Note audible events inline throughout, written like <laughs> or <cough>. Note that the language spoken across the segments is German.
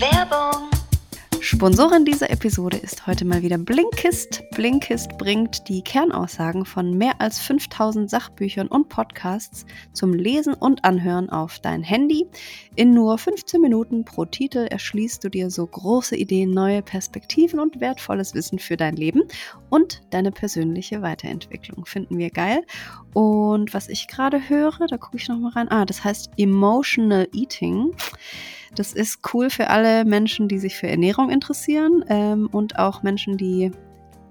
Werbung Sponsorin dieser Episode ist heute mal wieder Blinkist. Blinkist bringt die Kernaussagen von mehr als 5000 Sachbüchern und Podcasts zum Lesen und Anhören auf dein Handy. In nur 15 Minuten pro Titel erschließt du dir so große Ideen, neue Perspektiven und wertvolles Wissen für dein Leben und deine persönliche Weiterentwicklung. Finden wir geil. Und was ich gerade höre, da gucke ich nochmal rein. Ah, das heißt Emotional Eating. Das ist cool für alle Menschen, die sich für Ernährung interessieren ähm, und auch Menschen, die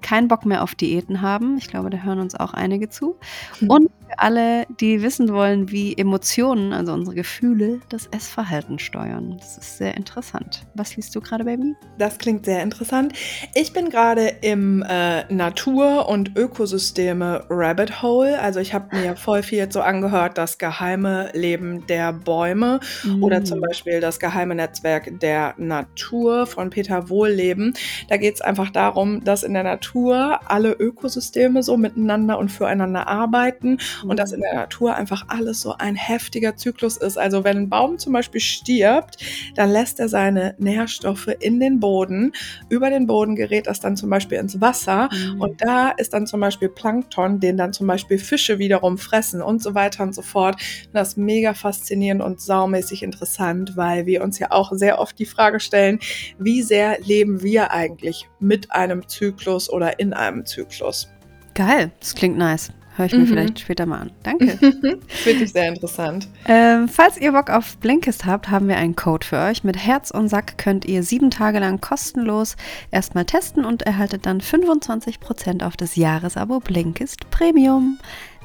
keinen Bock mehr auf Diäten haben. Ich glaube, da hören uns auch einige zu. Mhm. Und für alle, die wissen wollen, wie Emotionen, also unsere Gefühle, das Essverhalten steuern. Das ist sehr interessant. Was liest du gerade, Baby? Das klingt sehr interessant. Ich bin gerade im äh, Natur- und Ökosysteme Rabbit Hole. Also ich habe mir voll viel jetzt so angehört, das geheime Leben der Bäume mhm. oder zum Beispiel das geheime Netzwerk der Natur von Peter Wohlleben. Da geht es einfach darum, dass in der Natur alle Ökosysteme so miteinander und füreinander arbeiten. Und dass in der Natur einfach alles so ein heftiger Zyklus ist. Also wenn ein Baum zum Beispiel stirbt, dann lässt er seine Nährstoffe in den Boden. Über den Boden gerät das dann zum Beispiel ins Wasser mhm. und da ist dann zum Beispiel Plankton, den dann zum Beispiel Fische wiederum fressen und so weiter und so fort. das ist mega faszinierend und saumäßig interessant, weil wir uns ja auch sehr oft die Frage stellen, wie sehr leben wir eigentlich mit einem Zyklus oder oder in einem Zyklus. Geil, das klingt nice. Höre ich mir mhm. vielleicht später mal an. Danke. <laughs> Finde ich sehr interessant. Ähm, falls ihr Bock auf Blinkist habt, haben wir einen Code für euch. Mit Herz und Sack könnt ihr sieben Tage lang kostenlos erstmal testen und erhaltet dann 25% auf das Jahresabo Blinkist Premium.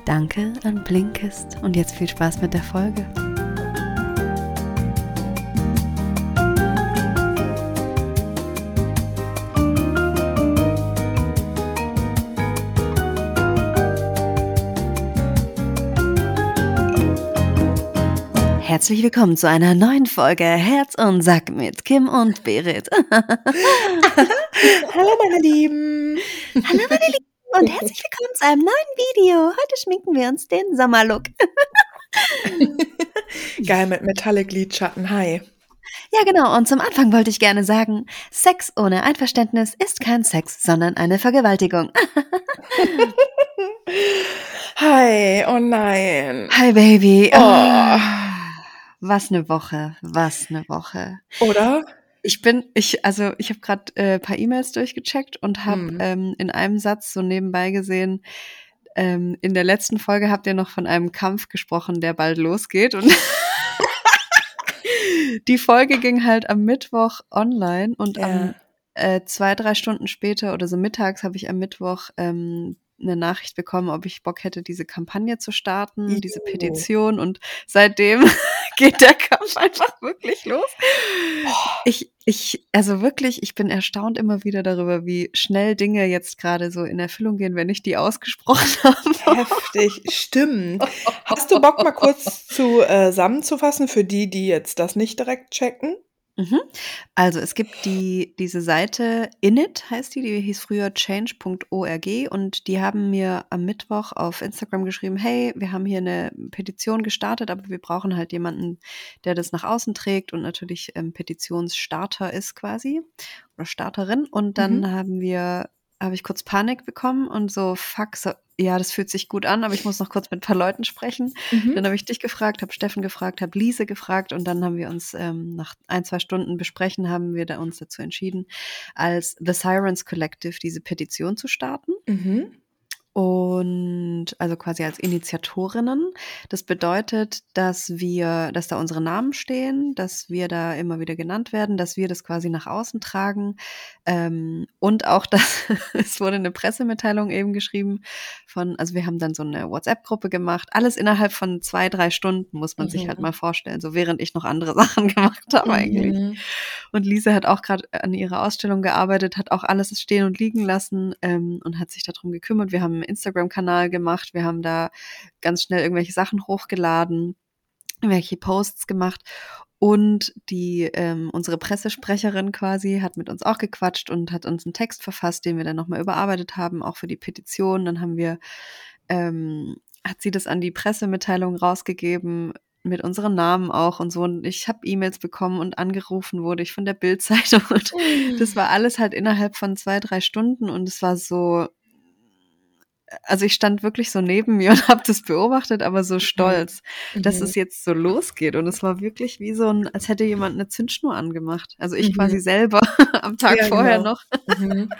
Danke an Blinkist und jetzt viel Spaß mit der Folge. Herzlich willkommen zu einer neuen Folge Herz und Sack mit Kim und Berit. <laughs> Hallo meine Lieben. Hallo meine Lieben und herzlich willkommen zu einem neuen Video. Heute schminken wir uns den Sommerlook. <laughs> Geil mit Metallic Lidschatten. Hi. Ja, genau. Und zum Anfang wollte ich gerne sagen, Sex ohne Einverständnis ist kein Sex, sondern eine Vergewaltigung. <laughs> Hi, oh nein. Hi, Baby. Oh. Was eine Woche, was eine Woche. Oder? Ich bin, ich, also ich habe gerade äh, paar E-Mails durchgecheckt und habe mhm. ähm, in einem Satz so nebenbei gesehen, ähm, in der letzten Folge habt ihr noch von einem Kampf gesprochen, der bald losgeht. Und <laughs> die Folge ging halt am Mittwoch online und ja. am äh, zwei, drei Stunden später oder so mittags habe ich am Mittwoch ähm, eine Nachricht bekommen, ob ich Bock hätte, diese Kampagne zu starten, oh. diese Petition. Und seitdem <laughs> geht der Kampf einfach wirklich los. Ich, ich, also wirklich, ich bin erstaunt immer wieder darüber, wie schnell Dinge jetzt gerade so in Erfüllung gehen, wenn ich die ausgesprochen <laughs> habe. Heftig, stimmt. Hast du Bock mal kurz <laughs> zusammenzufassen für die, die jetzt das nicht direkt checken? Mhm. Also es gibt die, diese Seite Init, heißt die, die hieß früher change.org und die haben mir am Mittwoch auf Instagram geschrieben, hey, wir haben hier eine Petition gestartet, aber wir brauchen halt jemanden, der das nach außen trägt und natürlich ähm, Petitionsstarter ist quasi oder Starterin. Und dann mhm. haben wir habe ich kurz Panik bekommen und so, fuck, so, ja, das fühlt sich gut an, aber ich muss noch kurz mit ein paar Leuten sprechen. Mhm. Dann habe ich dich gefragt, habe Steffen gefragt, habe Lise gefragt und dann haben wir uns ähm, nach ein, zwei Stunden besprechen, haben wir da uns dazu entschieden, als The Sirens Collective diese Petition zu starten. Mhm. Und also quasi als Initiatorinnen. Das bedeutet, dass wir, dass da unsere Namen stehen, dass wir da immer wieder genannt werden, dass wir das quasi nach außen tragen. Ähm, und auch, dass <laughs> es wurde eine Pressemitteilung eben geschrieben von, also wir haben dann so eine WhatsApp-Gruppe gemacht. Alles innerhalb von zwei, drei Stunden, muss man mhm. sich halt mal vorstellen. So während ich noch andere <laughs> Sachen gemacht habe mhm. eigentlich. Und Lisa hat auch gerade an ihrer Ausstellung gearbeitet, hat auch alles stehen und liegen lassen ähm, und hat sich darum gekümmert. Wir haben Instagram-Kanal gemacht. Wir haben da ganz schnell irgendwelche Sachen hochgeladen, irgendwelche Posts gemacht. Und die, ähm, unsere Pressesprecherin quasi hat mit uns auch gequatscht und hat uns einen Text verfasst, den wir dann nochmal überarbeitet haben, auch für die Petition. Dann haben wir, ähm, hat sie das an die Pressemitteilung rausgegeben, mit unseren Namen auch und so. Und ich habe E-Mails bekommen und angerufen wurde ich von der Bildzeitung. <laughs> Und das war alles halt innerhalb von zwei, drei Stunden. Und es war so, also ich stand wirklich so neben mir <laughs> und habe das beobachtet, aber so stolz, mhm. dass es jetzt so losgeht. Und es war wirklich wie so ein, als hätte jemand eine Zündschnur angemacht. Also ich mhm. quasi selber <laughs> am Tag ja, vorher genau. noch. Mhm.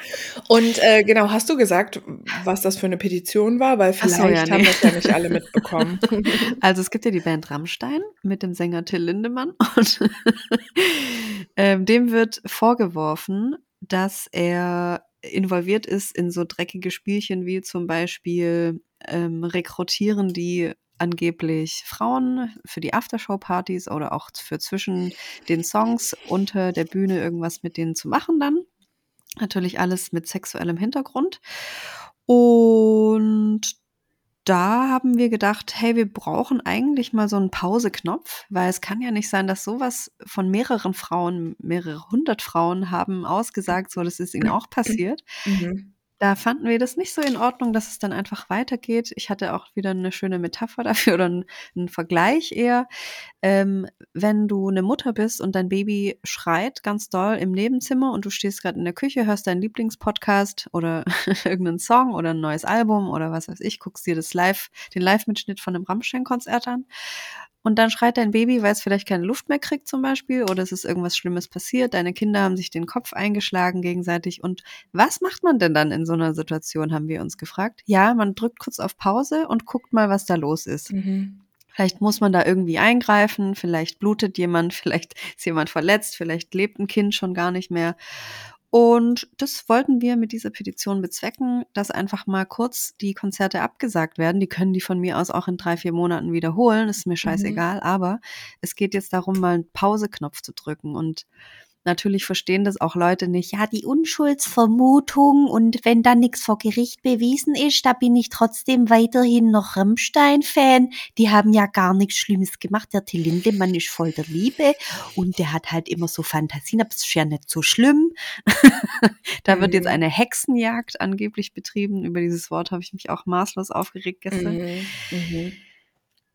Und äh, genau, hast du gesagt, was das für eine Petition war? Weil vielleicht so, ja, nee. haben das ja nicht alle mitbekommen. <laughs> Also es gibt ja die Band Rammstein mit dem Sänger Till Lindemann und ähm, dem wird vorgeworfen, dass er involviert ist in so dreckige Spielchen wie zum Beispiel ähm, rekrutieren die angeblich Frauen für die Aftershow-Partys oder auch für zwischen den Songs unter der Bühne irgendwas mit denen zu machen dann. Natürlich alles mit sexuellem Hintergrund. Und da haben wir gedacht, hey, wir brauchen eigentlich mal so einen Pauseknopf, weil es kann ja nicht sein, dass sowas von mehreren Frauen, mehrere hundert Frauen haben ausgesagt, so das ist ihnen auch passiert. Mhm. Da fanden wir das nicht so in Ordnung, dass es dann einfach weitergeht. Ich hatte auch wieder eine schöne Metapher <laughs> dafür oder einen, einen Vergleich eher. Ähm, wenn du eine Mutter bist und dein Baby schreit ganz doll im Nebenzimmer und du stehst gerade in der Küche, hörst deinen Lieblingspodcast oder <laughs> irgendeinen Song oder ein neues Album oder was weiß ich, guckst dir das Live, den Live-Mitschnitt von einem Rammstein-Konzert an und dann schreit dein Baby, weil es vielleicht keine Luft mehr kriegt zum Beispiel oder es ist irgendwas Schlimmes passiert. Deine Kinder haben sich den Kopf eingeschlagen gegenseitig. Und was macht man denn dann in so einer Situation, haben wir uns gefragt. Ja, man drückt kurz auf Pause und guckt mal, was da los ist. Mhm. Vielleicht muss man da irgendwie eingreifen, vielleicht blutet jemand, <laughs> vielleicht ist jemand verletzt, vielleicht lebt ein Kind schon gar nicht mehr. Und das wollten wir mit dieser Petition bezwecken, dass einfach mal kurz die Konzerte abgesagt werden. Die können die von mir aus auch in drei, vier Monaten wiederholen. ist mir mhm. scheißegal. Mhm. Aber es geht jetzt darum, mal einen Pauseknopf zu drücken. Und Natürlich verstehen das auch Leute nicht. Ja, die Unschuldsvermutung und wenn da nichts vor Gericht bewiesen ist, da bin ich trotzdem weiterhin noch Rammstein-Fan. Die haben ja gar nichts Schlimmes gemacht. Der Till Lindemann ist voll der Liebe und der hat halt immer so Fantasien, aber es ist ja nicht so schlimm. <laughs> da mhm. wird jetzt mhm. eine Hexenjagd angeblich betrieben. Über dieses Wort habe ich mich auch maßlos aufgeregt gestern. Mhm. Mhm.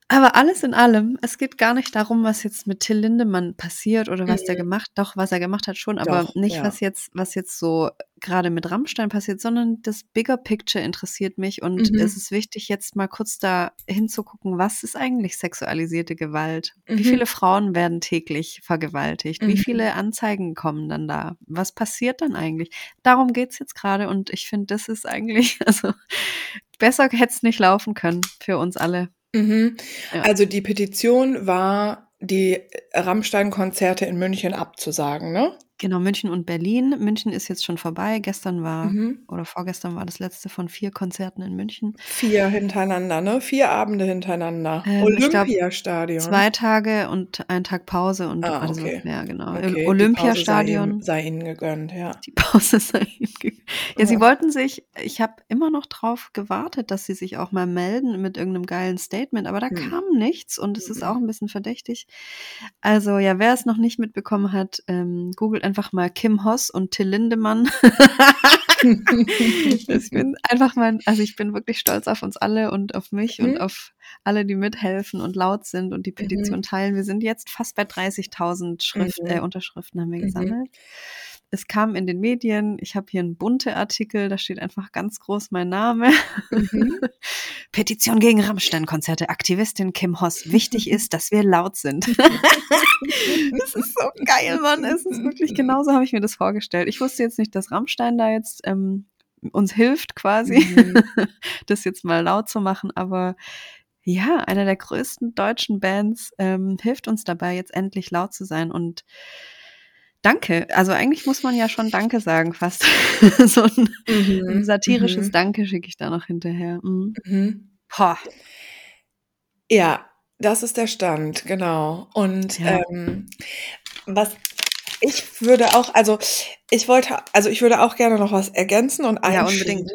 Aber alles in allem, es geht gar nicht darum, was jetzt mit Till Lindemann passiert oder was mhm. der gemacht, doch was er gemacht hat schon, aber doch, nicht ja. was jetzt was jetzt so gerade mit Rammstein passiert, sondern das Bigger Picture interessiert mich und mhm. es ist wichtig jetzt mal kurz da hinzugucken, was ist eigentlich sexualisierte Gewalt? Mhm. Wie viele Frauen werden täglich vergewaltigt? Wie mhm. viele Anzeigen kommen dann da? Was passiert dann eigentlich? Darum geht's jetzt gerade und ich finde, das ist eigentlich <laughs> also besser hätte es nicht laufen können für uns alle. Mhm. Ja. Also die Petition war, die Rammstein-Konzerte in München abzusagen, ne? Genau, München und Berlin. München ist jetzt schon vorbei. Gestern war mhm. oder vorgestern war das letzte von vier Konzerten in München. Vier hintereinander, ne? Vier Abende hintereinander. Ähm, Olympiastadion. Zwei Tage und ein Tag Pause und ah, also, okay. ja genau. Okay. Olympiastadion. Sei, sei, ihnen gegönnt, ja. Die Pause sei ihnen gegönnt. Ja, ja, sie wollten sich, ich habe immer noch drauf gewartet, dass sie sich auch mal melden mit irgendeinem geilen Statement, aber da hm. kam nichts und es ist auch ein bisschen verdächtig. Also ja, wer es noch nicht mitbekommen hat, ähm, googelt einfach mal Kim Hoss und Till Lindemann. <laughs> ich bin einfach mal, also ich bin wirklich stolz auf uns alle und auf mich mhm. und auf alle, die mithelfen und laut sind und die mhm. Petition mhm. teilen. Wir sind jetzt fast bei 30.000 Schrift, mhm. äh, Unterschriften haben wir mhm. gesammelt. Es kam in den Medien, ich habe hier einen bunte Artikel, da steht einfach ganz groß mein Name. Mhm. <laughs> Petition gegen Rammstein-Konzerte, Aktivistin Kim Hoss. Wichtig <laughs> ist, dass wir laut sind. <laughs> das ist so geil, Mann. Es ist wirklich genauso habe ich mir das vorgestellt. Ich wusste jetzt nicht, dass Rammstein da jetzt ähm, uns hilft, quasi, mhm. das jetzt mal laut zu machen, aber ja, einer der größten deutschen Bands ähm, hilft uns dabei, jetzt endlich laut zu sein und Danke. Also eigentlich muss man ja schon Danke sagen, fast. <laughs> so ein, mhm. ein satirisches mhm. Danke schicke ich da noch hinterher. Mhm. Mhm. Ja, das ist der Stand, genau. Und ja. ähm, was ich würde auch, also ich wollte, also ich würde auch gerne noch was ergänzen und Ja, unbedingt.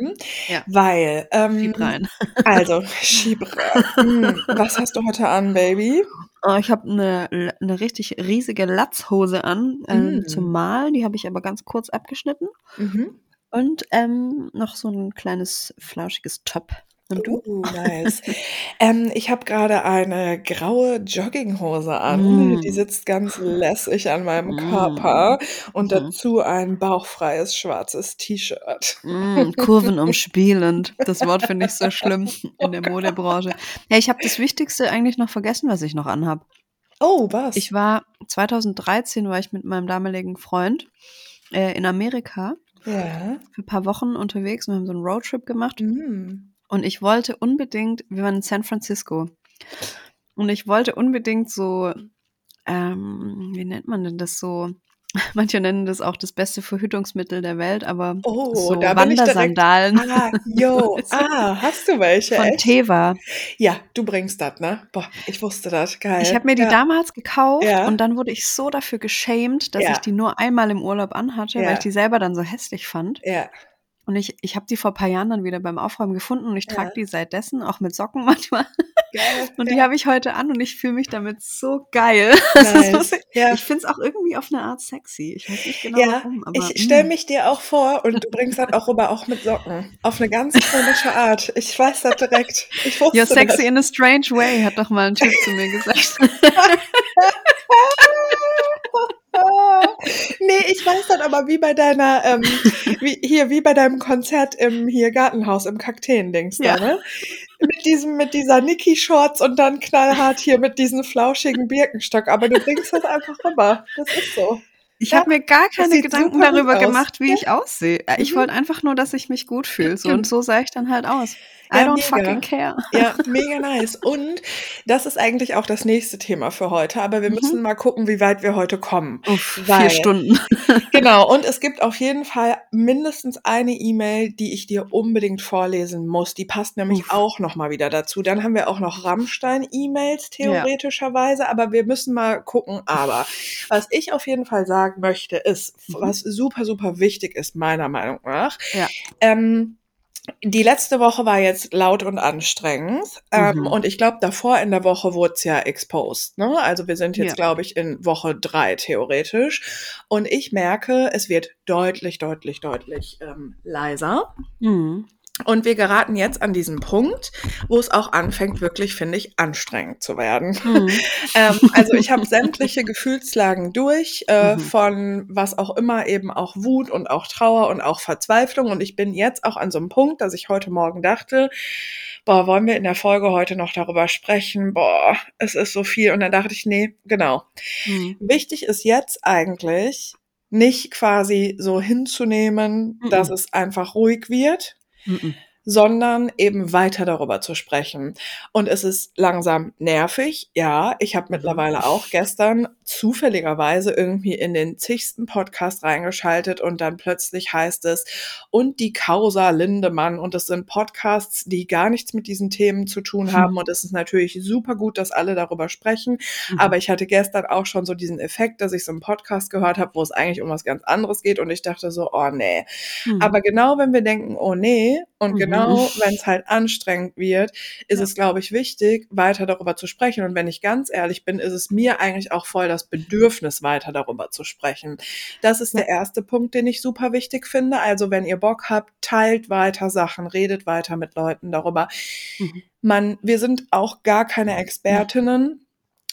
Ja. weil, Schieb ähm, rein. also schieb rein. <laughs> Hm, was hast du heute an, Baby? Oh, ich habe eine 'ne richtig riesige Latzhose an, ähm, Mm. zum Malen, die habe ich aber ganz kurz abgeschnitten. Mhm. Und, ähm, noch so ein kleines flauschiges Top. Und du? Uh, nice. Ähm, ich habe grade eine graue Jogginghose an. Die Mm. sitzt ganz lässig an meinem Mm. Körper und Mhm. dazu ein bauchfreies schwarzes T-Shirt. Mm, kurvenumspielend. Das Wort finde ich so <laughs> schlimm in der. Modebranche. Ja, ich habe das Wichtigste eigentlich noch vergessen, was ich noch anhabe. Oh, was? Ich war 2013 war ich mit meinem damaligen Freund, äh, in Amerika Ja. für paar Wochen unterwegs und wir haben so 'n Roadtrip gemacht. Mhm. Und ich wollte unbedingt wir waren in San Francisco. Und ich wollte unbedingt so, ähm, wie nennt man denn das so? <laughs> Manche nennen das auch das beste Verhütungsmittel der Welt, aber Oh, so da ich direkt Wandersandalen. ah, du? <laughs> ah, hast du welche, Von echt? Teva. Ja, du bringst das, ne? Boah, ich wusste das. Geil. Ich habe mir die Ja. damals gekauft Ja. und dann wurde ich so dafür geschämt, dass ich Ja. die nur einmal im Urlaub anhatte, weil ich die selber dann so hässlich fand. Ja. Und ich ich habe die vor paar Jahren dann wieder beim Aufräumen gefunden und ich trage Ja. die seitdessen, auch mit Socken <laughs> manchmal. Geil, Und die ja. habe ich heute an und ich fühle mich damit so geil. <laughs> Muss ich ja. ich finde es auch irgendwie auf 'ne Art sexy. Ich weiß nicht genau warum, aber, ich stelle mm. mich dir auch vor und du bringst das auch rüber, auch mit Socken. Auf 'ne ganz komische Art. Ich weiß das direkt. Ich You're sexy das. in a strange way, hat doch mal 'n Typ zu mir gesagt. <laughs> <laughs> Ne, ich weiß das aber wie bei deiner, ähm wie hier, wie bei deinem Konzert im hier Gartenhaus im Kakteen-Dings da, Ja. ne? Mit diesem mit dieser Niki-Shorts und dann knallhart hier mit diesem flauschigen Birkenstock, aber du bringst das einfach rüber. Das ist so. Ich Ja, habe mir gar keine Gedanken darüber gemacht, wie Ja. ich aussehe. Äh, ich Mhm. wollte einfach nur, dass ich mich gut fühle, so und so sah ich dann halt aus. I Ja, don't mega. fucking care. Ja, <laughs> mega nice. Und das ist eigentlich auch das nächste Thema für heute, aber wir Mhm. müssen mal gucken, wie weit wir heute kommen. Uff, 4 Weil Stunden. <laughs> genau, und es gibt auf jeden Fall mindestens eine E-Mail, die ich dir unbedingt vorlesen muss. Die passt nämlich Uff. auch noch mal wieder dazu. Dann haben wir auch noch Rammstein-E-Mails Ja. theoretischerweise, aber wir müssen mal gucken. Aber was ich auf jeden Fall sagen möchte, ist, Mhm. was super, super wichtig ist, meiner Meinung nach, Ja. ähm, die letzte Woche war jetzt laut und anstrengend. Ähm, Mhm. und ich glaube, davor in der Woche wurde es ja exposed. Ne? Also wir sind jetzt, Ja. glaube ich, in Woche drei theoretisch. Und ich merke, es wird deutlich, deutlich, deutlich ähm, leiser. Mhm. Und wir geraten jetzt an diesen Punkt, wo es auch anfängt, wirklich, finde ich, anstrengend zu werden. Mhm. <laughs> ähm, also ich habe sämtliche Gefühlslagen durch, äh, Mhm. von was auch immer, eben auch Wut und auch Trauer und auch Verzweiflung. Und ich bin jetzt auch an so einem Punkt, dass ich heute Morgen dachte, boah, wollen wir in der Folge heute noch darüber sprechen? Boah, es ist so viel. Und dann dachte ich, nee, genau. Mhm. Wichtig ist jetzt eigentlich, nicht quasi so hinzunehmen, dass es einfach ruhig wird, Mhm. Sondern eben weiter darüber zu sprechen. Und es ist langsam nervig. Ja, ich habe Mhm. mittlerweile auch gestern zufälligerweise irgendwie in den zigsten Podcast reingeschaltet und dann plötzlich heißt es, und die Causa Lindemann. Und es sind Podcasts, die gar nichts mit diesen Themen zu tun haben. Mhm. Und es ist natürlich super gut, dass alle darüber sprechen. Mhm. Aber ich hatte gestern auch schon so diesen Effekt, dass ich so einen Podcast gehört habe, wo es eigentlich um was ganz anderes geht. Und ich dachte so, oh nee. Mhm. Aber genau wenn wir denken, oh nee, und Mhm. genau wenn es halt anstrengend wird, ist Ja. es, glaube ich, wichtig, weiter darüber zu sprechen. Und wenn ich ganz ehrlich bin, ist es mir eigentlich auch voll das Bedürfnis, weiter darüber zu sprechen. Das ist Ja. der erste Punkt, den ich super wichtig finde. Also wenn ihr Bock habt, teilt weiter Sachen, redet weiter mit Leuten darüber. Mhm. Man, wir sind auch gar keine Expertinnen.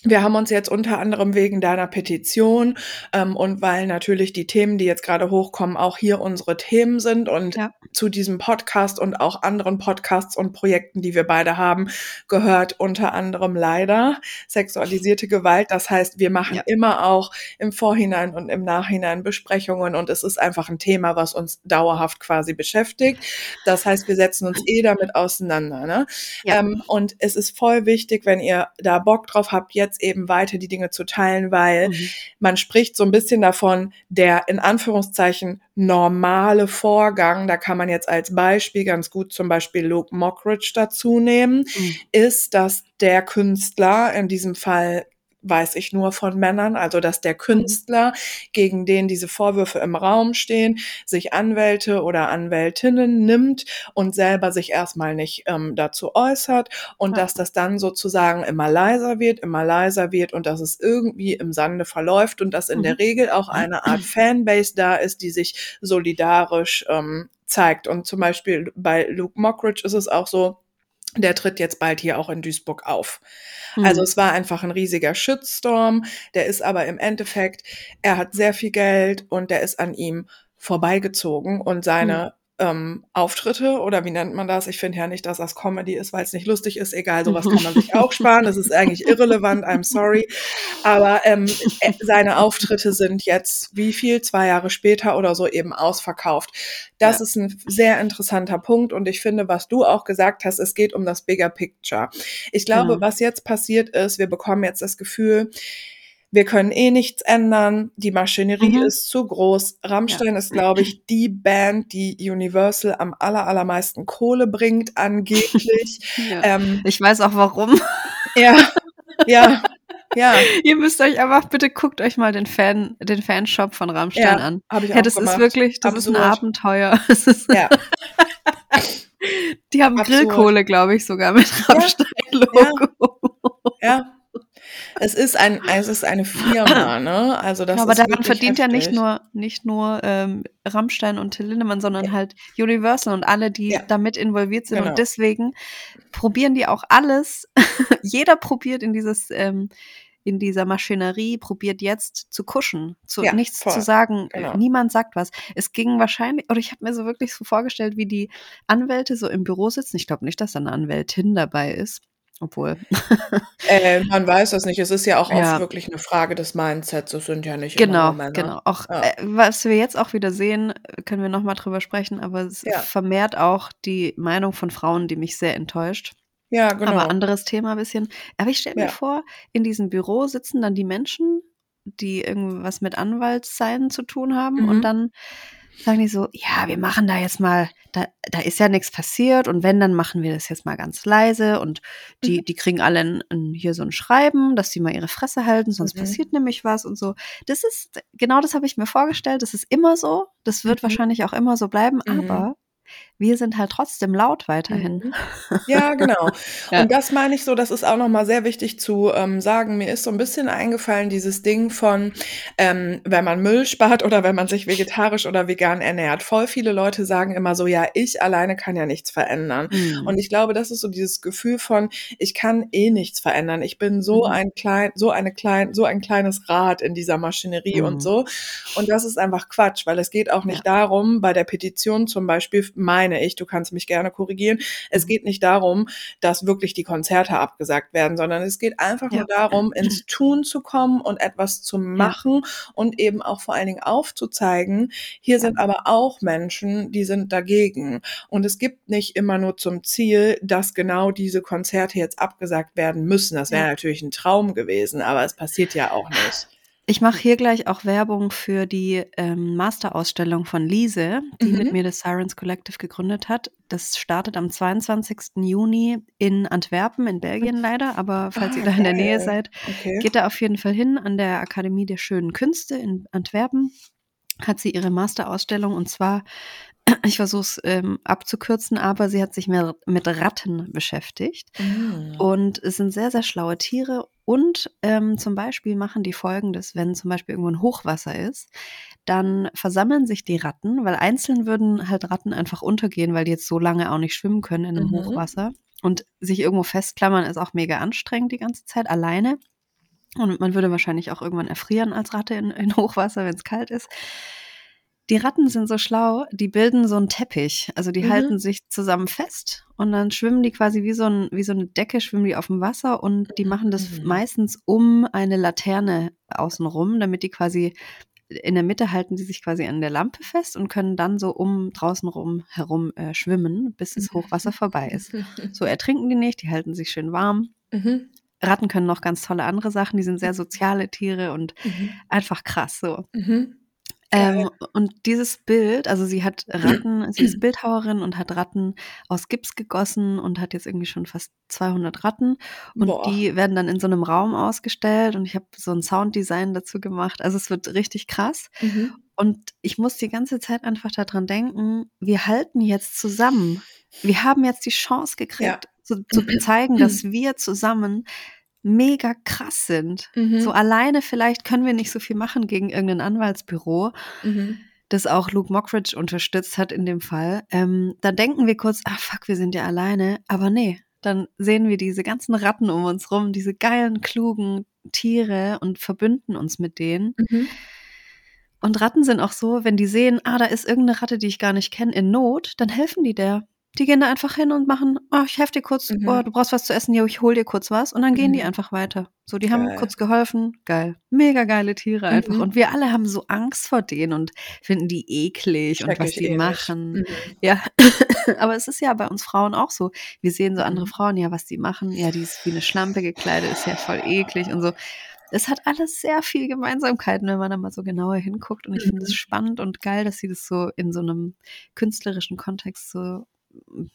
Wir haben uns jetzt unter anderem wegen deiner Petition ähm, und weil natürlich die Themen, die jetzt gerade hochkommen, auch hier unsere Themen sind und Ja. zu diesem Podcast und auch anderen Podcasts und Projekten, die wir beide haben, gehört unter anderem leider sexualisierte Gewalt. Das heißt, wir machen Ja. immer auch im Vorhinein und im Nachhinein Besprechungen und es ist einfach ein Thema, was uns dauerhaft quasi beschäftigt. Das heißt, wir setzen uns eh damit auseinander. Ne? Ja. Ähm, und es ist voll wichtig, wenn ihr da Bock drauf habt, jetzt eben weiter die Dinge zu teilen, weil Mhm. man spricht so ein bisschen davon, der in Anführungszeichen normale Vorgang, da kann man jetzt als Beispiel ganz gut zum Beispiel Luke Mockridge dazu nehmen, Mhm. ist, dass der Künstler, in diesem Fall weiß ich nur von Männern, also dass der Künstler, gegen den diese Vorwürfe im Raum stehen, sich Anwälte oder Anwältinnen nimmt und selber sich erstmal nicht ähm, dazu äußert und Ja. dass das dann sozusagen immer leiser wird, immer leiser wird und dass es irgendwie im Sande verläuft und dass in Mhm. der Regel auch eine Art Fanbase da ist, die sich solidarisch ähm, zeigt. Und zum Beispiel bei Luke Mockridge ist es auch so, der tritt jetzt bald hier auch in Duisburg auf. Also Mhm. es war einfach ein riesiger Shitstorm, der ist aber im Endeffekt er hat sehr viel Geld und der ist an ihm vorbeigezogen und Mhm. Ähm, Auftritte oder wie nennt man das? Ich finde ja nicht, dass das Comedy ist, weil's nicht lustig ist. Egal, so was kann man sich auch sparen. Das ist eigentlich irrelevant, I'm sorry. Aber, ähm, äh, seine Auftritte sind jetzt wie viel? 2 Jahre später oder so eben ausverkauft. Das Ja. ist 'n sehr interessanter Punkt und ich finde, was du auch gesagt hast, es geht um das Bigger Picture. Ich glaube, Genau. was jetzt passiert ist, wir bekommen jetzt das Gefühl, wir können eh nichts ändern. Die Maschinerie Mhm. ist zu groß. Rammstein ist, glaube ich, die Band, die Universal am aller allermeisten Kohle bringt angeblich. <laughs> Ja. Ähm Ich weiß auch warum. <laughs> Ja, ja, ja. Ihr müsst euch einfach bitte guckt euch mal den Fan den Fanshop von Rammstein Ja, an. habe ich auch das gemacht. ist wirklich das ist 'n Absurd. Abenteuer. <laughs> Ist Ja. Die haben Absurd. Grillkohle, glaube ich, sogar mit Ja, Rammstein-Logo. Ja. Es ist ein es ist eine Firma, <laughs> ne? Also, das Ja, aber daran verdient ja nicht heftig. nur nicht nur, ähm, Rammstein und Till Lindemann, sondern halt Universal und alle, die Ja. damit involviert sind. Genau. Und deswegen probieren die auch alles. <laughs> Jeder probiert in dieses ähm, in dieser Maschinerie probiert jetzt zu kuschen, zu Ja, nichts voll. zu sagen. Genau. Niemand sagt was. Es ging wahrscheinlich oder ich habe mir so wirklich so vorgestellt, wie die Anwälte so im Büro sitzen. Ich glaube nicht, dass da 'ne Anwältin dabei ist, obwohl Äh, man weiß das nicht. Es ist ja auch oft Ja. wirklich 'ne Frage des Mindsets. Es sind ja nicht immer Genau, nur Männer. genau. Auch, Ja. äh, was wir jetzt auch wieder sehen, können wir noch mal drüber sprechen, aber es Ja. vermehrt auch die Meinung von Frauen, die mich sehr enttäuscht. Ja, genau. Aber anderes Thema bisschen. Aber ich stelle mir vor, in diesem Büro sitzen dann die Menschen, die irgendwas mit Anwaltssein zu tun haben Mhm. und dann sagen die so: „Ja, wir machen da jetzt mal da da ist ja nix passiert und wenn, dann machen wir das jetzt mal ganz leise und die Mhm. die kriegen alle 'n 'n hier so 'n Schreiben, dass sie mal ihre Fresse halten, sonst Mhm. passiert nämlich was“ und so. Das ist genau das habe ich mir vorgestellt. Das ist immer so. Das wird Mhm. wahrscheinlich auch immer so bleiben, Mhm. aber wir sind halt trotzdem laut weiterhin. Mhm. <laughs> Ja, genau. <laughs> Ja. Und das meine ich so, das ist auch noch mal sehr wichtig zu, ähm, sagen. Mir ist so 'n bisschen eingefallen, dieses Ding von, ähm, wenn man Müll spart oder wenn man sich vegetarisch oder vegan ernährt. Voll viele Leute sagen immer so: „Ja, ich alleine kann ja nichts verändern.“ Mhm. Und ich glaube, das ist so dieses Gefühl von: „Ich kann eh nichts verändern. Ich bin so Mhm. ein klein so eine klein so ein kleines Rad in dieser Maschinerie und Mhm. so.“ Und das ist einfach Quatsch, weil es geht auch nicht darum bei der Petition zum Beispiel, meine ich, du kannst mich gerne korrigieren, es Mhm. geht nicht darum, dass wirklich die Konzerte abgesagt werden, sondern es geht einfach Ja. nur darum, <clears throat> ins Tun zu kommen und etwas zu machen und eben auch vor allen Dingen aufzuzeigen, hier Ja. sind aber auch Menschen, die sind dagegen. Und es gibt nicht immer nur zum Ziel, dass genau diese Konzerte jetzt abgesagt werden müssen. Das wäre Ja. natürlich 'n Traum gewesen, aber es passiert ja auch nicht. Ich mache hier gleich auch Werbung für die, ähm, Masterausstellung von Liese, die mit Mhm. mir das Sirens Collective gegründet hat. Das startet am 22. Juni in Antwerpen in Belgien leider, aber falls Ah, ihr da in der Nähe seid, Okay. geht da auf jeden Fall hin. An der Akademie der Schönen Künste in Antwerpen hat sie ihre Masterausstellung und zwar ich versuche es, ähm, abzukürzen, aber sie hat sich mehr mit Ratten beschäftigt. Mhm. Und es sind sehr, sehr schlaue Tiere und, ähm, zum Beispiel machen die Folgendes, wenn zum Beispiel irgendwo 'n Hochwasser ist, dann versammeln sich die Ratten, weil einzeln würden halt Ratten einfach untergehen, weil die jetzt so lange auch nicht schwimmen können in 'nem Mhm. Hochwasser. Und sich irgendwo festklammern ist auch mega anstrengend die ganze Zeit alleine. Und man würde wahrscheinlich auch irgendwann erfrieren als Ratte in in Hochwasser, wenn's kalt ist. Die Ratten sind so schlau, die bilden so 'n Teppich. Also, die Mhm. halten sich zusammen fest und dann schwimmen die quasi wie so 'n wie so 'ne Decke schwimmen die aufm Wasser und die machen das Mhm. meistens um eine Laterne außen rum, damit die quasi in der Mitte halten die sich quasi an der Lampe fest und können dann so um draußen rum herum, äh, schwimmen, bis das Hochwasser vorbei ist. So <laughs> ertrinken die nicht, die halten sich schön warm. Mhm. Ratten können noch ganz tolle andere Sachen, die sind sehr soziale Tiere und Mhm. einfach krass so. Mhm. Ähm, und dieses Bild also, sie hat Ratten sie ist Bildhauerin und hat Ratten aus Gips gegossen und hat jetzt irgendwie schon fast 200 Ratten und Boah. die werden dann in so 'nem Raum ausgestellt und ich habe so 'n Sounddesign dazu gemacht. Also, es wird richtig krass. Mhm. Und ich muss die ganze Zeit einfach da dran denken, wir halten jetzt zusammen. Wir haben jetzt die Chance Ja. gekriegt, zu zu zeigen, <clears throat> dass wir zusammen mega krass sind. So Mhm. alleine vielleicht können wir nicht so viel machen gegen irgend 'nen Anwaltsbüro, Mhm. das auch Luke Mockridge unterstützt hat in dem Fall. Ähm, da denken wir kurz: „Ah fuck, wir sind ja alleine.“ Aber ne, dann sehen wir diese ganzen Ratten um uns rum, diese geilen, klugen Tiere und verbünden uns mit denen. Mhm. Und Ratten sind auch so, wenn die sehen, ah, da ist irgendeine Ratte, die ich gar nicht kenne, in Not, dann helfen die der. Die gehen da einfach hin und machen, oh, ich helfe dir kurz, Mhm. oh, du brauchst was zu essen, ja, ich hol dir kurz was. Und dann gehen die Mhm. einfach weiter. So, die haben Geil. kurz geholfen. Geil. Mega geile Tiere einfach. Mhm. Und wir alle haben so Angst vor denen und finden die eklig und Check was die nicht. machen. Mhm. Ja, <laughs> aber es ist ja bei uns Frauen auch so. Wir sehen so andere Mhm. Frauen, ja, was die machen. Ja, die ist wie eine Schlampe gekleidet, ist ja voll eklig und so. Es hat alles sehr viel Gemeinsamkeiten, wenn man da mal so genauer hinguckt. Und ich finde es Mhm. spannend und geil, dass sie das so in so einem künstlerischen Kontext so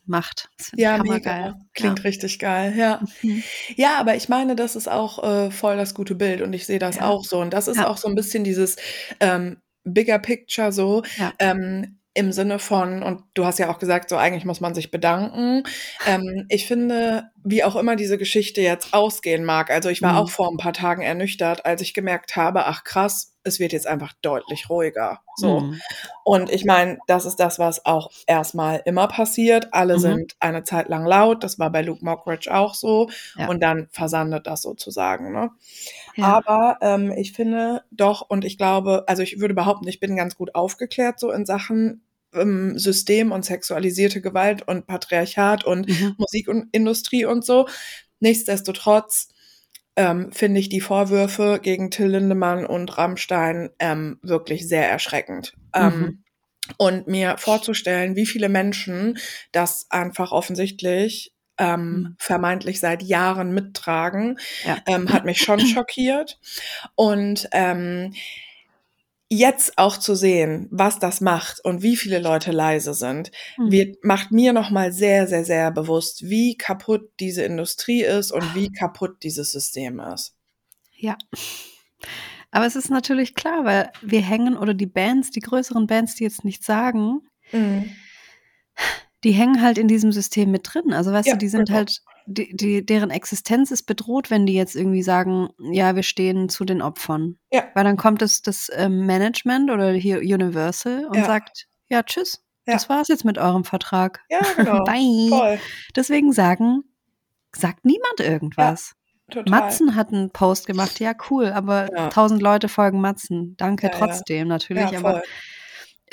macht. Ja, mega. Klingt richtig geil, ja. Mhm. Ja, aber ich meine, das ist auch äh, voll das gute Bild und ich sehe das Ja. auch so. Und das ist Ja. auch so ein bisschen dieses ähm, Bigger Picture so. Ja. Ähm, im Sinne von, und du hast ja auch gesagt, so eigentlich muss man sich bedanken. Ähm, ich finde, wie auch immer diese Geschichte jetzt ausgehen mag, also ich war Mhm. auch vor ein paar Tagen ernüchtert, als ich gemerkt habe, ach krass, es wird jetzt einfach deutlich ruhiger. So. Mhm. Und ich meine, das ist das, was auch erstmal immer passiert. Alle Mhm. sind eine Zeit lang laut. Das war bei Luke Mockridge auch so. Ja. Und dann versandet das sozusagen. Ne? Ja. Aber ähm, ich finde doch, und ich glaube, also ich würde behaupten, ich bin ganz gut aufgeklärt so in Sachen ähm, System und sexualisierte Gewalt und Patriarchat und Mhm. Musikindustrie und so. Nichtsdestotrotz ähm, finde ich die Vorwürfe gegen Till Lindemann und Rammstein ähm, wirklich sehr erschreckend. Ähm, Mhm. und mir vorzustellen, wie viele Menschen das einfach offensichtlich ähm, Mhm. vermeintlich seit Jahren mittragen, Ja. ähm, hat mich schon schockiert. Und ähm, jetzt auch zu sehen, was das macht und wie viele Leute leise sind, Mhm. wird, macht mir nochmal sehr, sehr, sehr bewusst, wie kaputt diese Industrie ist und wie kaputt dieses System ist. Ja. Aber es ist natürlich klar, weil wir hängen oder die Bands, die größeren Bands, die jetzt nichts sagen, Mhm. die hängen halt in diesem System mit drin. Also weißt Ja, du, die sind genau. halt, die, die, deren Existenz ist bedroht, wenn die jetzt irgendwie sagen, ja, wir stehen zu den Opfern. Ja. Weil dann kommt das, das ähm, Management oder hier Universal und Ja. sagt, ja, tschüss. Ja. Das war's jetzt mit eurem Vertrag. Ja, genau. <laughs> Bye. Voll. Deswegen sagen, sagt niemand irgendwas. Total. Matzen hat einen Post gemacht, ja, cool, aber tausend Leute folgen Matzen. Danke trotzdem, natürlich, aber.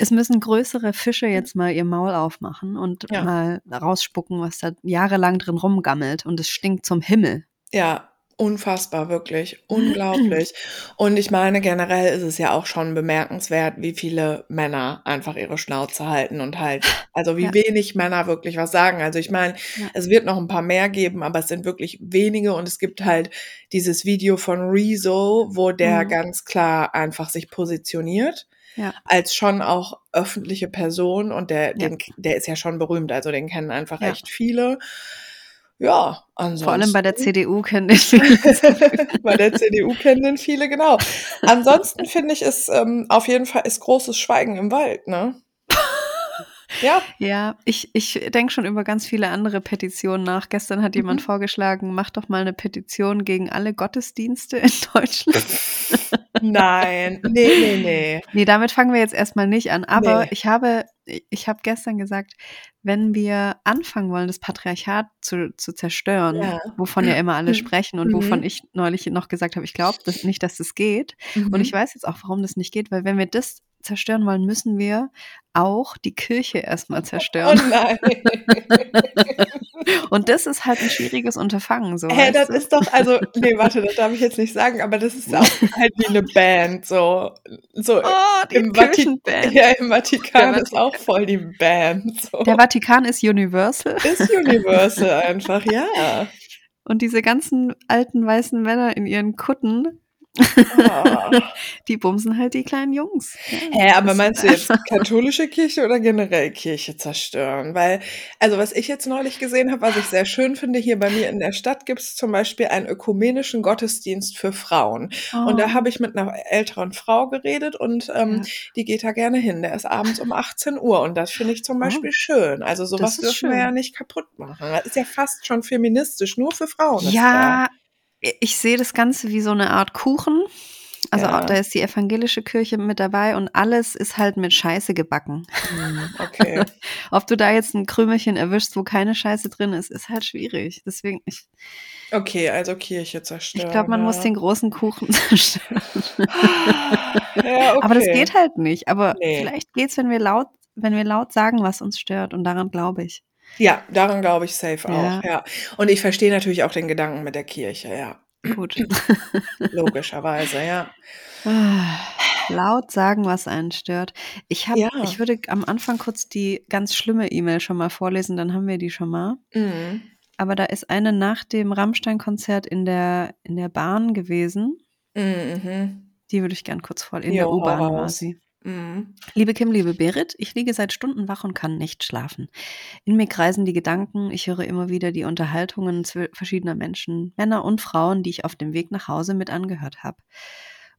Es müssen größere Fische jetzt mal ihr Maul aufmachen und Ja. mal rausspucken, was da jahrelang drin rumgammelt und es stinkt zum Himmel. Ja, unfassbar, wirklich. <clears throat> Unglaublich. Und ich meine, generell ist es ja auch schon bemerkenswert, wie viele Männer einfach ihre Schnauze halten und halt, also wie Ja. wenig Männer wirklich was sagen. Also ich meine, Ja. es wird noch ein paar mehr geben, aber es sind wirklich wenige und es gibt halt dieses Video von Rezo, wo der Mhm. ganz klar einfach sich positioniert. Ja. Als schon auch öffentliche Person und der, Ja. den, der ist ja schon berühmt, also den kennen einfach Ja. echt viele. Ja, ansonsten. Vor allem bei der CDU kennen ich viele. <laughs> Bei der CDU kennen den viele, genau. Ansonsten finde ich, ist ähm, auf jeden Fall ist großes Schweigen im Wald, ne? Ja, Ja, ich, ich denke schon über ganz viele andere Petitionen nach. Gestern hat jemand Mhm. vorgeschlagen, mach doch mal eine Petition gegen alle Gottesdienste in Deutschland. <laughs> nein, nee, nee, nee. Nee, damit fangen wir jetzt erstmal nicht an. Aber Nee. ich habe, ich habe gestern gesagt, wenn wir anfangen wollen, das Patriarchat zu, zu zerstören, Ja. wovon ja immer alle Mhm. sprechen und wovon Mhm. ich neulich noch gesagt habe, ich glaube das nicht, dass das geht. Und Mhm. ich weiß jetzt auch, warum das nicht geht, weil wenn wir das zerstören wollen, müssen wir auch die Kirche erstmal Oh zerstören. nein. <laughs> Und das ist halt ein schwieriges Unterfangen. So, Hä, weißt das du? ist doch, also, nee, warte, das darf ich jetzt nicht sagen, aber das ist auch <laughs> halt wie eine Band, so, so Oh, die im, Kirchenband. ja, im Vatikan Der ist auch voll die Band. So. Der Vatikan ist Universal. ist Universal einfach, ja. Und diese ganzen alten weißen Männer in ihren Kutten, Oh. <laughs> die bumsen halt die kleinen Jungs. Ja, Hä, aber meinst du jetzt katholische Kirche oder generell Kirche zerstören? Weil, also was ich jetzt neulich gesehen habe, was ich sehr schön finde, hier bei mir in der Stadt gibt es zum Beispiel einen ökumenischen Gottesdienst für Frauen. Und da Oh. habe ich mit einer älteren Frau geredet und ähm, Ja. die geht da gerne hin. Der ist abends um 18 Uhr und das finde ich zum Beispiel schön. Also sowas dürfen wir ja schön. nicht kaputt machen. Das ist ja fast schon feministisch, nur für Frauen. Ja, ich sehe das Ganze wie so eine Art Kuchen. Also Ja. auch, da ist die evangelische Kirche mit dabei und alles ist halt mit Scheiße gebacken. Mhm, <laughs> okay. Ob du da jetzt ein Krümelchen erwischst, wo keine Scheiße drin ist, ist halt schwierig. Deswegen, ich, Okay, also Kirche zerstören. ich glaube, man muss ja. den großen Kuchen <laughs> zerstören. Ja, okay. Aber das geht halt nicht. Aber Nee. vielleicht geht's, wenn wir laut, wenn wir laut sagen, was uns stört. Und daran glaube ich. Ja, daran glaube ich safe auch, ja. Und ich verstehe natürlich auch den Gedanken mit der Kirche, ja. Gut. <laughs> <laughs> Logischerweise, ja. Ah, Laut sagen, was einen stört. Ich habe, Ja. ich würde am Anfang kurz die ganz schlimme E-Mail schon mal vorlesen, dann haben wir die schon mal. Mhm. Aber da ist eine nach dem Rammstein-Konzert in der, in der Bahn gewesen. Mhm. Die würde ich gern kurz vor, in Jo, der hau U-Bahn war raus. sie. Mhm. Liebe Kim, liebe Berit, ich liege seit Stunden wach und kann nicht schlafen. In mir kreisen die Gedanken, ich höre immer wieder die Unterhaltungen verschiedener Menschen, Männer und Frauen, die ich auf dem Weg nach Hause mit angehört habe.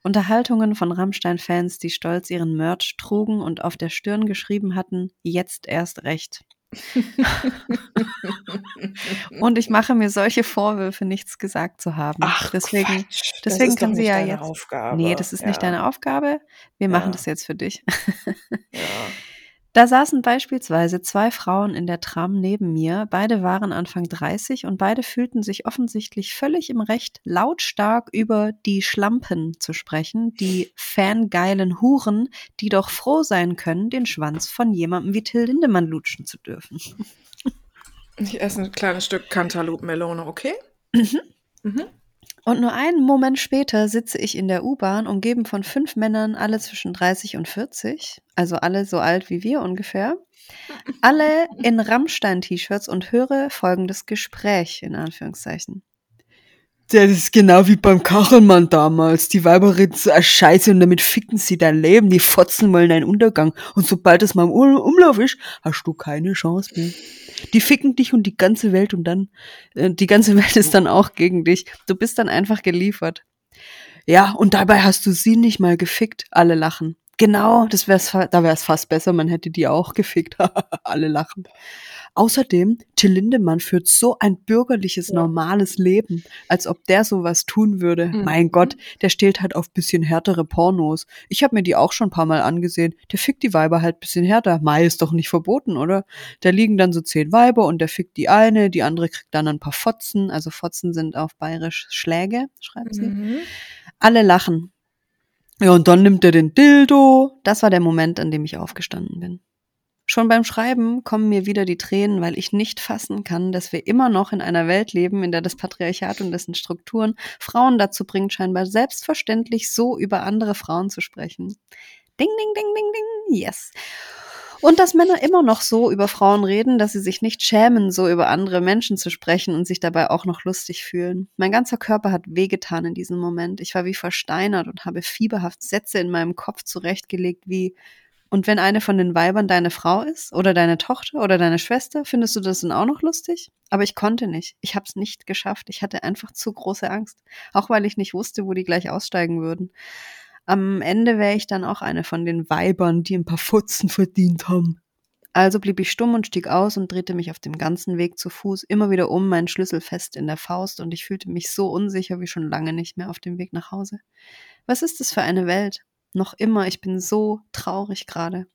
Unterhaltungen von Rammstein-Fans, die stolz ihren Merch trugen und auf der Stirn geschrieben hatten, jetzt erst recht. <laughs> Und ich mache mir solche Vorwürfe, nichts gesagt zu haben. Ach, deswegen, Quatsch. Das deswegen kann sie nicht ja deine jetzt. Aufgabe. Nee, das ist nicht ja. deine Aufgabe. Wir machen Ja. das jetzt für dich. Ja. Da saßen beispielsweise zwei Frauen in der Tram neben mir. Beide waren Anfang 30 und beide fühlten sich offensichtlich völlig im Recht, lautstark über die Schlampen zu sprechen, die fangeilen Huren, die doch froh sein können, den Schwanz von jemandem wie Till Lindemann lutschen zu dürfen. Ich esse ein kleines Stück Cantaloupe-Melone, okay? Mhm. Mhm. Und nur einen Moment später sitze ich in der U-Bahn, umgeben von fünf Männern, alle zwischen 30 und 40, also alle so alt wie wir ungefähr, alle in Rammstein-T-Shirts und höre folgendes Gespräch, in Anführungszeichen. Das ist genau wie beim Kachelmann damals. Die Weiber reden so eine Scheiße und damit ficken sie dein Leben. Die fotzen wollen deinen Untergang. Und sobald es mal im Um- Umlauf ist, hast du keine Chance mehr. Die ficken dich und die ganze Welt und dann, Äh, Die ganze <laughs> Welt ist dann auch gegen dich. Du bist dann einfach geliefert. ja, und dabei hast du sie nicht mal gefickt. Alle lachen. Genau, das wär's, da wär's fast besser, man hätte die auch gefickt. <laughs> Alle lachen. Außerdem, Till Lindemann führt so ein bürgerliches, Ja. normales Leben, als ob der sowas tun würde. Mhm. Mein Gott, der steht halt auf bisschen härtere Pornos. Ich habe mir die auch schon ein paar Mal angesehen. Der fickt die Weiber halt bisschen härter. Mai ist doch nicht verboten, oder? Da liegen dann so zehn Weiber und der fickt die eine, die andere kriegt dann ein paar Fotzen. Also Fotzen sind auf bayerisch Schläge, schreibt sie. Mhm. Alle lachen. Ja, und dann nimmt er den Dildo. Das war der Moment, an dem ich aufgestanden bin. Schon beim Schreiben kommen mir wieder die Tränen, weil ich nicht fassen kann, dass wir immer noch in einer Welt leben, in der das Patriarchat und dessen Strukturen Frauen dazu bringt, scheinbar selbstverständlich so über andere Frauen zu sprechen. Ding, ding, ding, ding, ding, yes. Und dass Männer immer noch so über Frauen reden, dass sie sich nicht schämen, so über andere Menschen zu sprechen und sich dabei auch noch lustig fühlen. Mein ganzer Körper hat wehgetan in diesem Moment. Ich war wie versteinert und habe fieberhaft Sätze in meinem Kopf zurechtgelegt wie und wenn eine von den Weibern deine Frau ist oder deine Tochter oder deine Schwester, findest du das dann auch noch lustig? Aber ich konnte nicht. Ich habe es nicht geschafft. Ich hatte einfach zu große Angst. Auch weil ich nicht wusste, wo die gleich aussteigen würden. Am Ende wäre ich dann auch eine von den Weibern, die ein paar Futzen verdient haben. Also blieb ich stumm und stieg aus und drehte mich auf dem ganzen Weg zu Fuß immer wieder um, meinen Schlüssel fest in der Faust, und ich fühlte mich so unsicher wie schon lange nicht mehr auf dem Weg nach Hause. Was ist das für eine Welt? Noch immer, ich bin so traurig gerade.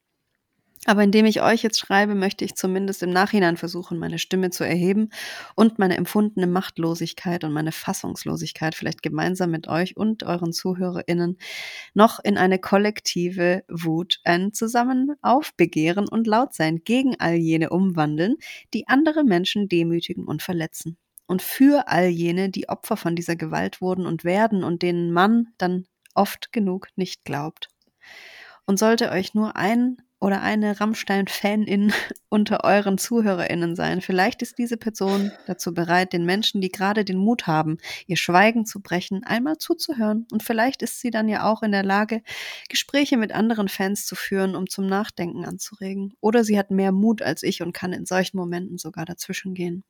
Aber indem ich euch jetzt schreibe, möchte ich zumindest im Nachhinein versuchen, meine Stimme zu erheben und meine empfundene Machtlosigkeit und meine Fassungslosigkeit vielleicht gemeinsam mit euch und euren ZuhörerInnen noch in eine kollektive Wut, ein Zusammen aufbegehren und laut sein gegen all jene umwandeln, die andere Menschen demütigen und verletzen. Und für all jene, die Opfer von dieser Gewalt wurden und werden und denen man dann oft genug nicht glaubt. Und sollte euch nur ein oder eine Rammstein-Fanin <laughs> unter euren ZuhörerInnen sein, vielleicht ist diese Person dazu bereit, den Menschen, die gerade den Mut haben, ihr Schweigen zu brechen, einmal zuzuhören. Und vielleicht ist sie dann ja auch in der Lage, Gespräche mit anderen Fans zu führen, um zum Nachdenken anzuregen. Oder sie hat mehr Mut als ich und kann in solchen Momenten sogar dazwischen gehen.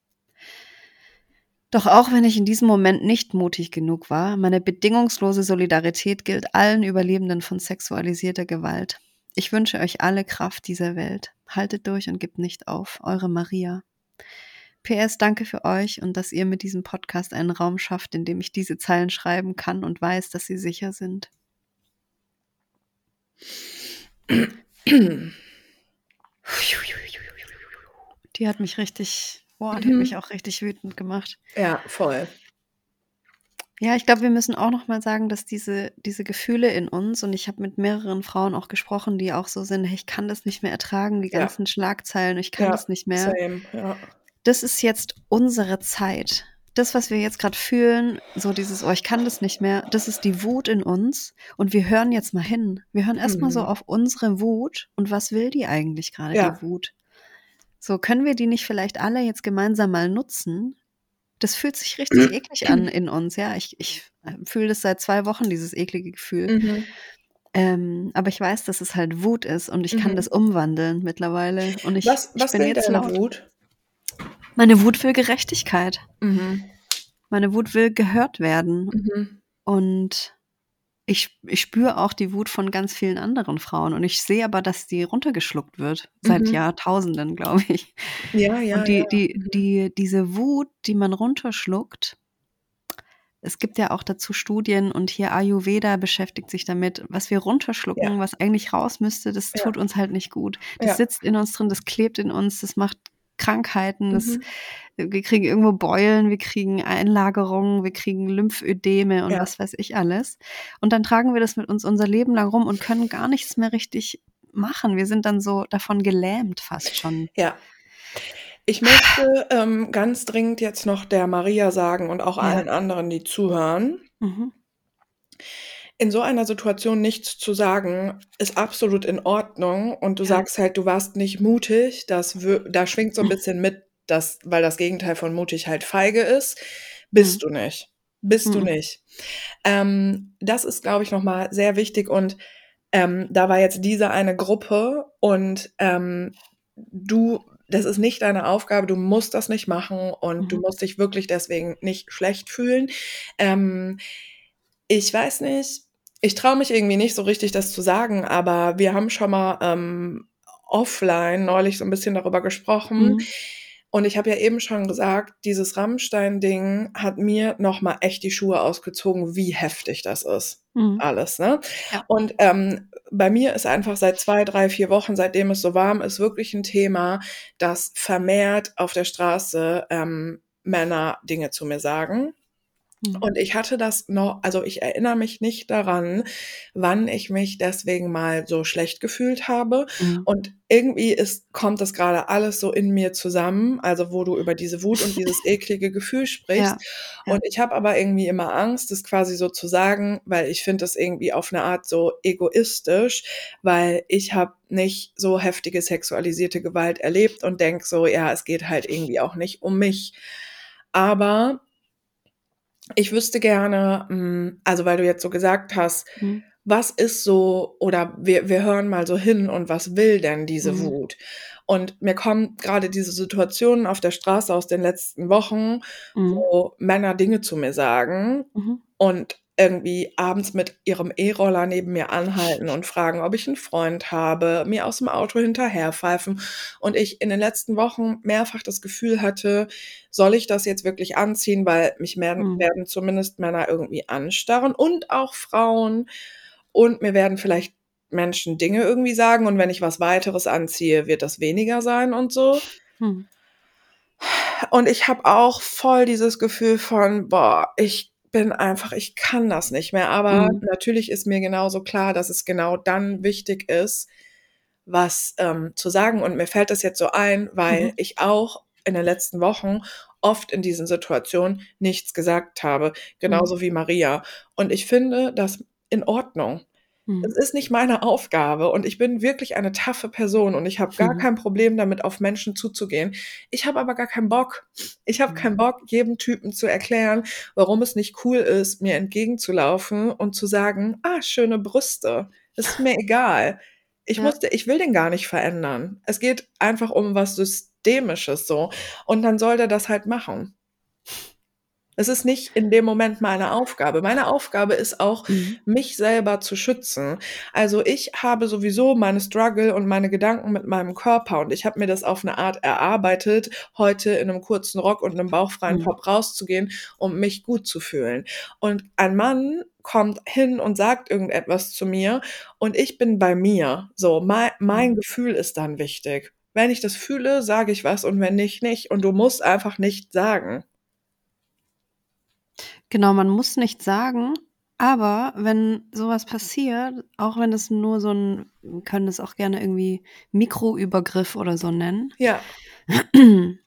Doch auch wenn ich in diesem Moment nicht mutig genug war, meine bedingungslose Solidarität gilt allen Überlebenden von sexualisierter Gewalt. Ich wünsche euch alle Kraft dieser Welt. Haltet durch und gebt nicht auf. Eure Maria. PS, danke für euch und dass ihr mit diesem Podcast einen Raum schafft, in dem ich diese Zeilen schreiben kann und weiß, dass sie sicher sind. Die hat mich richtig boah, die hat Mhm. mich auch richtig wütend gemacht. Ja, voll. Ja, ich glaube, wir müssen auch noch mal sagen, dass diese diese Gefühle in uns und ich habe mit mehreren Frauen auch gesprochen, die auch so sind: „Hey, ich kann das nicht mehr ertragen, die Ja. ganzen Schlagzeilen, ich kann Ja, das nicht mehr.“ same, ja. Das ist jetzt unsere Zeit. Das, was wir jetzt grad fühlen, so dieses: „Oh, ich kann das nicht mehr“, das ist die Wut in uns und wir hören jetzt mal hin. Wir hören erst mal so Mhm. auf unsere Wut und was will die eigentlich grade, Ja. die Wut? So, können wir die nicht vielleicht alle jetzt gemeinsam mal nutzen? Das fühlt sich richtig eklig an in uns, ja. Ich ich, äh, fühle das seit 2 Wochen, dieses eklige Gefühl. Mhm. Ähm, aber ich weiß, dass es halt Wut ist und ich kann Mhm. das umwandeln mittlerweile und ich Was ich was bin will jetzt deine laut. Wut? Meine Wut will Gerechtigkeit. Mhm. Meine Wut will gehört werden Mhm. und ich ich spüre auch die Wut von ganz vielen anderen Frauen und ich sehe aber, dass die runtergeschluckt wird seit Mhm. Jahrtausenden, glaube ich. Ja, ja, Und die ja. die Mhm. die diese Wut, die man runterschluckt es gibt ja auch dazu Studien und hier Ayurveda beschäftigt sich damit, was wir runterschlucken, Ja. was eigentlich raus müsste, das Ja. tut uns halt nicht gut. Das sitzt in uns drin, das klebt in uns, das macht Krankheiten, das Mhm. wir kriegen irgendwo Beulen, wir kriegen Einlagerungen, wir kriegen Lymphödeme und Ja. was weiß ich alles. Und dann tragen wir das mit uns unser Leben lang rum und können gar nichts mehr richtig machen. Wir sind dann so davon gelähmt fast schon. Ja. Ich möchte, ähm, ganz dringend jetzt noch der Maria sagen und auch Ja. allen anderen, die zuhören Mhm. In so einer Situation nichts zu sagen, ist absolut in Ordnung und du Ja. sagst halt, du warst nicht mutig. Das da schwingt so 'n bisschen mit, dass weil das Gegenteil von mutig halt feige ist. Bist Mhm. du nicht. Bist du Mhm. nicht. Ähm, das ist, glaube ich, noch mal sehr wichtig und, ähm, da war jetzt diese eine Gruppe und, ähm, du das ist nicht deine Aufgabe, du musst das nicht machen und du Mhm. musst dich wirklich deswegen nicht schlecht fühlen. Ähm, ich weiß nicht, ich traue mich irgendwie nicht so richtig, das zu sagen, aber wir haben schon mal, ähm, offline neulich so 'n bisschen darüber gesprochen Mhm. und ich habe ja eben schon gesagt, dieses Rammstein-Ding hat mir noch mal echt die Schuhe ausgezogen, wie heftig das ist Mhm. alles, ne? Ja. Und, ähm, bei mir ist einfach seit 2, 3, 4 Wochen, seitdem es so warm ist, wirklich 'n Thema, dass vermehrt auf der Straße, ähm, Männer Dinge zu mir sagen. Mhm. Und ich hatte das no also, ich erinnere mich nicht daran, wann ich mich deswegen mal so schlecht gefühlt habe. Mhm. Und irgendwie ist kommt das grade alles so in mir zusammen, also, wo du über diese Wut und dieses <laughs> eklige Gefühl sprichst. Ja. Und ich habe aber irgendwie immer Angst, das quasi so zu sagen, weil ich finde das irgendwie auf 'ne Art so egoistisch, weil ich habe nicht so heftige sexualisierte Gewalt erlebt und denke so: „Ja, es geht halt irgendwie auch nicht um mich.“ Aber ich wüsste gerne, hm also, weil du jetzt so gesagt hast, Mhm. was ist so oder wir wir hören mal so hin und was will denn diese Mhm. Wut? Und mir kommen grade diese Situationen auf der Straße aus den letzten Wochen, Mhm. wo Männer Dinge zu mir sagen Mhm. und irgendwie abends mit ihrem E-Roller neben mir anhalten und fragen, ob ich 'n Freund habe, mir aus'm Auto hinterherpfeifen und ich in den letzten Wochen mehrfach das Gefühl hatte: „Soll ich das jetzt wirklich anziehen?“ Weil mich werden Mhm. werden zumindest Männer irgendwie anstarren und auch Frauen und mir werden vielleicht Menschen Dinge irgendwie sagen und wenn ich was Weiteres anziehe, wird das weniger sein und so. Mhm. Und ich habe auch voll dieses Gefühl von: „Boah, ich bin einfach ich kann das nicht mehr.“ Aber Mhm. natürlich ist mir genauso klar, dass es genau dann wichtig ist, was, ähm, zu sagen. Und mir fällt das jetzt so ein, weil Mhm. ich auch in den letzten Wochen oft in diesen Situationen nichts gesagt habe, Mhm. genauso wie Maria. Und ich finde das in Ordnung. Es Mhm. ist nicht meine Aufgabe und ich bin wirklich eine taffe Person und ich habe gar Mhm. kein Problem damit, auf Menschen zuzugehen. Ich habe aber gar keinen Bock. Ich habe keinen Mhm. Bock, jedem Typen zu erklären, warum es nicht cool ist, mir entgegenzulaufen und zu sagen: „Ah, schöne Brüste.“ Ist mir <laughs> egal. Ich Ja. muss d ich will den gar nicht verändern. Es geht einfach um was Systemisches so und dann soll der das halt machen. Es ist nicht in dem Moment meine Aufgabe. Meine Aufgabe ist auch, Mhm. mich selber zu schützen. Also ich habe sowieso meine Struggle und meine Gedanken mit meinem Körper und ich habe mir das auf eine Art erarbeitet, heute in einem kurzen Rock und einem bauchfreien Mhm. Top rauszugehen, um mich gut zu fühlen. Und ein Mann kommt hin und sagt irgendetwas zu mir und ich bin bei mir. So, mein, mein Mhm. Gefühl ist dann wichtig. Wenn ich das fühle, sage ich was und wenn nicht, nicht. Und du musst einfach nicht sagen. Genau, man muss nichts sagen, aber wenn sowas passiert, auch wenn es nur so ein wir können das auch gerne irgendwie Mikroübergriff oder so nennen. Ja. <clears throat>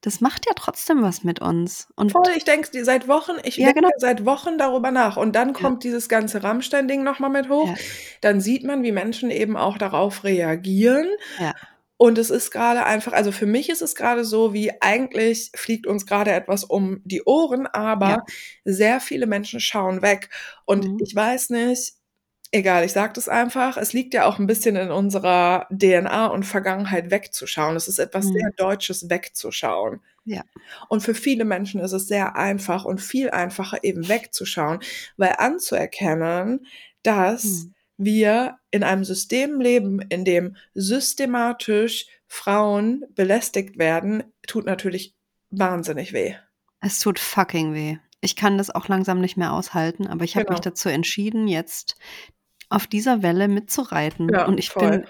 Das macht ja trotzdem was mit uns. Und Voll, ich denke seit Wochen, ich Ja, denke genau. seit Wochen darüber nach. Und dann Ja. kommt dieses ganze Rammstein-Ding noch mal mit hoch. Ja. Dann sieht man, wie Menschen eben auch darauf reagieren. Ja. Und es ist gerade einfach, also für mich ist es gerade so, wie eigentlich fliegt uns gerade etwas um die Ohren, aber Ja. sehr viele Menschen schauen weg. Und Mhm. ich weiß nicht, egal, ich sage das einfach, es liegt ja auch ein bisschen in unserer DNA und Vergangenheit wegzuschauen. Es ist etwas sehr Mhm. Deutsches wegzuschauen. Ja. Und für viele Menschen ist es sehr einfach und viel einfacher eben wegzuschauen, weil anzuerkennen, dass Mhm. Wir in einem System leben, in dem systematisch Frauen belästigt werden, tut natürlich wahnsinnig weh. Es tut fucking weh. Ich kann das auch langsam nicht mehr aushalten, aber ich habe mich Genau. dazu entschieden, jetzt auf dieser Welle mitzureiten. Ja, Und ich voll. bin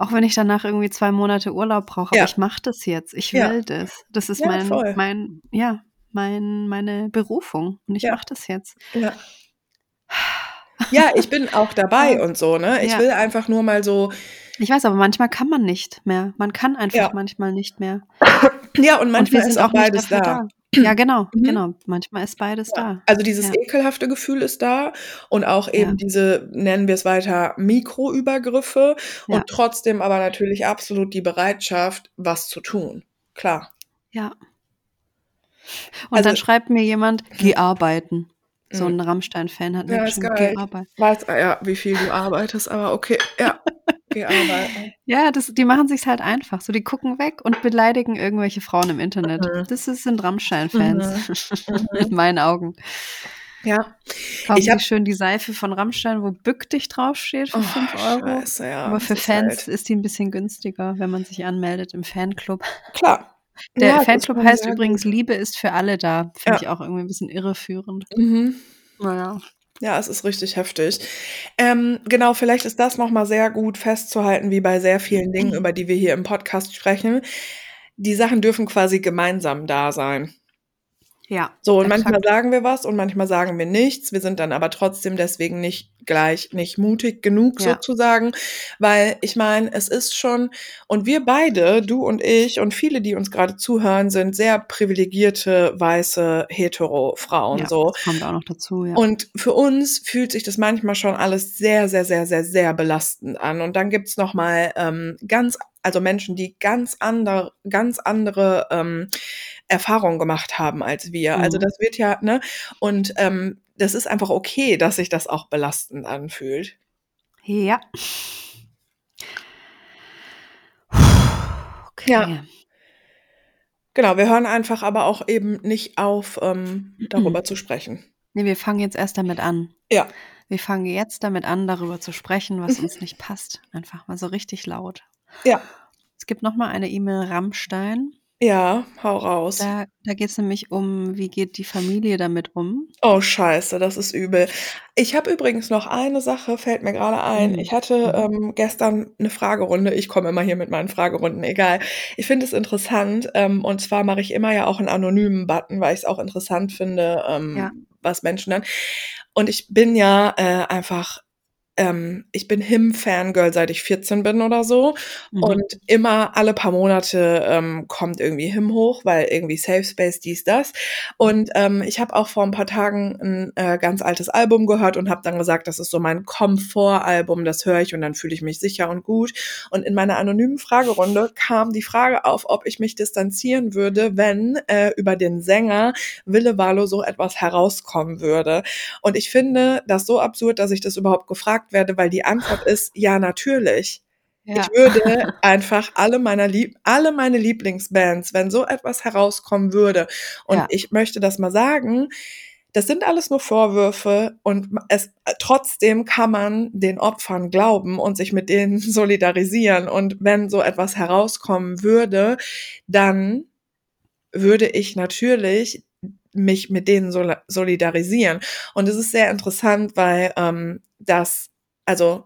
auch wenn ich danach irgendwie 2 Monate Urlaub brauche, Ja. aber ich mache das jetzt. Ich Ja. will das. Das ist mein voll. mein ja, mein meine Berufung und ich mache das jetzt. Ja. Ja, ich bin auch dabei und so, ne? Ich Ja. will einfach nur mal so Ich weiß, aber manchmal kann man nicht mehr. Man kann einfach Ja. manchmal nicht mehr. Ja, und Und manchmal ist sind auch beides da. da. Ja, genau, Mhm. genau. Manchmal ist beides Ja. da. Also dieses Ja. ekelhafte Gefühl ist da und auch eben Ja. diese, nennen wir es weiter, Mikroübergriffe und trotzdem aber natürlich absolut die Bereitschaft, was zu tun. Klar. Ja. Und Also dann schreibt mir jemand. „Geh arbeiten.“ So Mhm. 'n Rammstein-Fan hat Ja. „Geh arbeiten.“ Weiß ja, wie viel du arbeitest, aber okay. Ja, geh arbeiten. <laughs> Ja, das die machen sich's halt einfach. So, die gucken weg und beleidigen irgendwelche Frauen im Internet. Mhm. Das sind Rammstein-Fans Mhm. <laughs> in Mhm. meinen Augen. Ja. Kaufen Ich habe schön die Seife von Rammstein, wo „Bück dich“ draufsteht für Oh, 5 €. scheiße, ja. Aber für ist Fans halt ist die 'n bisschen günstiger, wenn man sich anmeldet im Fanclub. Klar. Der Ja, Fanclub heißt sehr übrigens. „Liebe ist für alle da“. Finde ich Ja. auch irgendwie 'n bisschen irreführend. Mhm. Na ja. Ja, es ist richtig heftig. Ähm, genau, vielleicht ist das noch mal sehr gut festzuhalten, wie bei sehr vielen Dingen, über die wir hier im Podcast sprechen. Die Sachen dürfen quasi gemeinsam da sein. Ja, So, und manchmal exakt. sagen wir was und manchmal sagen wir nichts. Wir sind dann aber trotzdem deswegen nicht gleich nicht mutig genug Ja. sozusagen, weil ich meine, es ist schon und wir beide, du und ich und viele, die uns gerade zuhören, sind sehr privilegierte, weiße, hetero Frauen Ja, so. das kommt auch noch dazu, ja. Und für uns fühlt sich das manchmal schon alles sehr, sehr, sehr, sehr, sehr belastend an. Und dann gibt's noch mal, ähm, ganz also Menschen, die ganz ander ganz andere, ähm, Erfahrungen gemacht haben als wir. Also, Mhm. das wird ja ne? Und, ähm, das ist einfach okay, dass sich das auch belastend anfühlt. Ja. Ja. Okay. Genau, wir hören einfach aber auch eben nicht auf, ähm, <clears throat> darüber zu sprechen. Ne, wir fangen jetzt erst damit an. Ja. Wir fangen jetzt damit an, darüber zu sprechen, was uns nicht passt. Einfach mal so richtig laut. Ja. Es gibt noch mal eine E-Mail Rammstein. Ja, hau raus. Da da geht's nämlich um, wie geht die Familie damit um? Oh, scheiße, das ist übel. Ich habe übrigens noch eine Sache, fällt mir gerade ein. Mhm. Ich hatte, Mhm. ähm, gestern 'ne Fragerunde. Ich komme immer hier mit meinen Fragerunden, egal. Ich finde es interessant, ähm, und zwar mache ich immer ja auch 'n anonymen Button, weil ich's auch interessant finde, ähm, Ja. was Menschen dann und ich bin ja, äh, einfach ähm, ich bin Him-Fangirl, seit ich 14 bin oder so. Mhm. Und immer alle paar Monate, ähm, kommt irgendwie Him hoch, weil irgendwie Safe Space, dies, das. Und, ähm, ich habe auch vor 'n paar Tagen 'n, äh, ganz altes Album gehört und habe dann gesagt, das ist so mein Komfortalbum, das höre ich und dann fühle ich mich sicher und gut. Und in meiner anonymen Fragerunde kam die Frage auf, ob ich mich distanzieren würde, wenn, äh, über den Sänger Wille Walo so etwas herauskommen würde. Und ich finde das so absurd, dass ich das überhaupt gefragt werde, weil die Antwort <laughs> ist: „Ja, natürlich.“ Ja. Ich würde einfach alle meiner Lieb alle meine Lieblingsbands, wenn so etwas herauskommen würde und Ja. ich möchte das mal sagen, das sind alles nur Vorwürfe und es trotzdem kann man den Opfern glauben und sich mit denen <laughs> solidarisieren. Und wenn so etwas herauskommen würde, dann würde ich natürlich mich mit denen solidarisieren. Und es ist sehr interessant, weil, ähm, das also,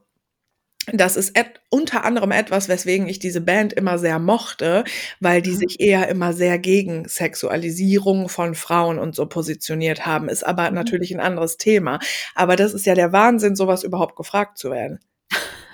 das ist unter anderem etwas, weswegen ich diese Band immer sehr mochte, weil die Mhm. sich eher immer sehr gegen Sexualisierung von Frauen und so positioniert haben, ist aber Mhm. natürlich 'n anderes Thema. Aber das ist ja der Wahnsinn, so was überhaupt gefragt zu werden. <laughs>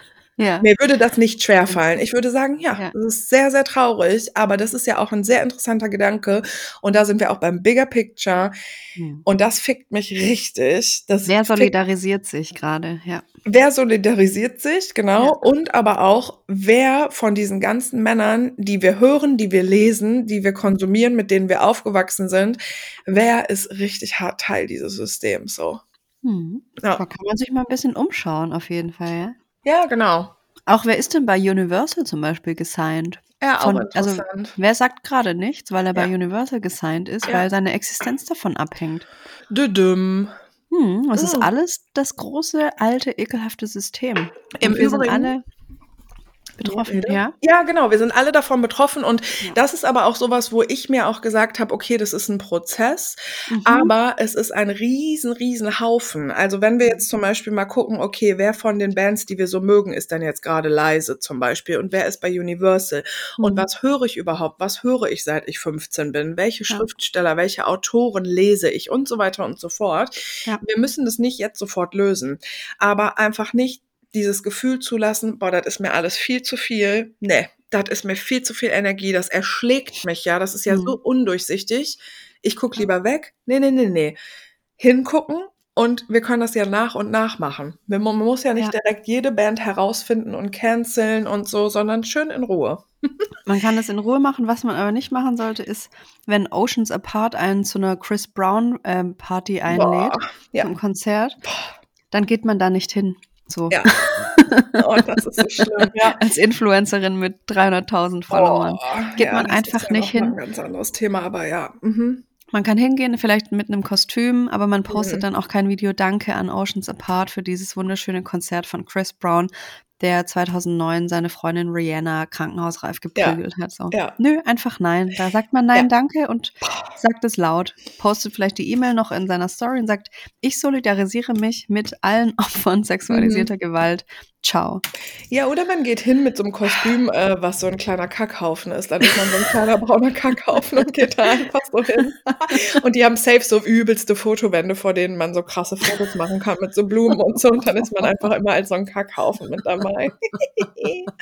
Ja. Mir würde das nicht schwerfallen. Ich würde sagen, ja, Ja. das ist sehr, sehr traurig, aber das ist ja auch 'n sehr interessanter Gedanke und da sind wir auch beim Bigger Picture Mhm. und das fickt mich richtig. Das Wer solidarisiert sich grade? Ja. Wer solidarisiert sich, genau, Ja. und aber auch, wer von diesen ganzen Männern, die wir hören, die wir lesen, die wir konsumieren, mit denen wir aufgewachsen sind, wer ist richtig hart Teil dieses Systems so? Mhm. Ja. Da kann man sich mal 'n bisschen umschauen auf jeden Fall, ja. Genau. Auch wer ist denn bei Universal zum Beispiel gesigned? Ja, auch Von also, wer sagt grade nichts, weil er bei Ja. Universal gesigned ist, Ja. weil seine Existenz davon abhängt. Düdüm. Mhm, es ist Oh. alles das große, alte, ekelhafte System. Im Und wir sind Übrigen alle betroffen, ja? Ja, genau, wir sind alle davon betroffen und Ja. das ist aber auch so was, wo ich mir auch gesagt habe: „Okay, das ist 'n Prozess“, Mhm. aber es ist ein riesen, riesen Haufen. Also, wenn wir jetzt zum Beispiel mal gucken, okay, wer von den Bands, die wir so mögen, ist denn jetzt grade leise zum Beispiel und wer ist bei Universal? Und Mhm. was höre ich überhaupt? Was höre ich, seit ich 15 bin? Welche Ja. Schriftsteller, welche Autoren lese ich und so weiter und so fort. Ja. Wir müssen das nicht jetzt sofort lösen, aber einfach nicht dieses Gefühl zulassen: „Boah, das ist mir alles viel zu viel. Ne, das ist mir viel zu viel Energie, das erschlägt mich ja, das ist ja so Mhm. undurchsichtig. Ich gucke lieber weg.“ Ne, ne, ne, ne. Hingucken und wir können das ja nach und nach machen. Man muss ja nicht Ja. direkt jede Band herausfinden und canceln und so, sondern schön in Ruhe. <laughs> Man kann das in Ruhe machen. Was man aber nicht machen sollte, ist, wenn Oceans Apart einen zu 'ner Chris Brown, ähm, Party einlädt, Boah, ja. zum Konzert, dann geht man da nicht hin, so. Ja. <laughs> Oh, das ist so schlimm, ja. Als Influencerin mit 300.000 Followern Oh, geht ja, man einfach nicht hin. 'n ganz anderes Thema, aber ja, mhm. Man kann hingehen, vielleicht mit 'nem Kostüm, aber man postet Mhm. dann auch kein Video „Danke an Oceans Apart für dieses wunderschöne Konzert von Chris Brown, der 2009 seine Freundin Rihanna krankenhausreif Ja. geprügelt hat“, so. Ja. Nö, einfach nein. Da sagt man Ja. „Nein, danke“ und sagt es laut. Postet vielleicht die E-Mail noch in seiner Story und sagt: „Ich solidarisiere mich mit allen <laughs> Opfern sexualisierter Mhm. Gewalt. Tschau.“ Ja, oder man geht hin mit so 'nem Kostüm, äh, was so 'n kleiner Kackhaufen ist. Dann ist man so 'n kleiner brauner Kackhaufen und geht da einfach so hin. Und die haben safe so übelste Fotowände, vor denen man so krasse Fotos machen kann mit so Blumen und so und dann ist man einfach immer als so 'n Kackhaufen mit dabei. <laughs>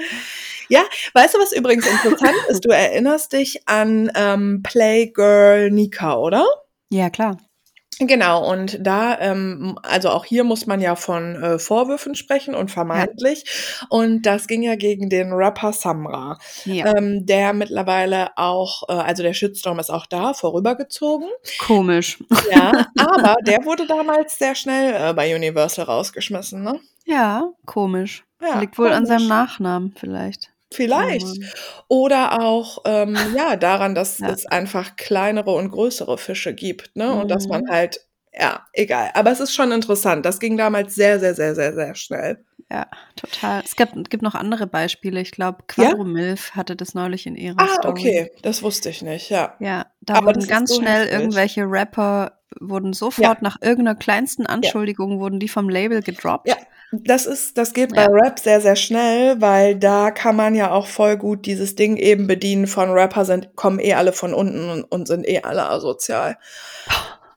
Ja, weißt du, was übrigens interessant ist? Du erinnerst dich an, ähm, Playgirl Nika, oder? Ja, klar. Genau, und da, ähm also auch hier muss man ja von, äh, Vorwürfen sprechen und Ja. vermeintlich. Und das ging ja gegen den Rapper Samra, Ja. ähm, der mittlerweile auch äh, also der Shitstorm ist auch da vorübergezogen. Komisch. Ja, aber der wurde damals sehr schnell, äh, bei Universal rausgeschmissen, ne? Ja, komisch. Ja, Liegt wohl an seinem komisch. Nachnamen vielleicht. Oh Vielleicht. Mann. Oder auch, ähm, ja, daran, dass Ja. es einfach kleinere und größere Fische gibt, ne? Und dass man Mhm. halt ja, egal. Aber es ist schon interessant. Das ging damals sehr, sehr, sehr, sehr, sehr schnell. Ja, total. Es gibt gibt noch andere Beispiele. Ich glaube, Ja? Quadro-Milf hatte das neulich in ihrer Ah, Story. okay, das wusste ich nicht, ja. Ja, da Aber wurden ganz so schnell heftig. irgendwelche Rapper wurden Ja. sofort nach irgend 'ner kleinsten Ja. Anschuldigung wurden die vom Label Ja, gedroppt. das ist das geht bei Ja. Rap sehr, sehr schnell, weil da kann man ja auch voll gut dieses Ding eben bedienen von Rapper sind kommen eh alle von unten und und sind eh alle asozial.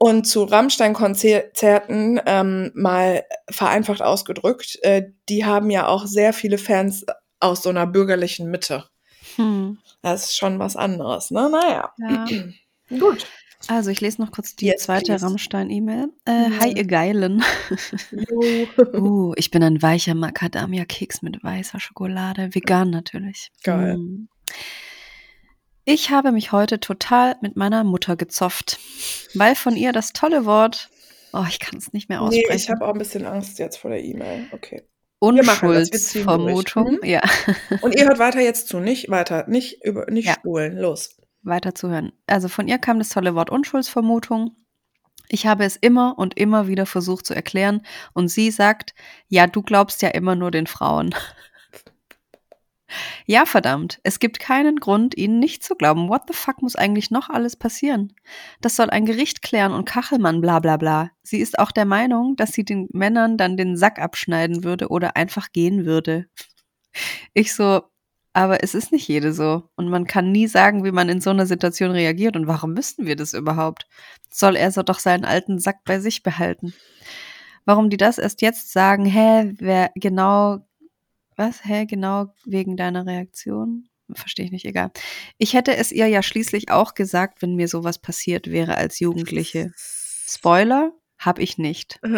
Und zu Rammstein-Konzerten, ähm, mal vereinfacht ausgedrückt, äh, die haben ja auch sehr viele Fans aus so 'ner bürgerlichen Mitte. Hm. Das ist schon was anderes, ne? Na ja. <clears throat> Gut. Also, ich lese noch kurz die Yes, zweite. Rammstein-E-Mail. Äh: „Hi, Mhm. ihr Geilen. <laughs> Uh, ich bin ein weicher Macadamia-Keks mit weißer Schokolade, vegan natürlich. Geil. Mm. Ich habe mich heute total mit meiner Mutter gezofft, weil von ihr das tolle Wort oh, ich kann's nicht mehr Ne, ich aussprechen. habe auch 'n bisschen Angst jetzt vor der E-Mail. Okay. Unschuldsvermutung. Mhm. Ja, <laughs> Und ihr hört weiter jetzt zu, nicht weiter, nicht über, nicht Ja. spulen, los. weiter zu hören. Also von ihr kam das tolle Wort Unschuldsvermutung. Ich habe es immer und immer wieder versucht zu erklären und sie sagt, ja, du glaubst ja immer nur den Frauen. Ja, verdammt. Es gibt keinen Grund, ihnen nicht zu glauben. What the fuck muss eigentlich noch alles passieren? Das soll ein Gericht klären und Kachelmann, bla bla bla. Sie ist auch der Meinung, dass sie den Männern dann den Sack abschneiden würde oder einfach gehen würde. Ich so, aber es ist nicht jede so. Und man kann nie sagen, wie man in so einer Situation reagiert. Und warum müssten wir das überhaupt? Soll er so doch seinen alten Sack bei sich behalten? Warum die das erst jetzt sagen, hä, wer genau was? Hä? Genau wegen deiner Reaktion? Verstehe ich nicht, egal. Ich hätte es ihr ja schließlich auch gesagt, wenn mir sowas passiert wäre als Jugendliche. Spoiler, hab ich nicht. <laughs>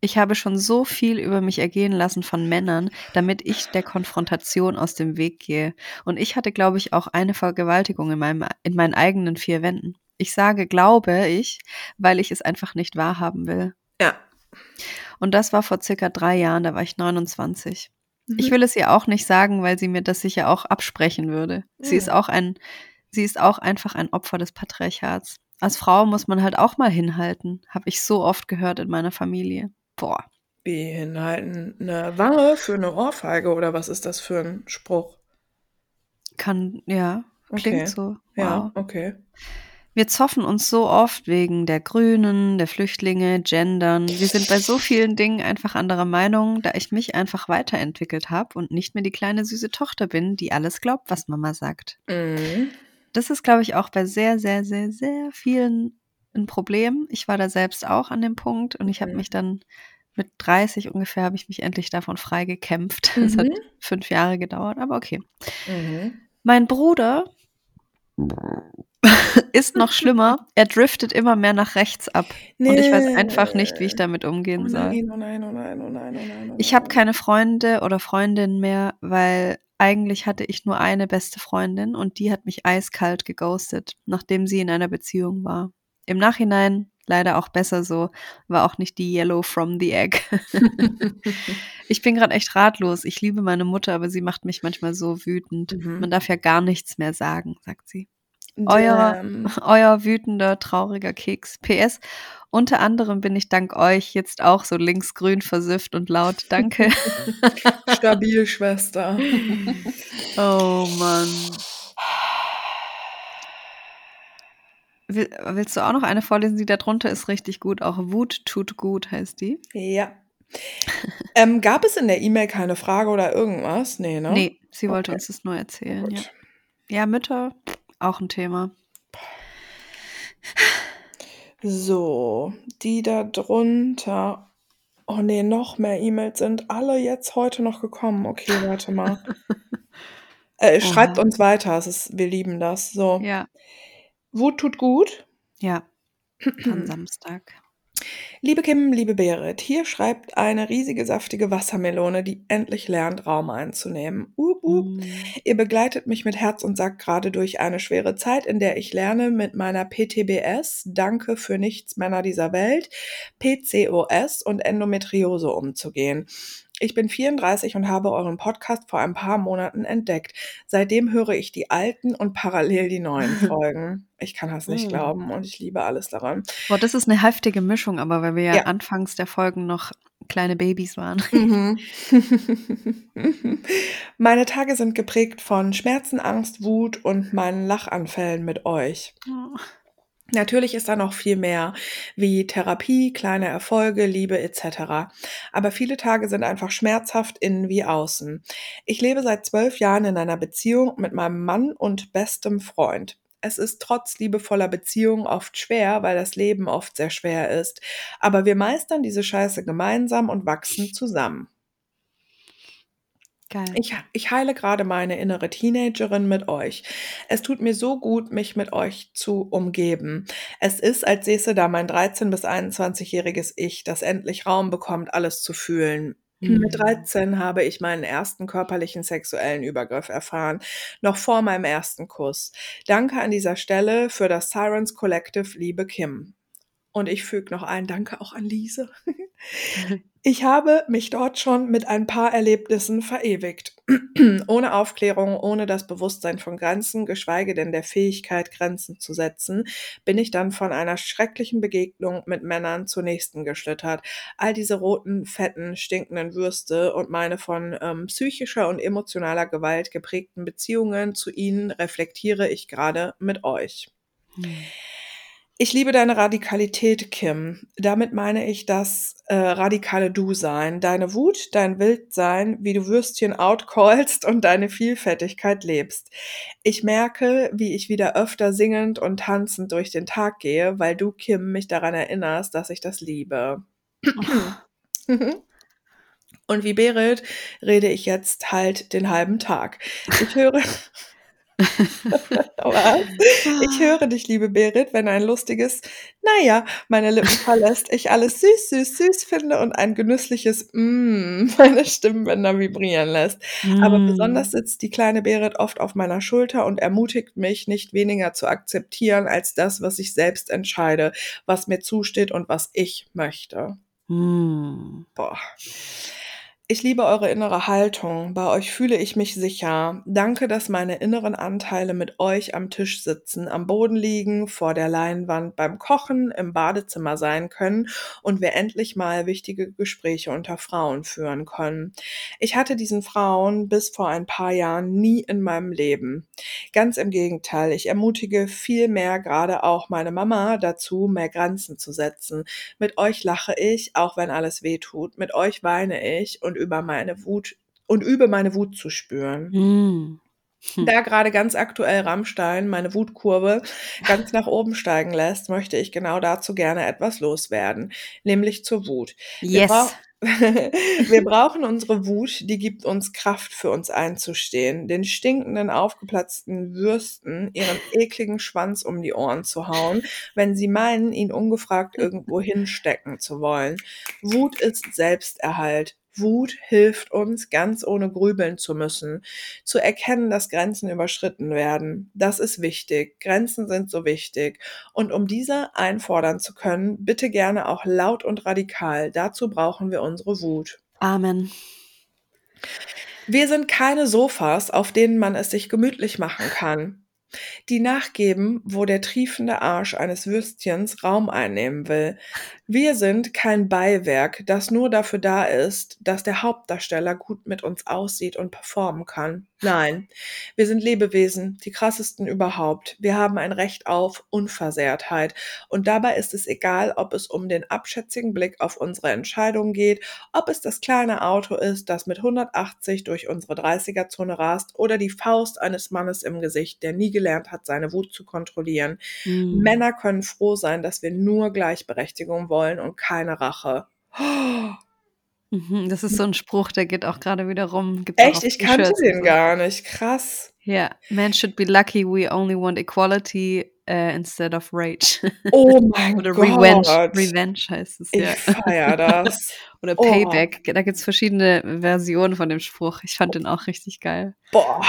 Ich habe schon so viel über mich ergehen lassen von Männern, damit ich der Konfrontation aus dem Weg gehe. Und ich hatte, glaube ich, auch eine Vergewaltigung in, meinem, in meinen eigenen vier Wänden. Ich sage, glaube ich, weil ich es einfach nicht wahrhaben will. Ja. Und das war vor circa drei Jahren, da war ich 29. Mhm. Ich will es ihr auch nicht sagen, weil sie mir das sicher auch absprechen würde. Sie Mhm. ist auch ein, sie ist auch einfach ein Opfer des Patriarchats. Als Frau muss man halt auch mal hinhalten, habe ich so oft gehört in meiner Familie. Boah. Wie hinhalten? Eine Wange für eine Ohrfeige oder was ist das für ein Spruch? Kann, ja, klingt Okay. so. Wow. Ja, okay. Wir zoffen uns so oft wegen der Grünen, der Flüchtlinge, Gendern. Wir sind bei so vielen Dingen einfach anderer Meinung, da ich mich einfach weiterentwickelt habe und nicht mehr die kleine süße Tochter bin, die alles glaubt, was Mama sagt. Mhm. Das ist, glaube ich, auch bei sehr, sehr, sehr, sehr vielen ein Problem. Ich war da selbst auch an dem Punkt und ich habe Mhm. mich dann mit 30 ungefähr habe ich mich endlich davon frei gekämpft. Es <laughs> hat Mhm. fünf Jahre gedauert, aber okay. Mhm. Mein Bruder <laughs> ist noch schlimmer. Er driftet immer mehr nach rechts ab. Und ich weiß einfach nicht, wie ich damit Oh umgehen soll. nein, oh nein, oh nein, oh nein, oh nein. Oh Ich habe keine Freunde oder Freundinnen mehr, weil eigentlich hatte ich nur eine beste Freundin und die hat mich eiskalt geghostet, nachdem sie in einer Beziehung war. Im Nachhinein leider auch besser so, war auch nicht die Yellow from the Egg. <laughs> ich bin gerade echt ratlos. Ich liebe meine Mutter, aber sie macht mich manchmal so wütend. Mhm. Man darf ja gar nichts mehr sagen, sagt sie. Euer, Damn. <laughs> euer wütender, trauriger Keks. PS. Unter anderem bin ich dank euch jetzt auch so linksgrün versifft und laut. Danke. <laughs> Stabil, Schwester. <laughs> oh Mann. Will, willst du auch noch eine vorlesen? Die da drunter ist richtig gut. Auch Wut tut gut heißt die. Ja. Ähm, gab es in der E-Mail keine Frage oder irgendwas? Nee, ne? Nee, sie wollte Okay. uns das nur erzählen. Ja. Ja, Mütter, auch ein Thema. So, die da drunter. Oh nee, noch mehr E-Mails sind alle jetzt heute noch gekommen. Okay, warte mal. <laughs> äh, schreibt uns weiter, es ist, wir lieben das. So, Ja, Wut tut gut. ja. Am <clears throat> Samstag. Liebe Kim, liebe Berit, hier schreibt eine riesige saftige Wassermelone, die endlich lernt, Raum einzunehmen. Up, up. Mm. Ihr begleitet mich mit Herz und Sack gerade durch eine schwere Zeit, in der ich lerne, mit meiner PTBS, Danke für nichts Männer dieser Welt, PCOS und Endometriose umzugehen. Ich bin 34 und habe euren Podcast vor ein paar Monaten entdeckt. Seitdem höre ich die alten und parallel die neuen <laughs> Folgen. Ich kann das nicht Mm. glauben und ich liebe alles daran. Boah, das ist eine heftige Mischung, aber weil wir ja, Ja. anfangs der Folgen noch kleine Babys waren. Mhm. <laughs> Meine Tage sind geprägt von Schmerzen, Angst, Wut und meinen Lachanfällen mit euch. Natürlich ist da noch viel mehr, wie Therapie, kleine Erfolge, Liebe etc. Aber viele Tage sind einfach schmerzhaft innen wie außen. Ich lebe seit zwölf Jahren in einer Beziehung mit meinem Mann und bestem Freund. Es ist trotz liebevoller Beziehung oft schwer, weil das Leben oft sehr schwer ist. Aber wir meistern diese Scheiße gemeinsam und wachsen zusammen. Geil. Ich, ich heile gerade meine innere Teenagerin mit euch. Es tut mir so gut, mich mit euch zu umgeben. Es ist, als säße da mein 13- bis 21-jähriges Ich, das endlich Raum bekommt, alles zu fühlen. Mhm. Mit 13 habe ich meinen ersten körperlichen sexuellen Übergriff erfahren, noch vor meinem ersten Kuss. Danke an dieser Stelle für das Sirens Collective, liebe Kim. Und ich füge noch ein Danke auch an Lise. <laughs> Ich habe mich dort schon mit ein paar Erlebnissen verewigt. <clears throat> ohne Aufklärung, ohne das Bewusstsein von Grenzen, geschweige denn der Fähigkeit, Grenzen zu setzen, bin ich dann von einer schrecklichen Begegnung mit Männern zur nächsten geschlittert. All diese roten, fetten, stinkenden Würste und meine von ähm, psychischer und emotionaler Gewalt geprägten Beziehungen zu ihnen reflektiere ich gerade mit euch. Hm. Ich liebe deine Radikalität, Kim. Damit meine ich das äh, radikale Du-Sein, deine Wut, dein Wildsein, wie du Würstchen outcallst und deine Vielfältigkeit lebst. Ich merke, wie ich wieder öfter singend und tanzend durch den Tag gehe, weil du, Kim, mich daran erinnerst, dass ich das liebe. und wie Berit rede ich jetzt halt den halben Tag. Ich höre. <laughs> <laughs> Ich höre dich, liebe Berit, wenn ein lustiges Naja meine Lippen verlässt, ich alles süß, süß, süß finde und ein genüssliches Mm meine Stimmbänder vibrieren lässt. Aber besonders mm. sitzt die kleine Berit oft auf meiner Schulter und ermutigt mich, nicht weniger zu akzeptieren als das, was ich selbst entscheide, was mir zusteht und was ich möchte. Mm. Boah. Ich liebe eure innere Haltung. Bei euch fühle ich mich sicher. Danke, dass meine inneren Anteile mit euch am Tisch sitzen, am Boden liegen, vor der Leinwand, beim Kochen, im Badezimmer sein können und wir endlich mal wichtige Gespräche unter Frauen führen können. Ich hatte diesen Frauen bis vor ein paar Jahren nie in meinem Leben. Ganz im Gegenteil, ich ermutige viel mehr gerade auch meine Mama dazu, mehr Grenzen zu setzen. Mit euch lache ich, auch wenn alles weh tut. Mit euch weine ich und über meine Wut und übe meine Wut zu spüren. Mm. Hm. Da gerade ganz aktuell Rammstein meine Wutkurve ganz nach oben steigen lässt, möchte ich genau dazu gerne etwas loswerden, nämlich zur Wut. Yes. Wir, <laughs> wir brauchen unsere Wut, die gibt uns Kraft für uns einzustehen, den stinkenden, aufgeplatzten Würsten ihren ekligen Schwanz um die Ohren zu hauen, wenn sie meinen, ihn ungefragt irgendwo hinstecken zu wollen. Wut ist Selbsterhalt. Wut hilft uns, ganz ohne grübeln zu müssen, zu erkennen, dass Grenzen überschritten werden. Das ist wichtig. Grenzen sind so wichtig. Und um diese einfordern zu können, bitte gerne auch laut und radikal. Dazu brauchen wir unsere Wut. Amen. Wir sind keine Sofas, auf denen man es sich gemütlich machen kann die nachgeben, wo der triefende Arsch eines Würstchens Raum einnehmen will. Wir sind kein Beiwerk, das nur dafür da ist, dass der Hauptdarsteller gut mit uns aussieht und performen kann. Nein, wir sind Lebewesen, die krassesten überhaupt. Wir haben ein Recht auf Unversehrtheit. Und dabei ist es egal, ob es um den abschätzigen Blick auf unsere Entscheidung geht, ob es das kleine Auto ist, das mit 180 durch unsere 30er-Zone rast, oder die Faust eines Mannes im Gesicht, der nie gelernt hat, seine Wut zu kontrollieren. Mhm. Männer können froh sein, dass wir nur Gleichberechtigung wollen und keine Rache. Mhm, das ist so ein Spruch, der geht auch gerade wieder rum. Gibt's Echt? Ich kannte den so. gar nicht. Krass. Ja, man should be lucky we only want equality uh, instead of rage. Oh <laughs> mein Oder Gott. Revenge, Revenge heißt es, ich ja. Ich feier das. <laughs> Oder oh. Payback. Da gibt es verschiedene Versionen von dem Spruch. Ich fand den auch richtig geil. Boah.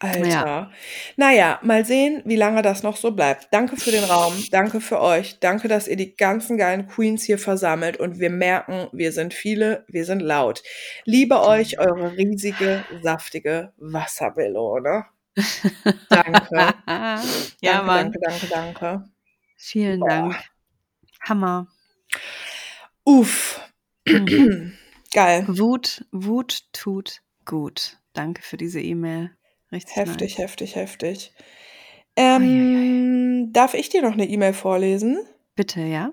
Alter. Ja. Naja, mal sehen, wie lange das noch so bleibt. Danke für den Raum, danke für euch, danke, dass ihr die ganzen geilen Queens hier versammelt und wir merken, wir sind viele, wir sind laut. Liebe euch, eure riesige, saftige Wassermelone. <laughs> Danke. ja, danke, Mann. danke, danke, danke. Vielen Boah. Dank. Hammer. Uff. <clears throat> Geil. Wut, Wut tut gut. Danke für diese E-Mail. Richtig heftig, nice. heftig, heftig. Ähm, darf ich dir noch eine E-Mail vorlesen? Bitte, ja.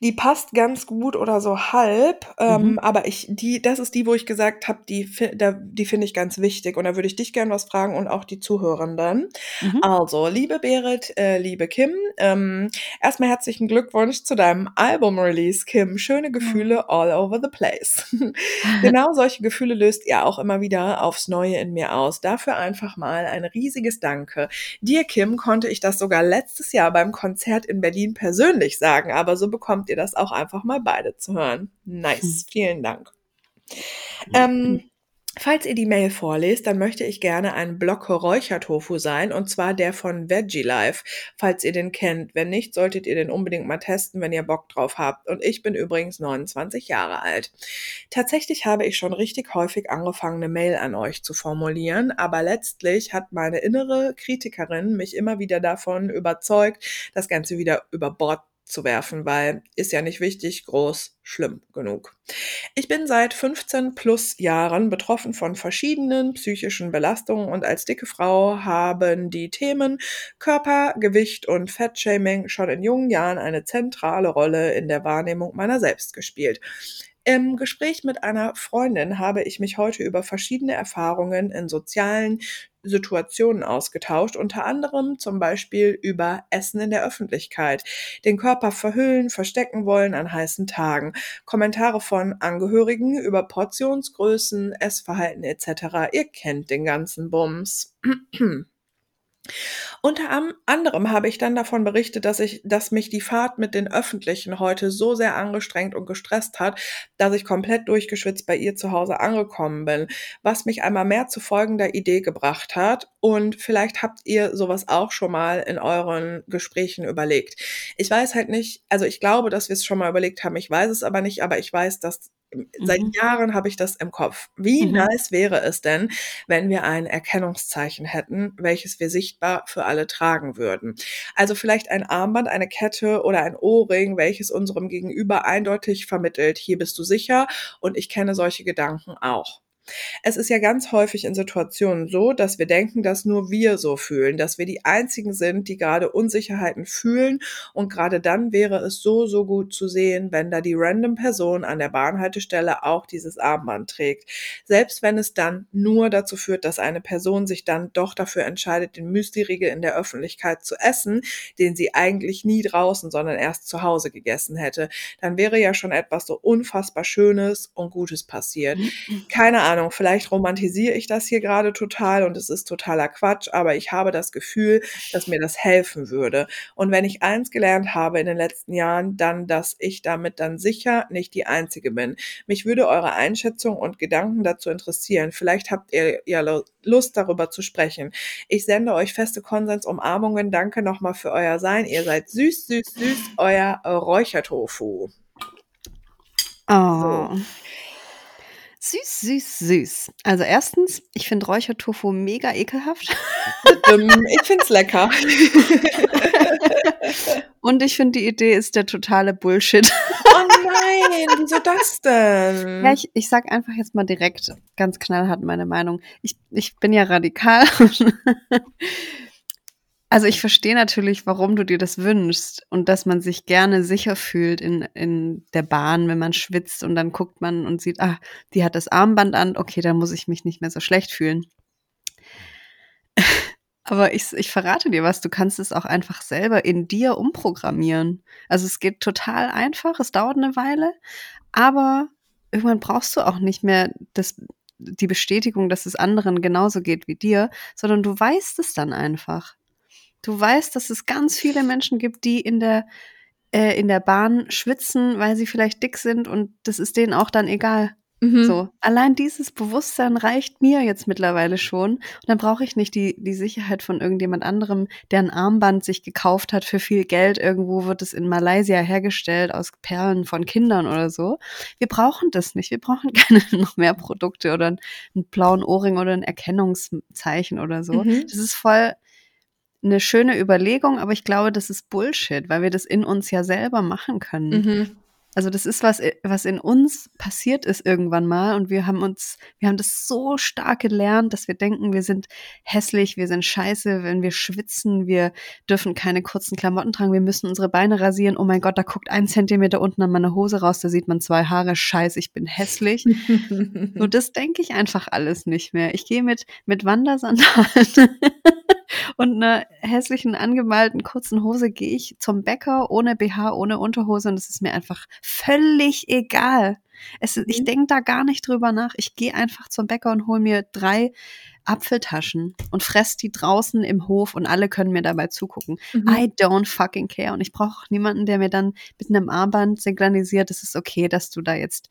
Die passt ganz gut oder so halb, ähm, mhm. aber ich, die, das ist die, wo ich gesagt habe, die, die finde ich ganz wichtig und da würde ich dich gerne was fragen und auch die Zuhörenden. Mhm. Also, liebe Berit, äh, liebe Kim, ähm, erstmal herzlichen Glückwunsch zu deinem Album-Release, Kim. Schöne Gefühle mhm. all over the place. <laughs> genau solche Gefühle löst ihr auch immer wieder aufs Neue in mir aus. Dafür einfach mal ein riesiges Danke. Dir, Kim, konnte ich das sogar letztes Jahr beim Konzert in Berlin persönlich sagen sagen, aber so bekommt ihr das auch einfach mal beide zu hören. Nice, hm. vielen Dank. Ähm, Falls ihr die Mail vorlest, dann möchte ich gerne ein Block Räuchertofu sein, und zwar der von Veggie Life, falls ihr den kennt. Wenn nicht, solltet ihr den unbedingt mal testen, wenn ihr Bock drauf habt. Und ich bin übrigens 29 Jahre alt. Tatsächlich habe ich schon richtig häufig angefangen, eine Mail an euch zu formulieren, aber letztlich hat meine innere Kritikerin mich immer wieder davon überzeugt, das Ganze wieder über Bord zu werfen, weil ist ja nicht wichtig, groß, schlimm genug. Ich bin seit 15 plus Jahren betroffen von verschiedenen psychischen Belastungen und als dicke Frau haben die Themen Körper, Gewicht und Fettshaming schon in jungen Jahren eine zentrale Rolle in der Wahrnehmung meiner selbst gespielt. Im Gespräch mit einer Freundin habe ich mich heute über verschiedene Erfahrungen in sozialen Situationen ausgetauscht, unter anderem zum Beispiel über Essen in der Öffentlichkeit, den Körper verhüllen, verstecken wollen an heißen Tagen, Kommentare von Angehörigen über Portionsgrößen, Essverhalten etc. Ihr kennt den ganzen Bums. Unter anderem habe ich dann davon berichtet, dass ich, dass mich die Fahrt mit den Öffentlichen heute so sehr angestrengt und gestresst hat, dass ich komplett durchgeschwitzt bei ihr zu Hause angekommen bin, was mich einmal mehr zu folgender Idee gebracht hat. Und vielleicht habt ihr sowas auch schon mal in euren Gesprächen überlegt. Ich weiß halt nicht, also ich glaube, dass wir es schon mal überlegt haben. Ich weiß es aber nicht, aber ich weiß, dass Seit Mhm. Jahren habe ich das im Kopf. Wie Mhm. nice wäre es denn, wenn wir ein Erkennungszeichen hätten, welches wir sichtbar für alle tragen würden? Also vielleicht ein Armband, eine Kette oder ein Ohrring, welches unserem Gegenüber eindeutig vermittelt, hier bist du sicher und ich kenne solche Gedanken auch. Es ist ja ganz häufig in Situationen so, dass wir denken, dass nur wir so fühlen, dass wir die einzigen sind, die gerade Unsicherheiten fühlen und gerade dann wäre es so, so gut zu sehen, wenn da die random Person an der Bahnhaltestelle auch dieses Armband trägt. Selbst wenn es dann nur dazu führt, dass eine Person sich dann doch dafür entscheidet, den Müsli-Riegel in der Öffentlichkeit zu essen, den sie eigentlich nie draußen, sondern erst zu Hause gegessen hätte, dann wäre ja schon etwas so unfassbar Schönes und Gutes passiert. Keine Ahnung, vielleicht romantisiere ich das hier gerade total und es ist totaler Quatsch, aber ich habe das Gefühl, dass mir das helfen würde. Und wenn ich eins gelernt habe in den letzten Jahren, dann, dass ich damit dann sicher nicht die Einzige bin. Mich würde eure Einschätzung und Gedanken dazu interessieren. Vielleicht habt ihr ja Lu- Lust darüber zu sprechen. Ich sende euch feste Konsensumarmungen. Danke nochmal für euer Sein. Ihr seid süß, süß, süß. Euer Räuchertofu. Oh. Süß, süß, süß. Also erstens, ich finde Räuchertofu mega ekelhaft. <laughs> Ähm, ich find's lecker. <laughs> Und ich finde, die Idee ist der totale Bullshit. Oh nein, wieso das denn? Ja, ich, ich sag einfach jetzt mal direkt ganz knallhart meine Meinung. Ich, ich bin ja radikal. Also ich verstehe natürlich, warum du dir das wünschst und dass man sich gerne sicher fühlt in, in der Bahn, wenn man schwitzt und dann guckt man und sieht, ah, die hat das Armband an, okay, dann muss ich mich nicht mehr so schlecht fühlen. <laughs> Aber ich, ich verrate dir was, du kannst es auch einfach selber in dir umprogrammieren. Also es geht total einfach, es dauert eine Weile, aber irgendwann brauchst du auch nicht mehr das, die Bestätigung, dass es anderen genauso geht wie dir, sondern du weißt es dann einfach. Du weißt, dass es ganz viele Menschen gibt, die in der, äh, in der Bahn schwitzen, weil sie vielleicht dick sind und das ist denen auch dann egal. Mhm. So, allein dieses Bewusstsein reicht mir jetzt mittlerweile schon. Und dann brauche ich nicht die, die Sicherheit von irgendjemand anderem, der ein Armband sich gekauft hat für viel Geld. Irgendwo wird es in Malaysia hergestellt aus Perlen von Kindern oder so. Wir brauchen das nicht. Wir brauchen <laughs> keine noch mehr Produkte oder einen, einen blauen Ohrring oder ein Erkennungszeichen oder so. Mhm. Das ist voll eine schöne Überlegung, aber ich glaube, das ist Bullshit, weil wir das in uns ja selber machen können. Mhm. Also das ist was, was in uns passiert ist irgendwann mal und wir haben uns, wir haben das so stark gelernt, dass wir denken, wir sind hässlich, wir sind scheiße, wenn wir schwitzen, wir dürfen keine kurzen Klamotten tragen, wir müssen unsere Beine rasieren. Oh mein Gott, da guckt ein Zentimeter unten an meiner Hose raus, da sieht man zwei Haare, scheiße, ich bin hässlich. <laughs> Nur das denke ich einfach alles nicht mehr. Ich gehe mit, mit Wandersandalen <laughs> und einer hässlichen, angemalten kurzen Hose gehe ich zum Bäcker ohne BH, ohne Unterhose und es ist mir einfach völlig egal. Es, Ich Mhm. denke da gar nicht drüber nach. Ich gehe einfach zum Bäcker und hole mir drei Apfeltaschen und fress die draußen im Hof und alle können mir dabei zugucken. Mhm. I don't fucking care. Und ich brauche auch niemanden, der mir dann mit einem Armband signalisiert, es ist okay, dass du da jetzt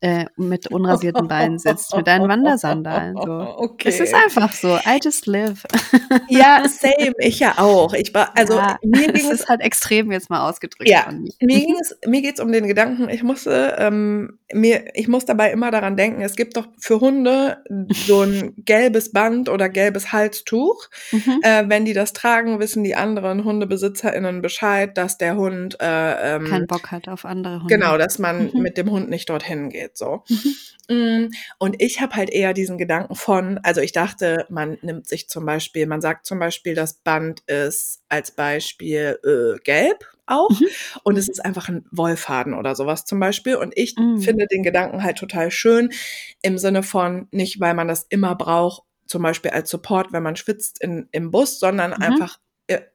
äh, mit unrasierten Beinen sitzt, mit deinen Wandersandalen. So. <laughs> Okay. Es ist einfach so. I just live. <laughs> Ja, same. Ich ja auch. Ich war, also ja, mir <laughs> ging es halt extrem jetzt mal ausgedrückt Ja, mir. mir ging es, mir geht's um den Gedanken, ich musste, ähm, mir, ich muss dabei immer daran denken, es gibt doch für Hunde so ein gelbes Band oder gelbes Halstuch. Mhm. Äh, wenn die das tragen, wissen die anderen HundebesitzerInnen Bescheid, dass der Hund, äh, ähm, Keinen Bock hat auf andere Hunde. Genau, dass man Mhm. mit dem Hund nicht dorthin geht, so. Mm, Und ich habe halt eher diesen Gedanken von, also ich dachte, man nimmt sich zum Beispiel, man sagt zum Beispiel, das Band ist als Beispiel äh, gelb auch Mhm. und es ist einfach ein Wollfaden oder sowas zum Beispiel. Und ich Mhm. finde den Gedanken halt total schön im Sinne von nicht, weil man das immer braucht, zum Beispiel als Support, wenn man schwitzt in, im Bus, sondern Mhm. einfach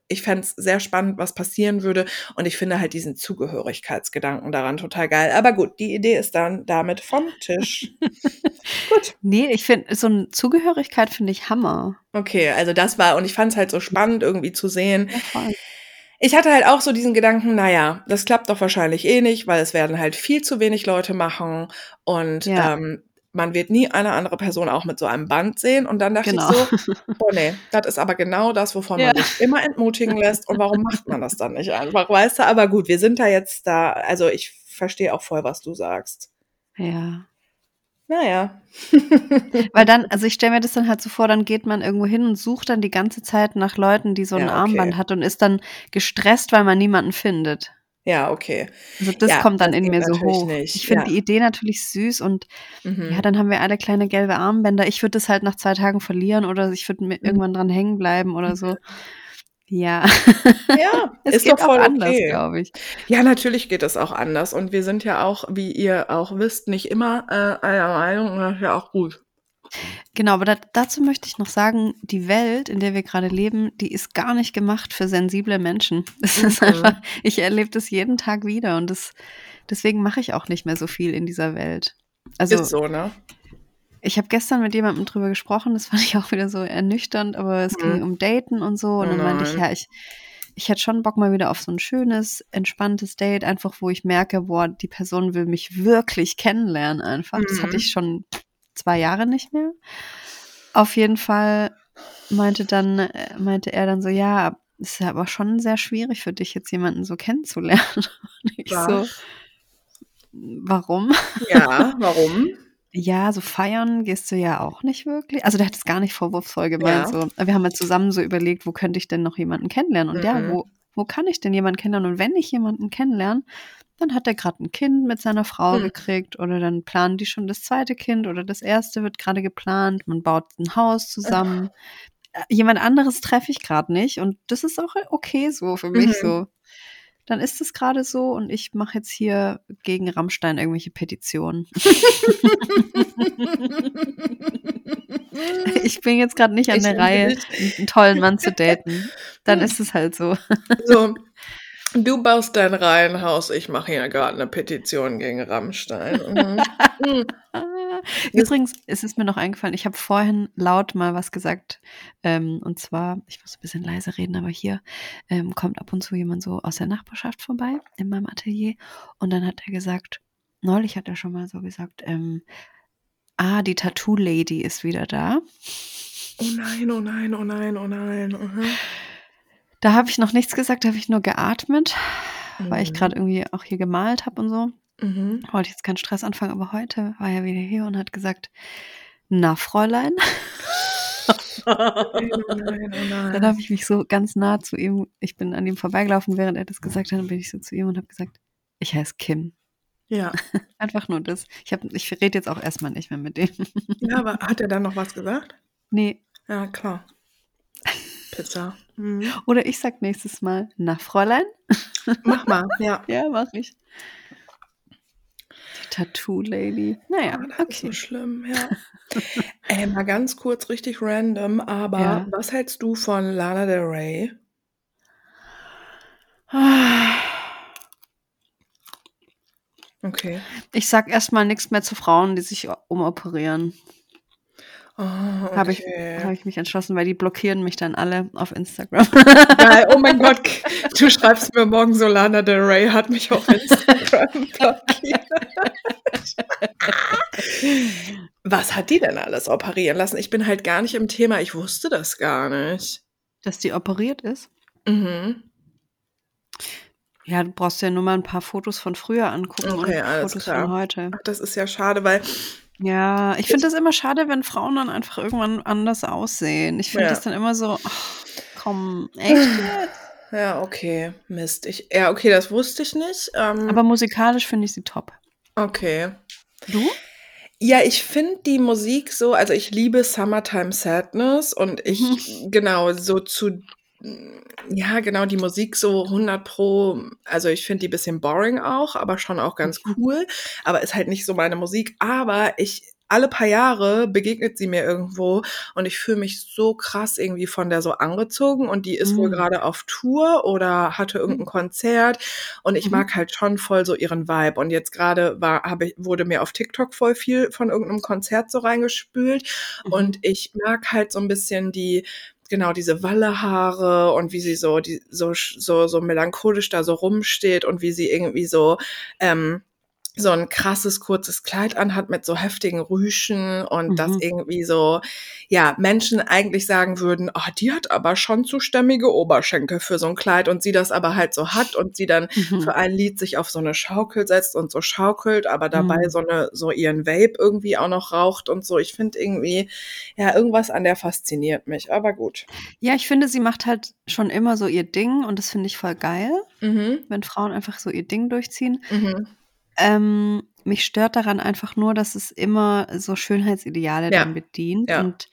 ich fände es sehr spannend, was passieren würde. Und ich finde halt diesen Zugehörigkeitsgedanken daran total geil. Aber gut, die Idee ist dann damit vom Tisch. <laughs> gut. Nee, ich finde, so eine Zugehörigkeit finde ich Hammer. Okay, also das war, und ich fand es halt so spannend irgendwie zu sehen. Ja. Ich hatte halt auch so diesen Gedanken, naja, das klappt doch wahrscheinlich eh nicht, weil es werden halt viel zu wenig Leute machen und Ja. ähm, man wird nie eine andere Person auch mit so einem Band sehen. Und dann dachte Genau. ich so, boah nee, das ist aber genau das, wovon man Ja. sich immer entmutigen lässt. Und warum macht man das dann nicht einfach, weißt du? Aber gut, wir sind da jetzt da, also ich verstehe auch voll, was du sagst. Ja. Naja. <laughs> Weil dann, also ich stelle mir das dann halt so vor, dann geht man irgendwo hin und sucht dann die ganze Zeit nach Leuten, die so ein Ja, okay. Armband hat und ist dann gestresst, weil man niemanden findet. Ja, okay. Also das Ja, kommt dann das in mir so hoch. nicht, Ich finde ja. die Idee natürlich süß und Mhm. ja, dann haben wir alle kleine gelbe Armbänder. Ich würde das halt nach zwei Tagen verlieren oder ich würde mir Mhm. irgendwann dran hängen bleiben oder so. Ja, ja <laughs> es ist geht doch voll auch anders, okay. glaube ich. Ja, natürlich geht es auch anders. Und wir sind ja auch, wie ihr auch wisst, nicht immer äh, einer Meinung. Und das ist ja auch gut. Genau, aber da, dazu möchte ich noch sagen, die Welt, in der wir gerade leben, die ist gar nicht gemacht für sensible Menschen. <laughs> Es ist Mhm. einfach, ich erlebe das jeden Tag wieder und das, deswegen mache ich auch nicht mehr so viel in dieser Welt. Also ist so, ne? ich habe gestern mit jemandem drüber gesprochen, das fand ich auch wieder so ernüchternd, aber es Mhm. ging um Daten und so und Oh dann meinte ich, nein. ja, ich, ich hätte schon Bock mal wieder auf so ein schönes, entspanntes Date, einfach wo ich merke, boah, die Person will mich wirklich kennenlernen einfach. Das hatte Mhm. ich schon zwei Jahre nicht mehr. Auf jeden Fall meinte dann, äh, meinte er dann so, ja, ist ja aber schon sehr schwierig für dich, jetzt jemanden so kennenzulernen. <laughs> Und ich so, Was? warum? Ja, warum? <laughs> Ja, so feiern gehst du ja auch nicht wirklich. Also der hat es gar nicht vorwurfsvoll gemeint. Ja. So. Wir haben ja zusammen so überlegt, wo könnte ich denn noch jemanden kennenlernen? Und ja, Mhm. wo, wo kann ich denn jemanden kennenlernen? Und wenn ich jemanden kennenlerne, dann hat er gerade ein Kind mit seiner Frau Mhm. gekriegt oder dann planen die schon das zweite Kind oder das erste wird gerade geplant. Man baut ein Haus zusammen. Äh, Jemand anderes treffe ich gerade nicht und das ist auch okay so für mich Mhm. so. Dann ist es gerade so und ich mache jetzt hier gegen Rammstein irgendwelche Petitionen. <laughs> Ich bin jetzt gerade nicht an Ich der Reihe, einen tollen Mann zu <laughs> daten. Dann ist es halt so. So, du baust dein Reihenhaus, ich mache hier gerade eine Petition gegen Rammstein. Mhm. Mhm. <laughs> Übrigens ist es mir noch eingefallen, ich habe vorhin laut mal was gesagt. Ähm, und zwar, ich muss ein bisschen leise reden, aber hier ähm, kommt ab und zu jemand so aus der Nachbarschaft vorbei in meinem Atelier. Und dann hat er gesagt, neulich hat er schon mal so gesagt, ähm, ah, die Tattoo-Lady ist wieder da. Oh nein, oh nein, oh nein, oh nein. Mhm. Da habe ich noch nichts gesagt, da habe ich nur geatmet, weil ich Mhm. gerade irgendwie auch hier gemalt habe und so. Mhm. wollte jetzt keinen Stress anfangen, aber heute war er wieder hier und hat gesagt, na Fräulein. <laughs> Oh nein, oh nein, oh Dann habe ich mich so ganz nah zu ihm, ich bin an ihm vorbeigelaufen, während er das gesagt hat, dann bin ich so zu ihm und habe gesagt, ich heiße Kim. Ja. <laughs> Einfach nur das. Ich, hab- ich rede jetzt auch erstmal nicht mehr mit dem. ja, aber <laughs> hat er dann noch was gesagt? nee. Ja, klar. Pizza. Mhm. Oder ich sag nächstes Mal, na Fräulein. <laughs> Mach mal, ja. <laughs> Ja, mach ich. Die Tattoo-Lady. Naja, Oh, das ist okay. so schlimm, ja. <laughs> Ey, mal ganz kurz, richtig random, aber Ja. was hältst du von Lana Del Rey? <sighs> Okay. Ich sag erstmal nichts mehr zu Frauen, die sich umoperieren. Oh, Habe ich, okay. habe ich mich entschlossen, weil die blockieren mich dann alle auf Instagram. Geil. Oh mein Gott, <laughs> du schreibst mir morgen, Solana Del Rey hat mich auf Instagram <laughs> blockiert. Was hat die denn alles operieren lassen? Ich bin halt gar nicht im Thema. Ich wusste das gar nicht. Dass die operiert ist. Mhm. Ja, du brauchst ja nur mal ein paar Fotos von früher angucken Okay, und alles Fotos klar. von heute. Ach, das ist ja schade, weil Ja, ich finde das immer schade, wenn Frauen dann einfach irgendwann anders aussehen. Ich finde Ja. das dann immer so, ach, komm, echt <laughs> ja, okay, Mist. Ich, ja, okay, das wusste ich nicht. Ähm, Aber musikalisch finde ich sie top. okay. Du? Ja, ich finde die Musik so, also ich liebe Summertime Sadness und ich, <laughs> genau, so zu, ja, genau, die Musik so 100 pro, also ich finde die bisschen boring auch, aber schon auch ganz Mhm. cool, aber ist halt nicht so meine Musik, aber ich, alle paar Jahre begegnet sie mir irgendwo und ich fühle mich so krass irgendwie von der so angezogen und die ist wohl Mhm. gerade auf Tour oder hatte irgendein Konzert und ich Mhm. mag halt schon voll so ihren Vibe und jetzt gerade war habe ich wurde mir auf TikTok voll viel von irgendeinem Konzert so reingespült Mhm. und ich mag halt so ein bisschen die genau diese Wallehaare und wie sie so die so so so melancholisch da so rumsteht und wie sie irgendwie so ähm, so ein krasses kurzes Kleid anhat mit so heftigen Rüschen und das Mhm. irgendwie so, ja, Menschen eigentlich sagen würden, ah, die hat aber schon zu stämmige Oberschenkel für so ein Kleid und sie das aber halt so hat und sie dann Mhm. für ein Lied sich auf so eine Schaukel setzt und so schaukelt, aber dabei Mhm. so eine, so ihren Vape irgendwie auch noch raucht und so. Ich finde irgendwie, ja, irgendwas an der fasziniert mich, aber gut. Ja, ich finde, sie macht halt schon immer so ihr Ding und das finde ich voll geil, Mhm. wenn Frauen einfach so ihr Ding durchziehen. Mhm. Ähm, mich stört daran einfach nur, dass es immer so Schönheitsideale Ja. dann bedient. Ja. Und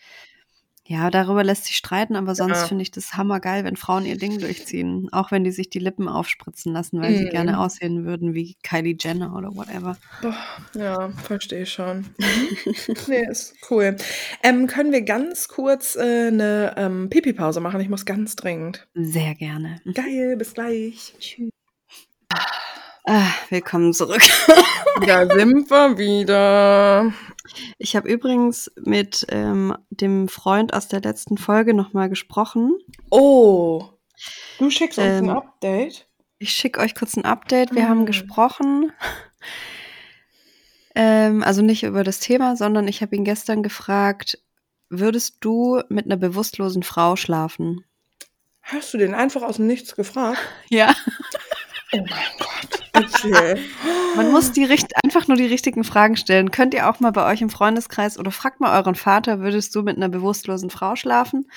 ja, darüber lässt sich streiten, aber sonst Ja. finde ich das hammergeil, wenn Frauen ihr Ding durchziehen. Auch wenn die sich die Lippen aufspritzen lassen, weil sie Mhm. gerne aussehen würden wie Kylie Jenner oder whatever. Boah, ja, verstehe schon. Mhm. <laughs> nee, ist cool. Ähm, können wir ganz kurz äh, eine ähm, Pipi-Pause machen? Ich muss ganz dringend. Sehr gerne. Geil, bis gleich. <laughs> Tschüss. Ah, willkommen zurück. <laughs> Da sind wir wieder. Ich habe übrigens mit ähm, dem Freund aus der letzten Folge nochmal gesprochen. Oh, du schickst uns Ähm, ein Update? Ich schicke euch kurz ein Update. Wir Mm. haben gesprochen. Ähm, also nicht über das Thema, sondern ich habe ihn gestern gefragt, würdest du mit einer bewusstlosen Frau schlafen? Hast du den einfach aus dem Nichts gefragt? <laughs> Ja. Oh mein Gott. Erzähl. <laughs> Man muss die richt einfach nur die richtigen Fragen stellen. Könnt ihr auch mal bei euch im Freundeskreis oder fragt mal euren Vater, würdest du mit einer bewusstlosen Frau schlafen?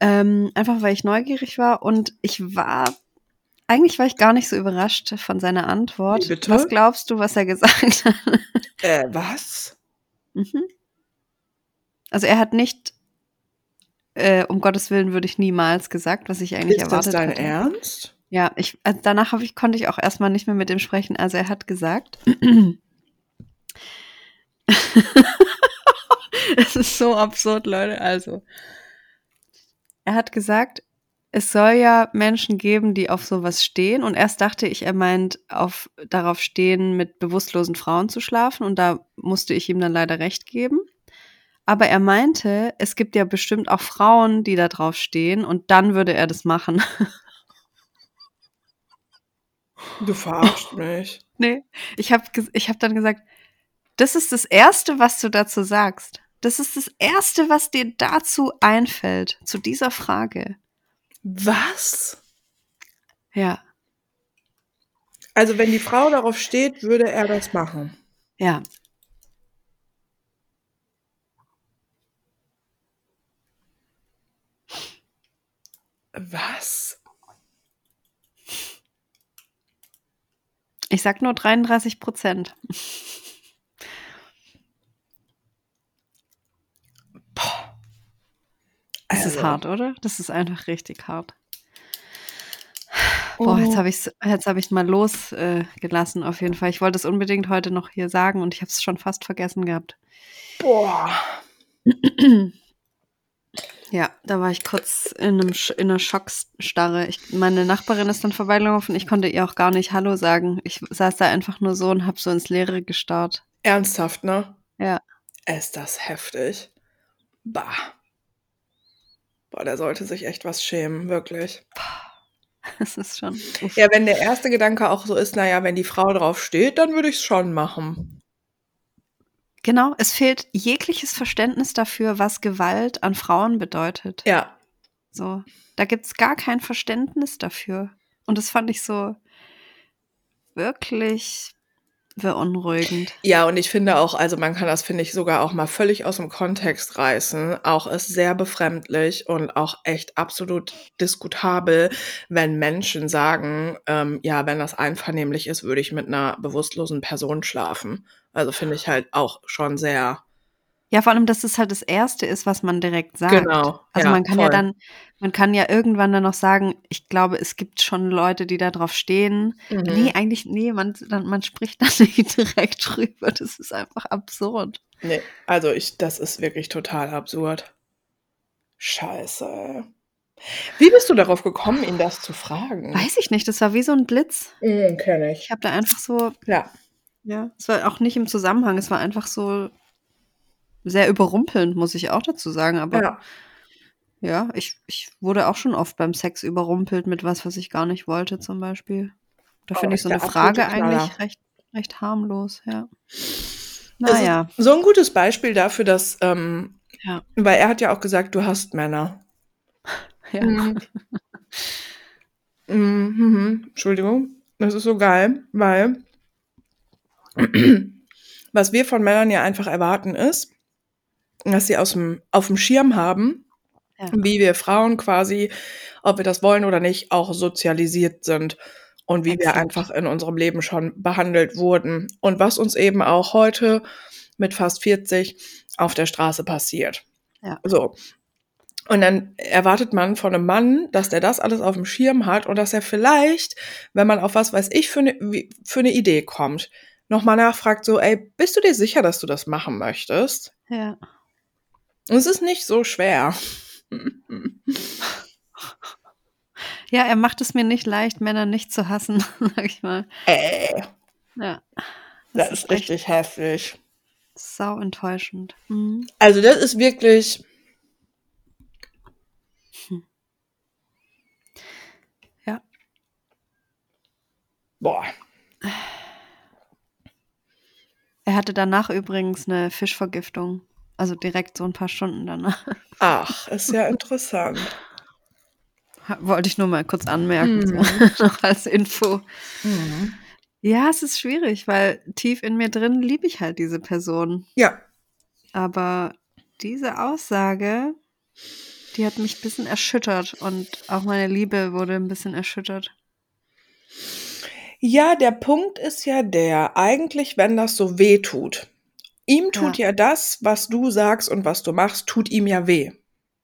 Ähm, einfach weil ich neugierig war und ich war, eigentlich war ich gar nicht so überrascht von seiner Antwort. Bitte? Was glaubst du, was er gesagt <laughs> hat? Äh, was? Mhm. Also er hat nicht, äh, um Gottes Willen würde ich niemals gesagt, was ich eigentlich Ist das erwartet dein hätte. Ernst? Ja, ich, also danach ich, konnte ich auch erstmal nicht mehr mit ihm sprechen. Also er hat gesagt, <clears throat> es ist so absurd, Leute. Also, er hat gesagt, es soll ja Menschen geben, die auf sowas stehen. Und erst dachte ich, er meint, auf, darauf stehen, mit bewusstlosen Frauen zu schlafen. Und da musste ich ihm dann leider recht geben. Aber er meinte, es gibt ja bestimmt auch Frauen, die da drauf stehen. Und dann würde er das machen. <laughs> Du verarschst <laughs> mich. Nee, ich habe ich hab dann gesagt, das ist das Erste, was du dazu sagst. Das ist das Erste, was dir dazu einfällt, zu dieser Frage. Was? Ja, Also wenn die Frau darauf steht, würde er das machen. ja. Was? Ich sag nur 33 Prozent. Das ist Also, hart, oder? Das ist einfach richtig hart. Boah, jetzt oh, habe ich es jetzt hab ich's mal losgelassen, äh, auf jeden Fall. Ich wollte es unbedingt heute noch hier sagen und ich habe es schon fast vergessen gehabt. boah. <clears throat> Ja, da war ich kurz in, einem, in einer Schockstarre. Ich, meine Nachbarin ist dann vorbeigelaufen. Ich konnte ihr auch gar nicht Hallo sagen. Ich saß da einfach nur so und habe so ins Leere gestarrt. Ernsthaft, ne? Ja. Ist das heftig. Bah. Boah, der sollte sich echt was schämen, wirklich. <laughs> Das ist schon. Ja, wenn der erste Gedanke auch so ist, naja, wenn die Frau drauf steht, dann würde ich es schon machen. Genau, es fehlt jegliches Verständnis dafür, was Gewalt an Frauen bedeutet. Ja. So, da gibt's gar kein Verständnis dafür. Und das fand ich so wirklich beunruhigend. Ja, und ich finde auch, also man kann das, finde ich, sogar auch mal völlig aus dem Kontext reißen. Auch ist sehr befremdlich und auch echt absolut diskutabel, wenn Menschen sagen, ähm, ja, wenn das einvernehmlich ist, würde ich mit einer bewusstlosen Person schlafen. Also finde ich halt auch schon sehr. Ja, vor allem, dass es halt das Erste ist, was man direkt sagt. Genau. Also ja, man kann voll. ja dann, man kann ja irgendwann dann noch sagen, ich glaube, es gibt schon Leute, die da drauf stehen. Mhm. Nee, eigentlich, nee, man, dann, man spricht <laughs> da nicht direkt drüber. Das ist einfach absurd. Nee, also ich, das ist wirklich total absurd. Scheiße. Wie bist du darauf gekommen, ihn das zu fragen? Weiß ich nicht, das war wie so ein Blitz. Mhm, kenn ich. Ich habe da einfach so, Ja. ja, es war auch nicht im Zusammenhang, es war einfach so sehr überrumpelnd, muss ich auch dazu sagen. Aber Ja. ja, ich, ich wurde auch schon oft beim Sex überrumpelt mit was, was ich gar nicht wollte, zum Beispiel. Da Oh, finde ich so eine Frage eigentlich recht, recht harmlos, ja. Naja, so ein gutes Beispiel dafür, dass, ähm, ja. weil er hat ja auch gesagt, du hast Männer. <laughs> ja. Mhm. Mhm. Entschuldigung. Das ist so geil, weil <clears throat> was wir von Männern ja einfach erwarten ist, dass sie aus dem, auf dem Schirm haben, Ja. wie wir Frauen quasi, ob wir das wollen oder nicht, auch sozialisiert sind und wie wir Exakt. einfach in unserem Leben schon behandelt wurden und was uns eben auch heute mit fast 40 auf der Straße passiert. Ja. So. Und dann erwartet man von einem Mann, dass der das alles auf dem Schirm hat und dass er vielleicht, wenn man auf was weiß ich für eine, wie- für eine Idee kommt, nochmal nachfragt, so, ey, bist du dir sicher, dass du das machen möchtest? ja. Und es ist nicht so schwer. Ja, er macht es mir nicht leicht, Männer nicht zu hassen, <laughs> sag ich mal. Ey, Ja. das ist richtig heftig. sau enttäuschend. Mhm. Also das ist wirklich. Ja. Boah. Er hatte danach übrigens eine Fischvergiftung. Also direkt so ein paar Stunden danach. Ach, ist ja interessant. Wollte ich nur mal kurz anmerken, Mhm. so, <laughs> noch als Info. Ja, es ist schwierig, weil tief in mir drin liebe ich halt diese Person. Ja. Aber diese Aussage, die hat mich ein bisschen erschüttert und auch meine Liebe wurde ein bisschen erschüttert. Ja, der Punkt ist ja der, eigentlich, wenn das so weh tut. Ihm tut ja. das, was du sagst und was du machst, tut ihm ja weh.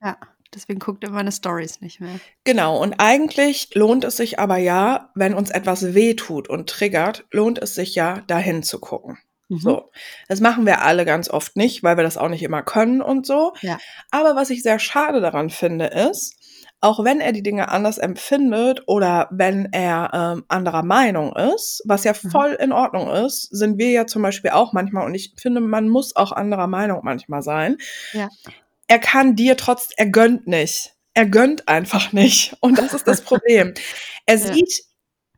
Ja, deswegen guckt er meine Stories nicht mehr. Genau, und eigentlich lohnt es sich aber ja, wenn uns etwas weh tut und triggert, lohnt es sich ja, dahin zu gucken. Mhm. So, das machen wir alle ganz oft nicht, weil wir das auch nicht immer können und so. Ja. Aber was ich sehr schade daran finde, ist, auch wenn er die Dinge anders empfindet oder wenn er ähm, anderer Meinung ist, was ja Mhm. voll in Ordnung ist, sind wir ja zum Beispiel auch manchmal und ich finde, man muss auch anderer Meinung manchmal sein. Ja. Er kann dir trotz, er gönnt nicht. Er gönnt einfach nicht. Und das ist das Problem. <laughs> Er Ja. sieht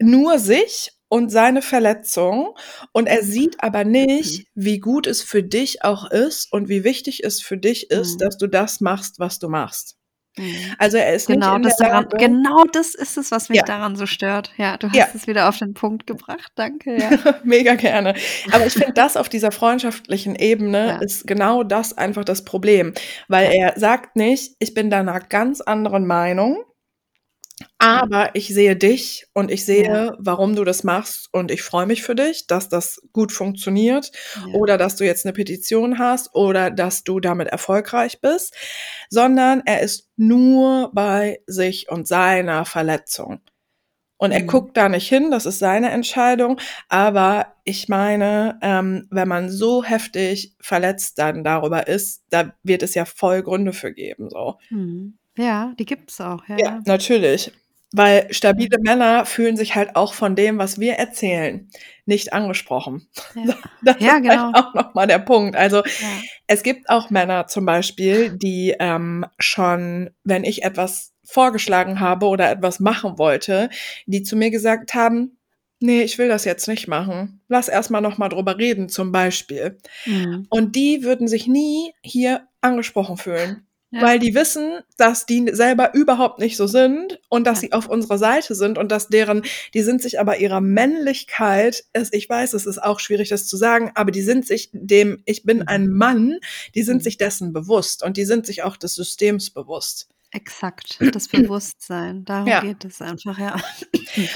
nur sich und seine Verletzung und er sieht aber nicht, wie gut es für dich auch ist und wie wichtig es für dich ist, Mhm. dass du das machst, was du machst. Mhm. Also er ist Genau, nicht das daran, Lage, genau das ist es, was mich Ja. daran so stört. Ja, du hast Ja. es wieder auf den Punkt gebracht. Danke. Ja. <laughs> Mega gerne. Aber ich finde, das auf dieser freundschaftlichen Ebene ist genau das einfach das Problem. Weil er sagt nicht, ich bin deiner ganz anderen Meinung, aber ich sehe dich und ich sehe, Ja. warum du das machst und ich freue mich für dich, dass das gut funktioniert Ja. oder dass du jetzt eine Petition hast oder dass du damit erfolgreich bist, sondern er ist nur bei sich und seiner Verletzung. Und er Mhm. guckt da nicht hin, das ist seine Entscheidung. Aber ich meine, ähm, wenn man so heftig verletzt dann darüber ist, da wird es ja voll Gründe für geben. So. Mhm. Ja, die gibt's auch. Ja. Ja, natürlich. Weil stabile Männer fühlen sich halt auch von dem, was wir erzählen, nicht angesprochen. Ja, <laughs> Das Ja, ist genau. auch nochmal der Punkt. Also Ja. es gibt auch Männer zum Beispiel, die ähm, schon, wenn ich etwas vorgeschlagen habe oder etwas machen wollte, die zu mir gesagt haben, nee, ich will das jetzt nicht machen. Lass erstmal nochmal drüber reden, zum Beispiel. Mhm. Und die würden sich nie hier angesprochen fühlen. Ja. Weil die wissen, dass die selber überhaupt nicht so sind und dass Ja. sie auf unserer Seite sind und dass deren, die sind sich aber ihrer Männlichkeit, es, ich weiß, es ist auch schwierig, das zu sagen, aber die sind sich dem, ich bin ein Mann, die sind Mhm. sich dessen bewusst und die sind sich auch des Systems bewusst. Exakt, das Bewusstsein. Darum Ja. geht es einfach, ja.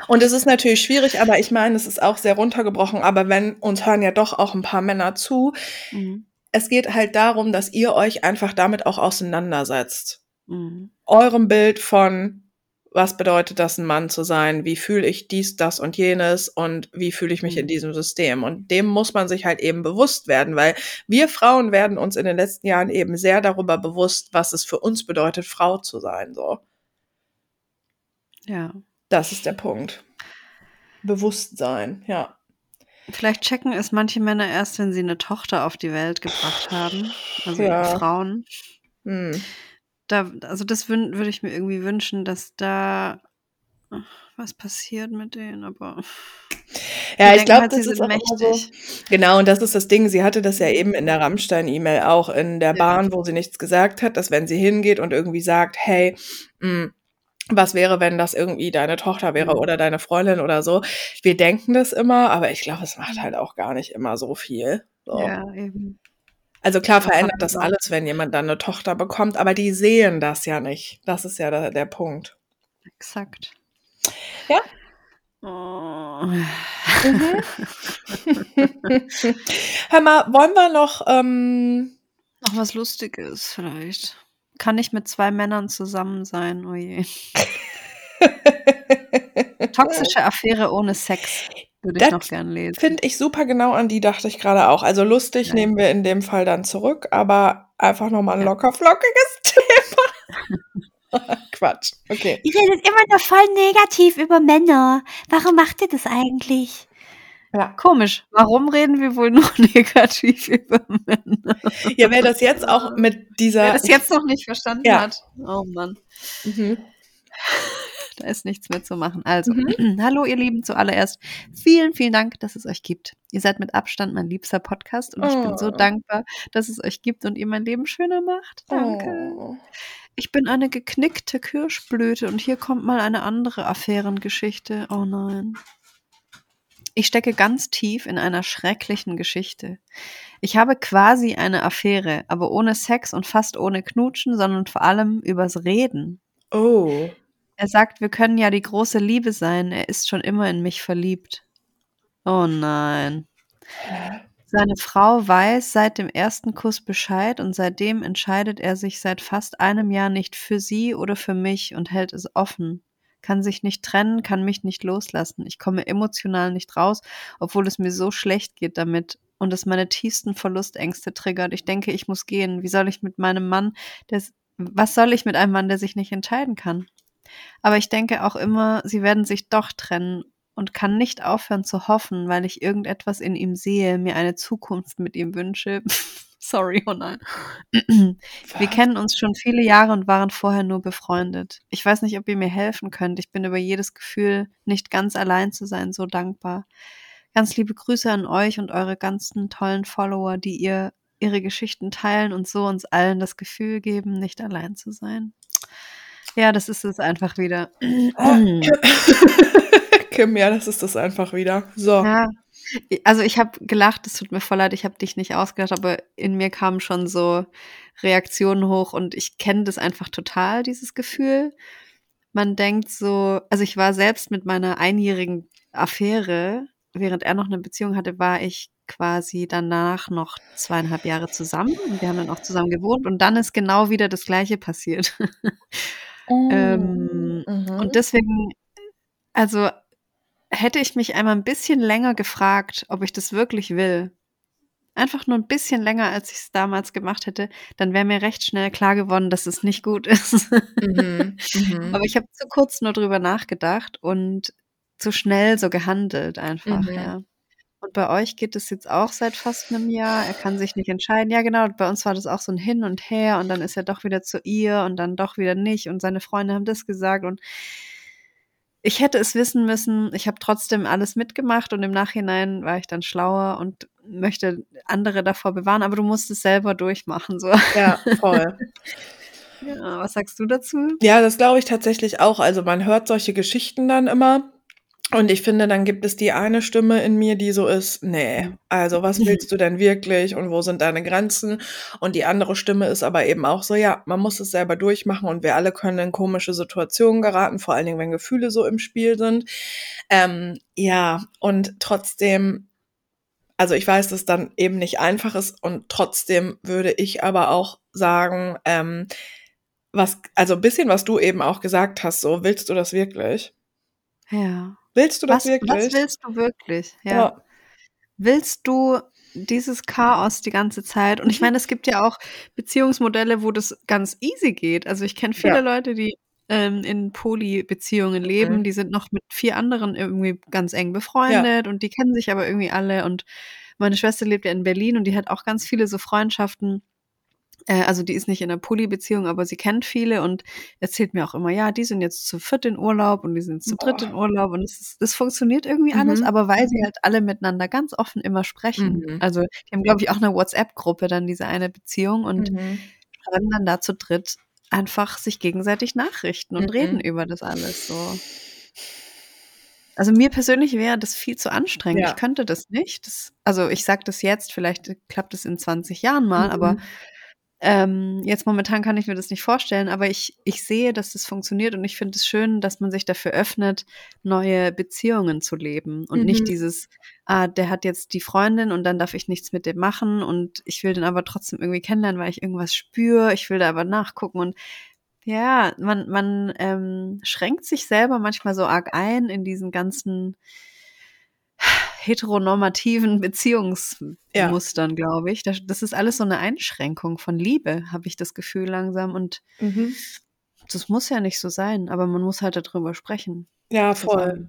Und es ist natürlich schwierig, aber ich meine, es ist auch sehr runtergebrochen, aber wenn uns hören ja doch auch ein paar Männer zu, Mhm. Es geht halt darum, dass ihr euch einfach damit auch auseinandersetzt. Mhm. Eurem Bild von, was bedeutet das, ein Mann zu sein? Wie fühle ich dies, das und jenes? Und wie fühle ich mich in Mhm. diesem System? Und dem muss man sich halt eben bewusst werden, weil wir Frauen werden uns in den letzten Jahren eben sehr darüber bewusst, was es für uns bedeutet, Frau zu sein, so. Ja. Das ist der Punkt. Bewusstsein, ja. Vielleicht checken es manche Männer erst, wenn sie eine Tochter auf die Welt gebracht haben. Also Ja. Frauen. Hm. Da, also das würde ich mir irgendwie wünschen, dass da was passiert mit denen, aber Ja, ich glaube, halt, das sie ist sind auch so. mächtig. Genau, und das ist das Ding. Sie hatte das ja eben in der Rammstein-E-Mail auch in der Ja. Bahn, wo sie nichts gesagt hat, dass wenn sie hingeht und irgendwie sagt, hey, mh, was wäre, wenn das irgendwie deine Tochter wäre Mhm. oder deine Freundin oder so. Wir denken das immer, aber ich glaube, es macht halt auch gar nicht immer so viel. So. Ja, eben. Also klar verändert das alles, wenn jemand dann eine Tochter bekommt, aber die sehen das ja nicht. Das ist ja der, der Punkt. Exakt. Ja. Oh. Mhm. <laughs> Hör mal, wollen wir noch ähm, Noch was Lustiges vielleicht. Kann ich mit zwei Männern zusammen sein? Oh je. <laughs> Toxische Affäre ohne Sex würde ich Das noch gern lesen. Finde ich super genau an die dachte ich gerade auch. Also lustig Ja. nehmen wir in dem Fall dann zurück, aber einfach nochmal ein Ja. locker flockiges <laughs> Thema. Quatsch. Okay. Ihr redet immer noch voll negativ über Männer. Warum macht ihr das eigentlich? Ja. Komisch. Warum reden wir wohl nur <laughs> negativ über Männer? Ja, wer das jetzt auch mit dieser. Wer das jetzt noch nicht verstanden Ja. hat. Oh Mann. Mhm. <laughs> Da ist nichts mehr zu machen. Also, Mhm. <clears throat> hallo ihr Lieben, zuallererst vielen, vielen Dank, dass es euch gibt. Ihr seid mit Abstand mein liebster Podcast und ich bin so Oh. dankbar, dass es euch gibt und ihr mein Leben schöner macht. Danke. Oh. Ich bin eine geknickte Kirschblüte und hier kommt mal eine andere Affärengeschichte. Oh nein. Ich stecke ganz tief in einer schrecklichen Geschichte. Ich habe quasi eine Affäre, aber ohne Sex und fast ohne Knutschen, sondern vor allem übers Reden. Oh. Er sagt, wir können ja die große Liebe sein. Er ist schon immer in mich verliebt. Oh nein. Seine Frau weiß seit dem ersten Kuss Bescheid und seitdem entscheidet er sich seit fast einem Jahr nicht für sie oder für mich und hält es offen. Kann sich nicht trennen, kann mich nicht loslassen. Ich komme emotional nicht raus, obwohl es mir so schlecht geht damit und es meine tiefsten Verlustängste triggert. Ich denke, ich muss gehen. Wie soll ich mit meinem Mann, der, was soll ich mit einem Mann, der sich nicht entscheiden kann? Aber ich denke auch immer, sie werden sich doch trennen und kann nicht aufhören zu hoffen, weil ich irgendetwas in ihm sehe, mir eine Zukunft mit ihm wünsche. <laughs> Sorry, oh nein. <clears throat> Wir kennen uns schon viele Jahre und waren vorher nur befreundet. Ich weiß nicht, ob ihr mir helfen könnt. Ich bin über jedes Gefühl, nicht ganz allein zu sein, so dankbar. Ganz liebe Grüße an euch und eure ganzen tollen Follower, die ihr ihre Geschichten teilen und so uns allen das Gefühl geben, nicht allein zu sein. Ja, das ist es einfach wieder. Kim, <clears throat> ja, das ist das einfach wieder. So. Ja, also ich habe gelacht, es tut mir voll leid, ich habe dich nicht ausgedacht, aber in mir kamen schon so Reaktionen hoch und ich kenne das einfach total, dieses Gefühl. Man denkt so, also ich war selbst mit meiner einjährigen Affäre, während er noch eine Beziehung hatte, war ich quasi danach noch zweieinhalb Jahre zusammen und wir haben dann auch zusammen gewohnt und dann ist genau wieder das Gleiche passiert. <laughs> Ähm, Mhm. Und deswegen, also hätte ich mich einmal ein bisschen länger gefragt, ob ich das wirklich will, einfach nur ein bisschen länger, als ich es damals gemacht hätte, dann wäre mir recht schnell klar geworden, dass es nicht gut ist. Mhm. <laughs> Mhm. Aber ich habe zu kurz nur drüber nachgedacht und zu schnell so gehandelt einfach, Mhm. ja. Und bei euch geht es jetzt auch seit fast einem Jahr. Er kann sich nicht entscheiden. Ja, genau, bei uns war das auch so ein Hin und Her und dann ist er doch wieder zu ihr und dann doch wieder nicht und seine Freunde haben das gesagt und ich hätte es wissen müssen. Ich habe trotzdem alles mitgemacht und im Nachhinein war ich dann schlauer und möchte andere davor bewahren, aber du musst es selber durchmachen, so. Ja, voll. <laughs> Ja, was sagst du dazu? Ja, das glaube ich tatsächlich auch. Also man hört solche Geschichten dann immer. Und ich finde, dann gibt es die eine Stimme in mir, die so ist, nee, also was <laughs> willst du denn wirklich und wo sind deine Grenzen? Und die andere Stimme ist aber eben auch so, ja, man muss es selber durchmachen und wir alle können in komische Situationen geraten, vor allen Dingen, wenn Gefühle so im Spiel sind. Ähm, ja, und trotzdem, also ich weiß, dass es dann eben nicht einfach ist und trotzdem würde ich aber auch sagen, ähm, was, also ein bisschen, was du eben auch gesagt hast, so, willst du das wirklich? Ja. Willst du das Was, wirklich? was willst du wirklich? Ja. Ja. Willst du dieses Chaos die ganze Zeit? Und ich Mhm. meine, es gibt ja auch Beziehungsmodelle, wo das ganz easy geht. Also ich kenne viele Ja. Leute, die ähm, in Poly-Beziehungen leben, Mhm. die sind noch mit vier anderen irgendwie ganz eng befreundet und die kennen sich aber irgendwie alle. Und meine Schwester lebt ja in Berlin und die hat auch ganz viele so Freundschaften. Äh, also die ist nicht in einer Poly-Beziehung, aber sie kennt viele und erzählt mir auch immer, ja, die sind jetzt zu viert in Urlaub und die sind zu dritt in Urlaub und es ist, das funktioniert irgendwie alles, Mhm. aber weil sie halt alle miteinander ganz offen immer sprechen. Mhm. Also die haben, glaube ich, auch eine WhatsApp-Gruppe, dann diese eine Beziehung und Mhm. schreiben dann da zu dritt einfach sich gegenseitig Nachrichten und Mhm. reden über das alles so. Also mir persönlich wäre das viel zu anstrengend. Ja. Ich könnte das nicht. Das, also ich sage das jetzt, vielleicht klappt es in 20 Jahren mal, Mhm. aber ähm, jetzt momentan kann ich mir das nicht vorstellen, aber ich, ich sehe, dass das funktioniert und ich finde es schön, dass man sich dafür öffnet, neue Beziehungen zu leben und Mhm. nicht dieses, ah, der hat jetzt die Freundin und dann darf ich nichts mit dem machen und ich will den aber trotzdem irgendwie kennenlernen, weil ich irgendwas spüre, ich will da aber nachgucken und ja, man, man ähm, schränkt sich selber manchmal so arg ein in diesen ganzen heteronormativen Beziehungsmustern, glaube ich. Das, das ist alles so eine Einschränkung von Liebe, habe ich das Gefühl langsam. Und Mhm. das muss ja nicht so sein, aber man muss halt darüber sprechen. Ja, voll.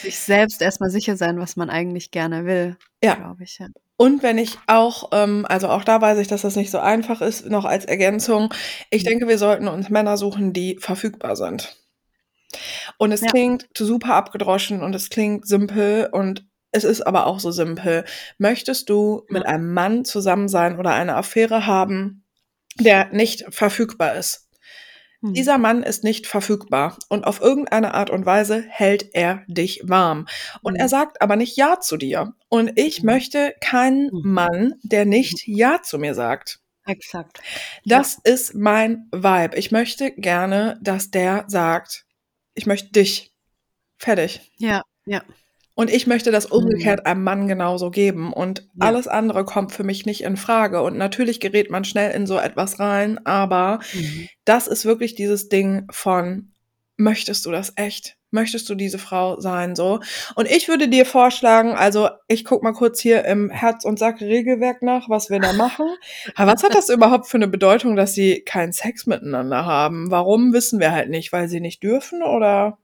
Sich selbst erstmal sicher sein, was man eigentlich gerne will, Ja. glaube ich. Ja. Und wenn ich auch, ähm, also auch da weiß ich, dass das nicht so einfach ist, noch als Ergänzung. Ich Mhm. denke, wir sollten uns Männer suchen, die verfügbar sind. Und es Ja. klingt super abgedroschen und es klingt simpel und es ist aber auch so simpel. Möchtest du mit Ja. einem Mann zusammen sein oder eine Affäre haben, der nicht verfügbar ist? Hm. Dieser Mann ist nicht verfügbar und auf irgendeine Art und Weise hält er dich warm. Und er sagt aber nicht Ja zu dir. Und ich Mhm. möchte keinen. Mann, der nicht Ja zu mir sagt. Exakt. Das ist mein Vibe. Ich möchte gerne, dass der sagt, ich möchte dich. Fertig. Ja, ja. Und ich möchte das umgekehrt einem Mann genauso geben. Und Ja. alles andere kommt für mich nicht in Frage. Und natürlich gerät man schnell in so etwas rein, aber Mhm. das ist wirklich dieses Ding von, möchtest du das echt? Möchtest du diese Frau sein, so? Und ich würde dir vorschlagen, also ich guck mal kurz hier im Herz- und Sack-Regelwerk nach, was wir da machen. Aber was hat das <laughs> überhaupt für eine Bedeutung, dass sie keinen Sex miteinander haben? Warum wissen wir halt nicht, weil sie nicht dürfen oder?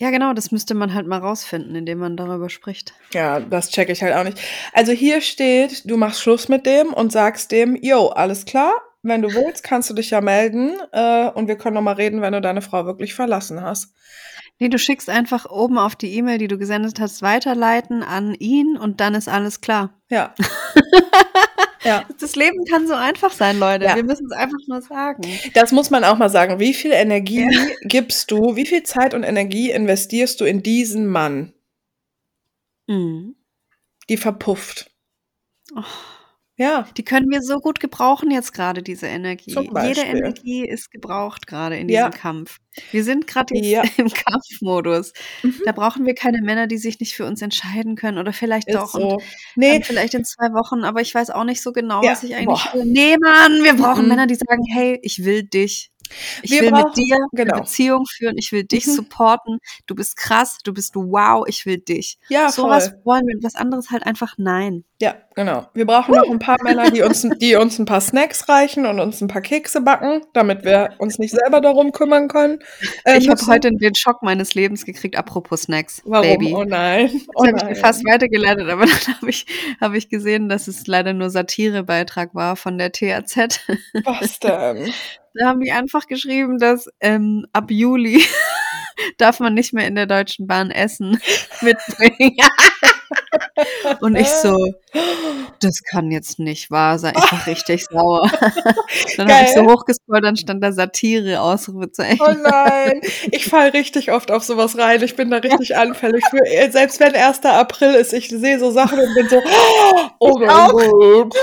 Ja, genau, das müsste man halt mal rausfinden, indem man darüber spricht. Ja, das checke ich halt auch nicht. Also hier steht, du machst Schluss mit dem und sagst dem, yo, alles klar, wenn du willst, kannst du dich ja melden äh, und wir können noch mal reden, wenn du deine Frau wirklich verlassen hast. Nee, du schickst einfach oben auf die E-Mail, die du gesendet hast, weiterleiten an ihn und dann ist alles klar. Ja. <laughs> ja. Das Leben kann so einfach sein, Leute. Ja. Wir müssen es einfach nur sagen. Das muss man auch mal sagen. Wie viel Energie gibst du, wie viel Zeit und Energie investierst du in diesen Mann? Mhm. Die verpufft. Oh, Ja. die können wir so gut gebrauchen jetzt gerade, diese Energie. Jede. Energie ist gebraucht gerade in Ja. diesem Kampf. Wir sind gerade Ja. <laughs> im Kampfmodus. Mhm. Da brauchen wir keine Männer, die sich nicht für uns entscheiden können oder vielleicht Ist doch. Und so. Nee, dann vielleicht in zwei Wochen, aber ich weiß auch nicht so genau, Ja, was ich eigentlich boah. will. Nee, Mann, wir brauchen Mhm. Männer, die sagen, hey, ich will dich. Ich Wir will brauchen- mit dir genau. eine Beziehung führen, ich will dich Mhm. supporten. Du bist krass, du bist wow, ich will dich. Ja, Sowas voll. wollen wir, was anderes halt einfach nein. Ja, genau. Wir brauchen noch ein paar Männer, die uns, die uns ein paar Snacks reichen und uns ein paar Kekse backen, damit wir uns nicht selber darum kümmern können. Äh, ich habe heute den Schock meines Lebens gekriegt, apropos Snacks, Warum? Baby. Oh nein. Oh habe ich dir fast weitergeleitet, aber <laughs> dann habe ich, hab ich gesehen, dass es leider nur Satirebeitrag war von der TAZ. Was denn? Da haben die einfach geschrieben, dass ähm, ab Juli <laughs> darf man nicht mehr in der Deutschen Bahn Essen <laughs> mitbringen. <laughs> Und ich so, <laughs> das kann jetzt nicht wahr sein. Ich war richtig sauer. <laughs> Dann habe ich so hochgescrollt, dann stand da Satire, Ausrufezeichen. Oh nein, ich fall richtig oft auf sowas rein. Ich bin da richtig <laughs> anfällig für. äh, Selbst wenn 1. April ist, ich sehe so Sachen und bin so, oh mein. Gott.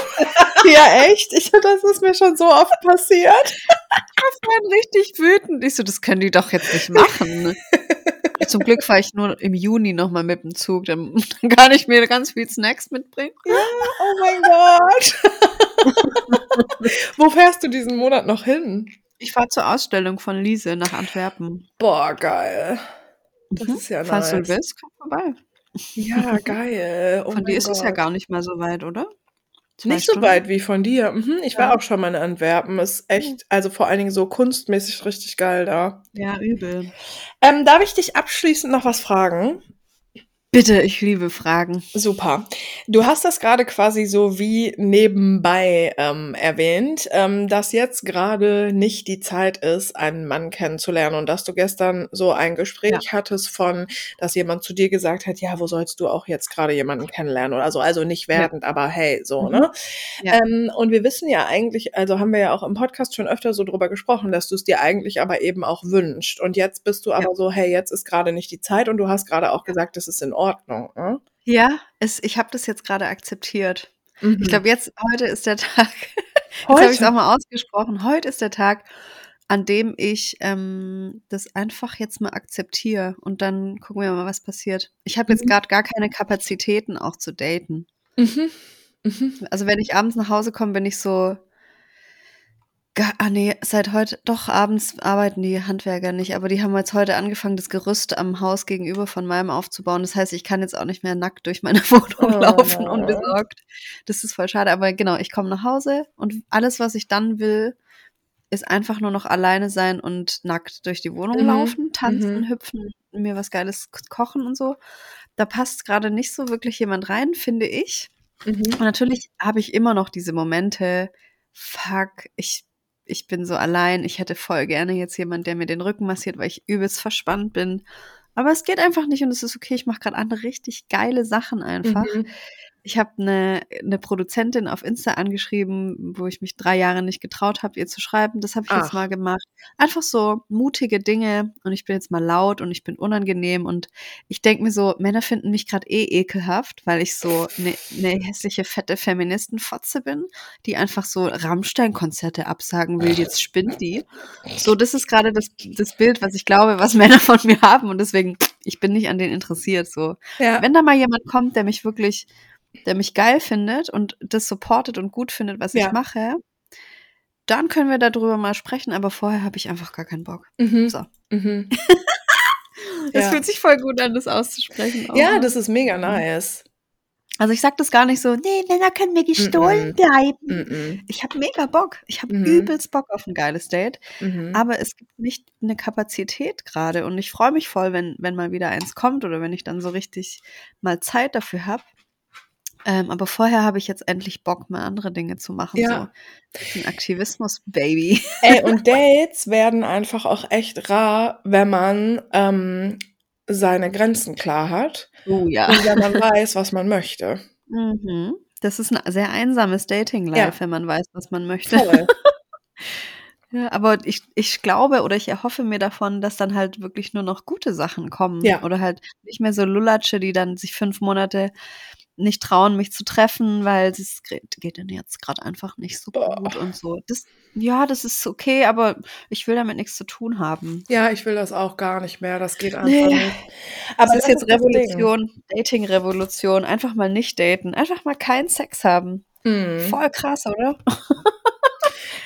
Ja, echt? Ich, das ist mir schon so oft passiert. Ich war richtig wütend. Ich so, das können die doch jetzt nicht machen. Zum Glück fahre ich nur im Juni nochmal mit dem Zug. Dann, dann <laughs> kann ich mir ganz viel Snacks mitbringen. Oh mein Gott. <laughs> Wo fährst du diesen Monat noch hin? Ich fahre zur Ausstellung von Lise nach Antwerpen. Boah, geil. Das Mhm. ist ja Falls nice. du willst, komm vorbei. Ja, geil. Oh von dir ist es ja Gott. gar nicht mal so weit, oder? Nicht so Stunden? weit wie von dir. Mhm, ich war Ja. auch schon mal in Antwerpen. Ist echt, also vor allen Dingen so kunstmäßig richtig geil da. Ja, übel. Ähm, darf ich dich abschließend noch was fragen? Bitte, ich liebe Fragen. Super. Du hast das gerade quasi so wie nebenbei ähm, erwähnt, ähm, dass jetzt gerade nicht die Zeit ist, einen Mann kennenzulernen und dass du gestern so ein Gespräch hattest von, dass jemand zu dir gesagt hat, ja, wo sollst du auch jetzt gerade jemanden kennenlernen oder so, also nicht Ja. wertend, aber hey, so, Mhm. ne? Ja. Ähm, und wir wissen ja eigentlich, also haben wir ja auch im Podcast schon öfter so drüber gesprochen, dass du es dir eigentlich aber eben auch wünscht. Und jetzt bist du aber so, hey, jetzt ist gerade nicht die Zeit und du hast gerade auch gesagt, das ist in Ordnung. Ne? Ja, es, ich habe das jetzt gerade akzeptiert. Mhm. Ich glaube, jetzt, heute ist der <laughs> Tag. Jetzt habe ich es Heute? auch mal ausgesprochen. Heute ist der Tag, an dem ich ähm, das einfach jetzt mal akzeptiere und dann gucken wir mal, was passiert. Ich habe jetzt Mhm. gerade gar keine Kapazitäten, auch zu daten. Mhm. Mhm. Also wenn ich abends nach Hause komme, bin ich so, ga- ah nee, seit heute, doch abends arbeiten die Handwerker nicht, aber die haben jetzt heute angefangen, das Gerüst am Haus gegenüber von meinem aufzubauen. Das heißt, ich kann jetzt auch nicht mehr nackt durch meine <laughs> Wohnung Oh. laufen, unbesorgt. Das ist voll schade, aber genau, ich komme nach Hause und alles, was ich dann will, ist einfach nur noch alleine sein und nackt durch die Wohnung Mhm. laufen, tanzen, Mhm. hüpfen, mir was Geiles kochen und so. Da passt gerade nicht so wirklich jemand rein, finde ich. Mhm. Und natürlich habe ich immer noch diese Momente, fuck, ich, ich bin so allein, ich hätte voll gerne jetzt jemand, der mir den Rücken massiert, weil ich übelst verspannt bin. Aber es geht einfach nicht und es ist okay, ich mache gerade andere richtig geile Sachen einfach. Mhm. Ich habe eine, eine Produzentin auf Insta angeschrieben, wo ich mich drei Jahre nicht getraut habe, ihr zu schreiben. Das habe ich Ach. jetzt mal gemacht. Einfach so mutige Dinge und ich bin jetzt mal laut und ich bin unangenehm und ich denke mir so, Männer finden mich gerade eh ekelhaft, weil ich so eine ne hässliche, fette Feministenfotze bin, die einfach so Rammstein-Konzerte absagen will. Jetzt spinnt die. So, das ist gerade das, das Bild, was ich glaube, was Männer von mir haben und deswegen, ich bin nicht an denen interessiert. So, Ja. wenn da mal jemand kommt, der mich wirklich, der mich geil findet und das supportet und gut findet, was Ja. ich mache, dann können wir darüber mal sprechen, aber vorher habe ich einfach gar keinen Bock. Mhm. So. Mhm. <laughs> Das Ja. fühlt sich voll gut an, das auszusprechen. auch, Ja, ne? das ist mega nice. also ich sag das gar nicht so, Nee, Männer können mir gestohlen Mhm. bleiben. Mhm. ich habe mega Bock. Ich habe Mhm. übelst Bock auf ein geiles Date, Mhm. aber es gibt nicht eine Kapazität gerade und ich freue mich voll, wenn, wenn mal wieder eins kommt oder wenn ich dann so richtig mal Zeit dafür habe. Ähm, aber vorher habe ich jetzt endlich Bock, mal andere Dinge zu machen. Ja. So ein Aktivismus, Baby. Ey, <laughs> und Dates werden einfach auch echt rar, wenn man ähm, seine Grenzen klar hat Oh ja. und wenn man weiß, was man möchte. Mhm. Das ist ein sehr einsames Dating-Life, Ja. wenn man weiß, was man möchte. Toll. <laughs> Ja, aber ich, ich glaube oder ich erhoffe mir davon, dass dann halt wirklich nur noch gute Sachen kommen. Ja. Oder halt nicht mehr so Lullatsche, die dann sich fünf Monate nicht trauen, mich zu treffen, weil es geht ihnen jetzt gerade einfach nicht so gut und so. Das, ja, das ist okay, aber ich will damit nichts zu tun haben. Ja, ich will das auch gar nicht mehr. Das geht einfach Nee. nicht. Aber das ist jetzt. Revolution, Dating-Revolution. Einfach mal nicht daten, einfach mal keinen Sex haben. Mhm. Voll krass, oder?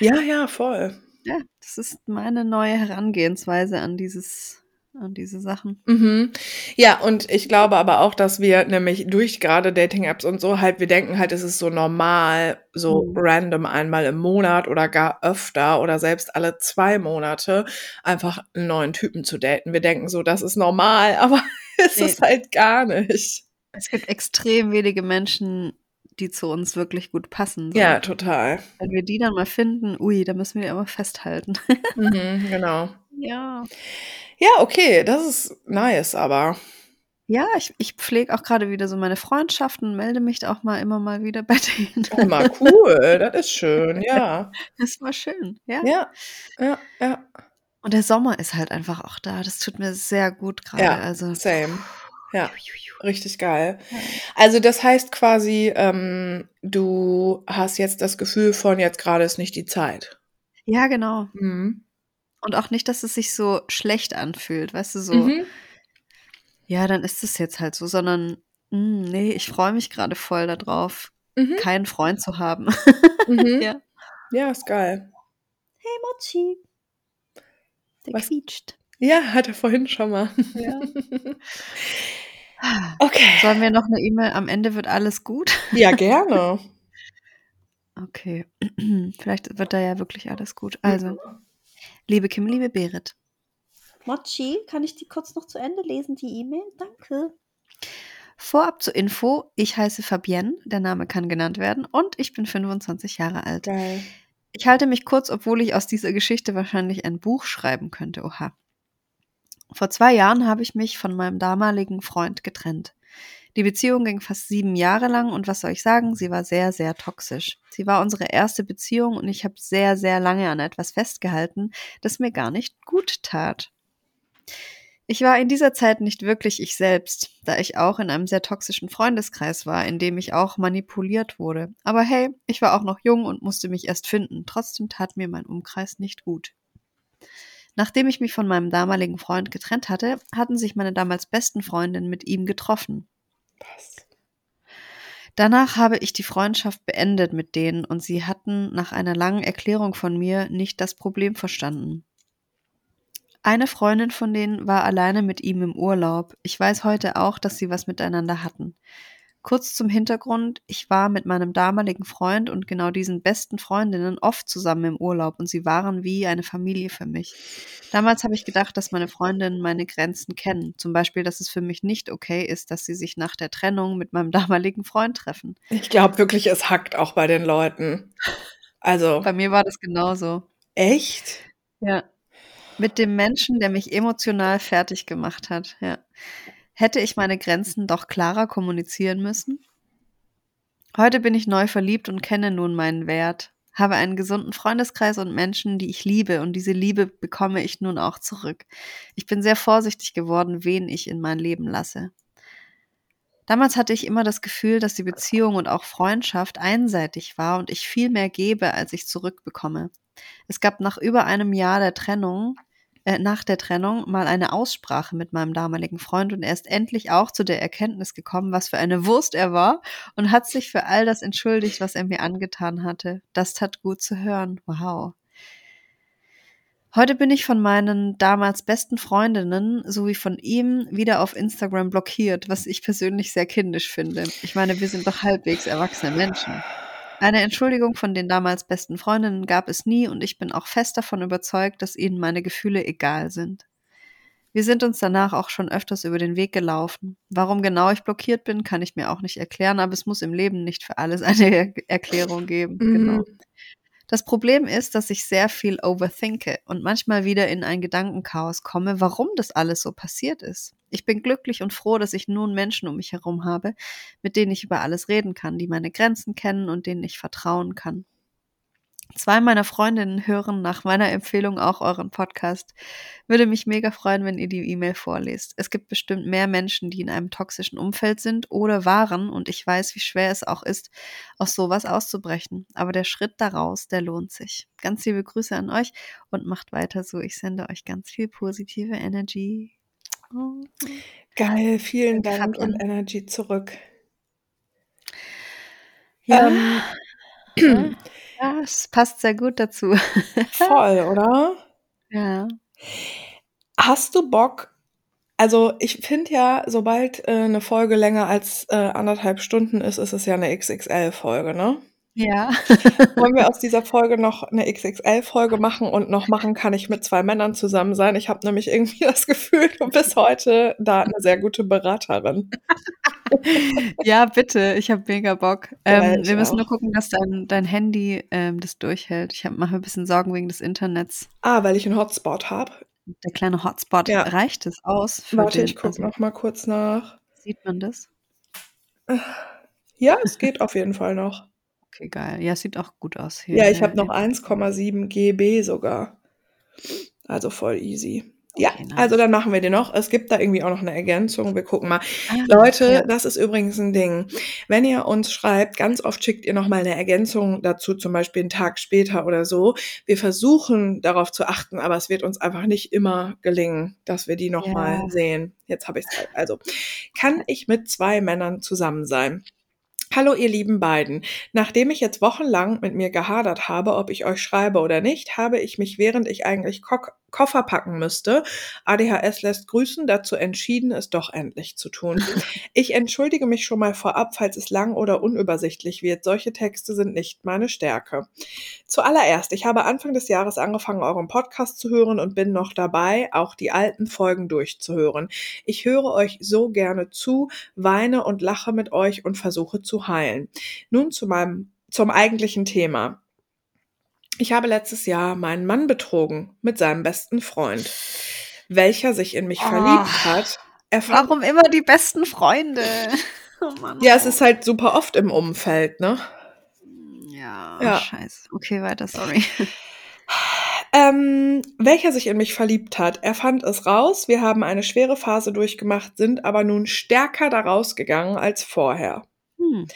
Ja, ja, voll. Ja. Das ist meine neue Herangehensweise an dieses an diese Sachen. Mhm. Ja, und ich glaube aber auch, dass wir nämlich durch gerade Dating-Apps und so halt, wir denken halt, es ist so normal, so Mhm. random einmal im Monat oder gar öfter oder selbst alle zwei Monate einfach einen neuen Typen zu daten. Wir denken so, das ist normal, <laughs> aber es Ne. ist halt gar nicht. Es gibt extrem wenige Menschen, die zu uns wirklich gut passen. So. Ja, total. Wenn wir die dann mal finden, ui, da müssen wir die aber festhalten. Mhm, genau. <laughs> ja. Ja, okay, das ist nice, aber Ja, ich, ich pflege auch gerade wieder so meine Freundschaften, melde mich auch mal immer mal wieder bei denen. oh, mal cool, das ist schön, ja. <laughs> Das war schön, ja. Ja, ja, ja. Und der Sommer ist halt einfach auch da. Das tut mir sehr gut gerade. Ja, also same. Ja, richtig geil. Also das heißt quasi, ähm, du hast jetzt das Gefühl von, jetzt gerade ist nicht die Zeit. Ja, genau. Mhm. Und auch nicht, dass es sich so schlecht anfühlt, weißt du, so, Mhm. ja, dann ist es jetzt halt so, sondern, mm, nee, ich freue mich gerade voll darauf, Mhm. keinen Freund zu haben. Mhm. <laughs> Ja. ja, ist geil. Hey, Mochi. Der Was? quietscht. Ja, hatte vorhin schon mal. Ja. <laughs> Okay. Sollen wir noch eine E-Mail? Am Ende wird alles gut. Ja, gerne. <laughs> Okay. <clears throat> Vielleicht wird da ja wirklich alles gut. Also, liebe Kim, liebe Berit. Mochi, kann ich die kurz noch zu Ende lesen, die E-Mail? Danke. Vorab zur Info, ich heiße Fabienne, der Name kann genannt werden, und ich bin 25 Jahre alt. Geil. Ich halte mich kurz, obwohl ich aus dieser Geschichte wahrscheinlich ein Buch schreiben könnte. Oha. Vor zwei Jahren habe ich mich von meinem damaligen Freund getrennt. Die Beziehung ging fast sieben Jahre lang und was soll ich sagen, sie war sehr, sehr toxisch. Sie war unsere erste Beziehung und ich habe sehr, sehr lange an etwas festgehalten, das mir gar nicht gut tat. Ich war in dieser Zeit nicht wirklich ich selbst, da ich auch in einem sehr toxischen Freundeskreis war, in dem ich auch manipuliert wurde. Aber hey, ich war auch noch jung und musste mich erst finden. Trotzdem tat mir mein Umkreis nicht gut. Nachdem ich mich von meinem damaligen Freund getrennt hatte, hatten sich meine damals besten Freundinnen mit ihm getroffen. Was? Danach habe ich die Freundschaft beendet mit denen und sie hatten nach einer langen Erklärung von mir nicht das Problem verstanden. Eine Freundin von denen war alleine mit ihm im Urlaub. Ich weiß heute auch, dass sie was miteinander hatten. Kurz zum Hintergrund, ich war mit meinem damaligen Freund und genau diesen besten Freundinnen oft zusammen im Urlaub und sie waren wie eine Familie für mich. Damals habe ich gedacht, dass meine Freundinnen meine Grenzen kennen. Zum Beispiel, dass es für mich nicht okay ist, dass sie sich nach der Trennung mit meinem <laughs> damaligen Freund treffen. Ich glaube wirklich, es hackt auch bei den Leuten. Also, Bei mir war das genauso. echt? Ja. Mit dem Menschen, der mich emotional fertig gemacht hat, ja. Hätte ich meine Grenzen doch klarer kommunizieren müssen? Heute bin ich neu verliebt und kenne nun meinen Wert, habe einen gesunden Freundeskreis und Menschen, die ich liebe, und diese Liebe bekomme ich nun auch zurück. Ich bin sehr vorsichtig geworden, wen ich in mein Leben lasse. Damals hatte ich immer das Gefühl, dass die Beziehung und auch Freundschaft einseitig war und ich viel mehr gebe, als ich zurückbekomme. Es gab nach über einem Jahr der Trennung, äh, nach der Trennung mal eine Aussprache mit meinem damaligen Freund und er ist endlich auch zu der Erkenntnis gekommen, was für eine Wurst er war und hat sich für all das entschuldigt, was er mir angetan hatte. Das tat gut zu hören. Wow. Heute bin ich von meinen damals besten Freundinnen sowie von ihm wieder auf Instagram blockiert, was ich persönlich sehr kindisch finde. Ich meine, wir sind doch halbwegs erwachsene Menschen. Eine Entschuldigung von den damals besten Freundinnen gab es nie und ich bin auch fest davon überzeugt, dass ihnen meine Gefühle egal sind. Wir sind uns danach auch schon öfters über den Weg gelaufen. Warum genau ich blockiert bin, kann ich mir auch nicht erklären, aber es muss im Leben nicht für alles eine Er- <laughs> Erklärung geben. Mhm. Genau. Das Problem ist, dass ich sehr viel overthinke und manchmal wieder in ein Gedankenchaos komme, warum das alles so passiert ist. Ich bin glücklich und froh, dass ich nun Menschen um mich herum habe, mit denen ich über alles reden kann, die meine Grenzen kennen und denen ich vertrauen kann. Zwei meiner Freundinnen hören nach meiner Empfehlung auch euren Podcast. Würde mich mega freuen, wenn ihr die E-Mail vorlest. Es gibt bestimmt mehr Menschen, die in einem toxischen Umfeld sind oder waren und ich weiß, wie schwer es auch ist, aus sowas auszubrechen. Aber der Schritt daraus, der lohnt sich. Ganz liebe Grüße an euch und macht weiter so. Ich sende euch ganz viel positive Energy. Oh. Geil, vielen Dank und. Energy zurück. Ja, Ähm, ja, Ja, es passt sehr gut dazu. <laughs> Voll, oder? Ja. Hast du Bock? Also ich finde ja, sobald äh, eine Folge länger als äh, anderthalb Stunden ist, ist es ja eine XXL-Folge, ne? Ja. <laughs> Wollen wir aus dieser Folge noch eine XXL-Folge machen und noch machen kann ich mit zwei Männern zusammen sein? Ich habe nämlich irgendwie das Gefühl, du bist heute da eine sehr gute Beraterin. Ja, bitte. Ich habe mega Bock. <laughs> Ja, Ähm, ich wir müssen auch. nur gucken, dass dein, dein Handy ähm, das durchhält. Ich mache mir ein bisschen Sorgen wegen des Internets. Ah, weil ich einen Hotspot habe. Der kleine Hotspot, Ja. reicht es aus? Für Warte, den, ich gucke also, noch mal kurz nach. Sieht man das? Ja, es geht auf jeden Fall noch. Okay, geil. Ja, sieht auch gut aus hier. Ja, ich habe noch 1,7 GB sogar. Also voll easy. Ja, Okay, nice. also dann machen wir den noch. Es gibt da irgendwie auch noch eine Ergänzung. Wir gucken mal. Ah, Leute, ja. das ist übrigens ein Ding. Wenn ihr uns schreibt, ganz oft schickt ihr nochmal eine Ergänzung dazu, zum Beispiel einen Tag später oder so. Wir versuchen darauf zu achten, aber es wird uns einfach nicht immer gelingen, dass wir die nochmal Ja. sehen. Jetzt habe ich es. Also, kann ich mit zwei Männern zusammen sein? Hallo ihr lieben beiden. Nachdem ich jetzt wochenlang mit mir gehadert habe, ob ich euch schreibe oder nicht, habe ich mich, während ich eigentlich Ko Koffer packen müsste, ADHS lässt grüßen, dazu entschieden, es doch endlich zu tun. <laughs> Ich entschuldige mich schon mal vorab, falls es lang oder unübersichtlich wird. Solche Texte sind nicht meine Stärke. Zuallererst, ich habe Anfang des Jahres angefangen, euren Podcast zu hören und bin noch dabei, auch die alten Folgen durchzuhören. Ich höre euch so gerne zu, weine und lache mit euch und versuche zu heilen. Nun zu meinem, zum eigentlichen Thema. Ich habe letztes Jahr meinen Mann betrogen mit seinem besten Freund, welcher sich in mich Oh. verliebt hat. Er fand, Warum immer die besten Freunde? <laughs> Oh Mann. ja, es ist halt super oft im Umfeld, ne? Ja, Ja. scheiße. Okay, weiter, sorry. <laughs> Ähm, welcher sich in mich verliebt hat. Er fand es raus. Wir haben eine schwere Phase durchgemacht, sind aber nun stärker daraus gegangen als vorher. Hm.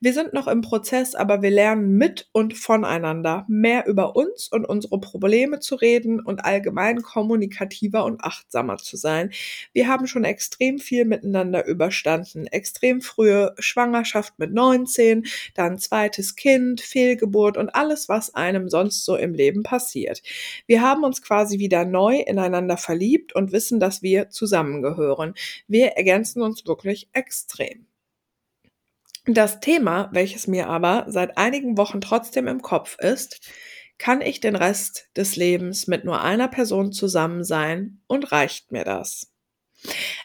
Wir sind noch im Prozess, aber wir lernen mit und voneinander mehr über uns und unsere Probleme zu reden und allgemein kommunikativer und achtsamer zu sein. Wir haben schon extrem viel miteinander überstanden. Extrem frühe Schwangerschaft mit 19, dann zweites Kind, Fehlgeburt und alles, was einem sonst so im Leben passiert. Wir haben uns quasi wieder neu ineinander verliebt und wissen, dass wir zusammengehören. Wir ergänzen uns wirklich extrem. Das Thema, welches mir aber seit einigen Wochen trotzdem im Kopf ist, kann ich den Rest des Lebens mit nur einer Person zusammen sein und reicht mir das?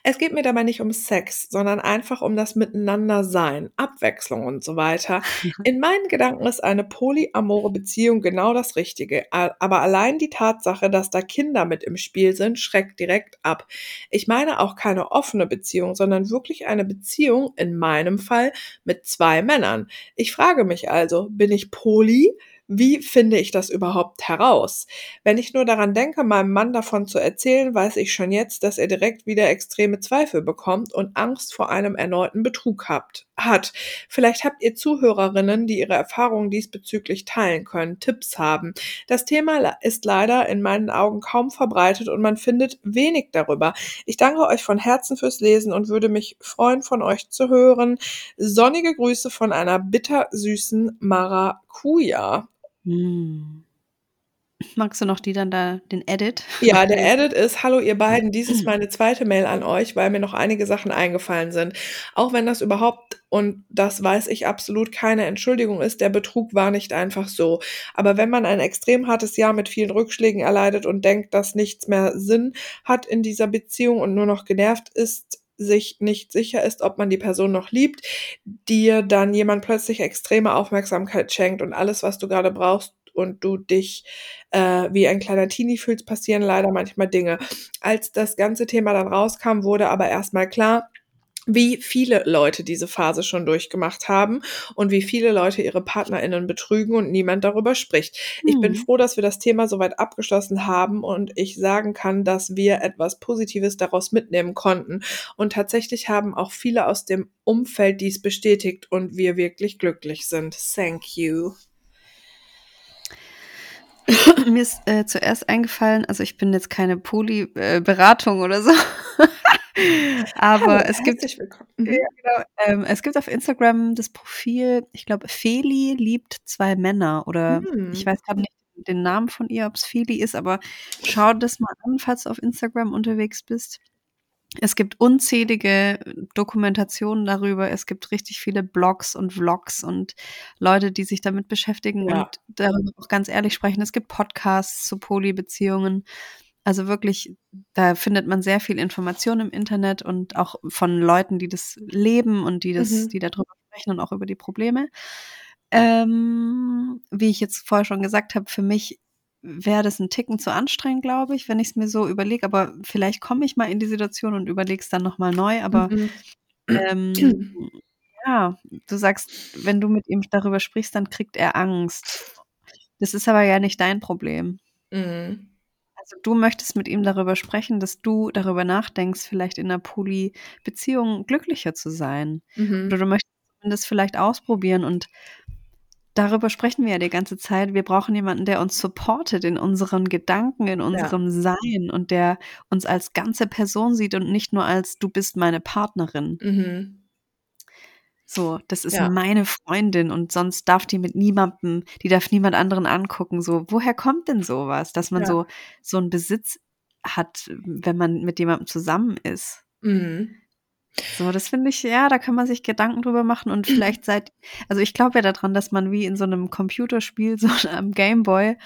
Es geht mir dabei nicht um Sex, sondern einfach um das Miteinandersein, Abwechslung und so weiter. <laughs> In meinen Gedanken ist eine polyamore Beziehung genau das Richtige, aber allein die Tatsache, dass da Kinder mit im Spiel sind, schreckt direkt ab. Ich meine auch keine offene Beziehung, sondern wirklich eine Beziehung, in meinem Fall, mit zwei Männern. Ich frage mich also, bin ich poly? Wie finde ich das überhaupt heraus? Wenn ich nur daran denke, meinem Mann davon zu erzählen, weiß ich schon jetzt, dass er direkt wieder extreme Zweifel bekommt und Angst vor einem erneuten Betrug habt, hat. Vielleicht habt ihr Zuhörerinnen, die ihre Erfahrungen diesbezüglich teilen können, Tipps haben. Das Thema ist leider in meinen Augen kaum verbreitet und man findet wenig darüber. Ich danke euch von Herzen fürs Lesen und würde mich freuen, von euch zu hören. Sonnige Grüße von einer bittersüßen Maracuja. Hm. Magst du noch die dann da, den Edit? Ja, der Edit ist, hallo ihr beiden, dies ist <clears throat> meine zweite Mail an euch, weil mir noch einige Sachen eingefallen sind. Auch wenn das überhaupt, und das weiß ich absolut, keine Entschuldigung ist, der Betrug war nicht einfach so. Aber wenn man ein extrem hartes Jahr mit vielen Rückschlägen erleidet und denkt, dass nichts mehr Sinn hat in dieser Beziehung und nur noch genervt ist, sich nicht sicher ist, ob man die Person noch liebt, dir dann jemand plötzlich extreme Aufmerksamkeit schenkt und alles, was du gerade brauchst und du dich äh, wie ein kleiner Teenie fühlst, passieren leider manchmal Dinge. Als das ganze Thema dann rauskam, wurde aber erstmal klar, wie viele Leute diese Phase schon durchgemacht haben und wie viele Leute ihre PartnerInnen betrügen und niemand darüber spricht. Ich bin Hm. froh, dass wir das Thema soweit abgeschlossen haben und ich sagen kann, dass wir etwas Positives daraus mitnehmen konnten. Und tatsächlich haben auch viele aus dem Umfeld dies bestätigt und wir wirklich glücklich sind. Thank you. <laughs> Mir ist äh, zuerst eingefallen, also ich bin jetzt keine Poly-Beratung oder so, <laughs> Aber Hallo, es gibt ja, Mhm. genau, ähm, es gibt auf Instagram das Profil, ich glaube, Feli liebt zwei Männer oder ich Hm. weiß grad nicht den Namen von ihr, ob's Feli ist, aber schau das mal an, falls du auf Instagram unterwegs bist. Es gibt unzählige Dokumentationen darüber. Es gibt richtig viele Blogs und Vlogs und Leute, die sich damit beschäftigen Ja. und darüber auch ganz ehrlich sprechen. Es gibt Podcasts zu Polybeziehungen. Also wirklich, da findet man sehr viel Information im Internet und auch von Leuten, die das leben und die das Mhm. die da drüber sprechen und auch über die Probleme. Ähm, wie ich jetzt vorher schon gesagt habe, für mich wäre das 'n Ticken zu anstrengend, glaube ich, wenn ich's mir so überlege, aber vielleicht komme ich mal in die Situation und überlege es dann noch mal neu. Aber, Mhm. ähm, ja, du sagst, wenn du mit ihm darüber sprichst, dann kriegt er Angst. Das ist aber ja nicht dein Problem. Mhm. Also, du möchtest mit ihm darüber sprechen, dass du darüber nachdenkst, vielleicht in 'ner Polybeziehung glücklicher zu sein. Oder Mhm. du möchtest zumindest vielleicht ausprobieren und darüber sprechen wir ja die ganze Zeit. Wir brauchen jemanden, der uns supportet in unseren Gedanken, in Ja. unserem Sein und der uns als ganze Person sieht und nicht nur als: „Du bist meine Partnerin.“ Mhm. So, das ist Ja. meine Freundin und sonst darf die mit niemandem die darf niemand anderen angucken, so. Woher kommt denn so was, dass man Ja. so so 'n Besitz hat, wenn man mit jemandem zusammen ist? Mhm. So, das finde ich ja, da kann man sich Gedanken drüber machen und vielleicht seit also, ich glaube ja da dran, dass man wie in so 'nem Computerspiel, <laughs> so am Gameboy,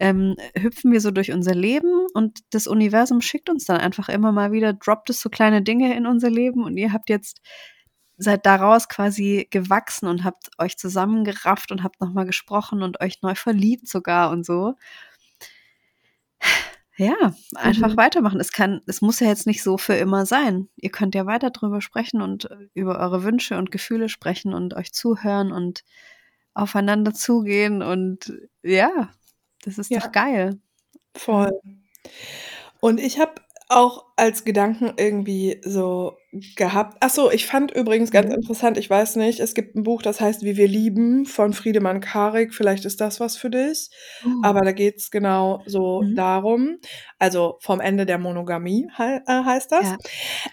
ähm, hüpfen wir so durch unser Leben und das Universum schickt uns dann einfach immer mal wieder droppt es so kleine Dinge in unser Leben und ihr habt jetzt seid daraus quasi gewachsen und habt euch zusammengerafft und habt noch mal gesprochen und euch neu verliebt sogar und so. Ja, einfach Mhm. weitermachen. Es kann es muss ja jetzt nicht so für immer sein. Ihr könnt ja weiter drüber sprechen und über eure Wünsche und Gefühle sprechen und euch zuhören und aufeinander zugehen und ja, das ist Ja. doch geil. Voll. Und ich habe auch als Gedanken irgendwie so gehabt ach so, ich fand übrigens ganz Mhm. interessant, ich weiß nicht, es gibt 'n Buch, das heißt „Wie wir lieben“ von Friedemann Karik. Vielleicht ist das was für dich. Aber Uh. da geht's genau so Mhm. darum also, vom Ende der Monogamie hei äh, heißt das. Ja.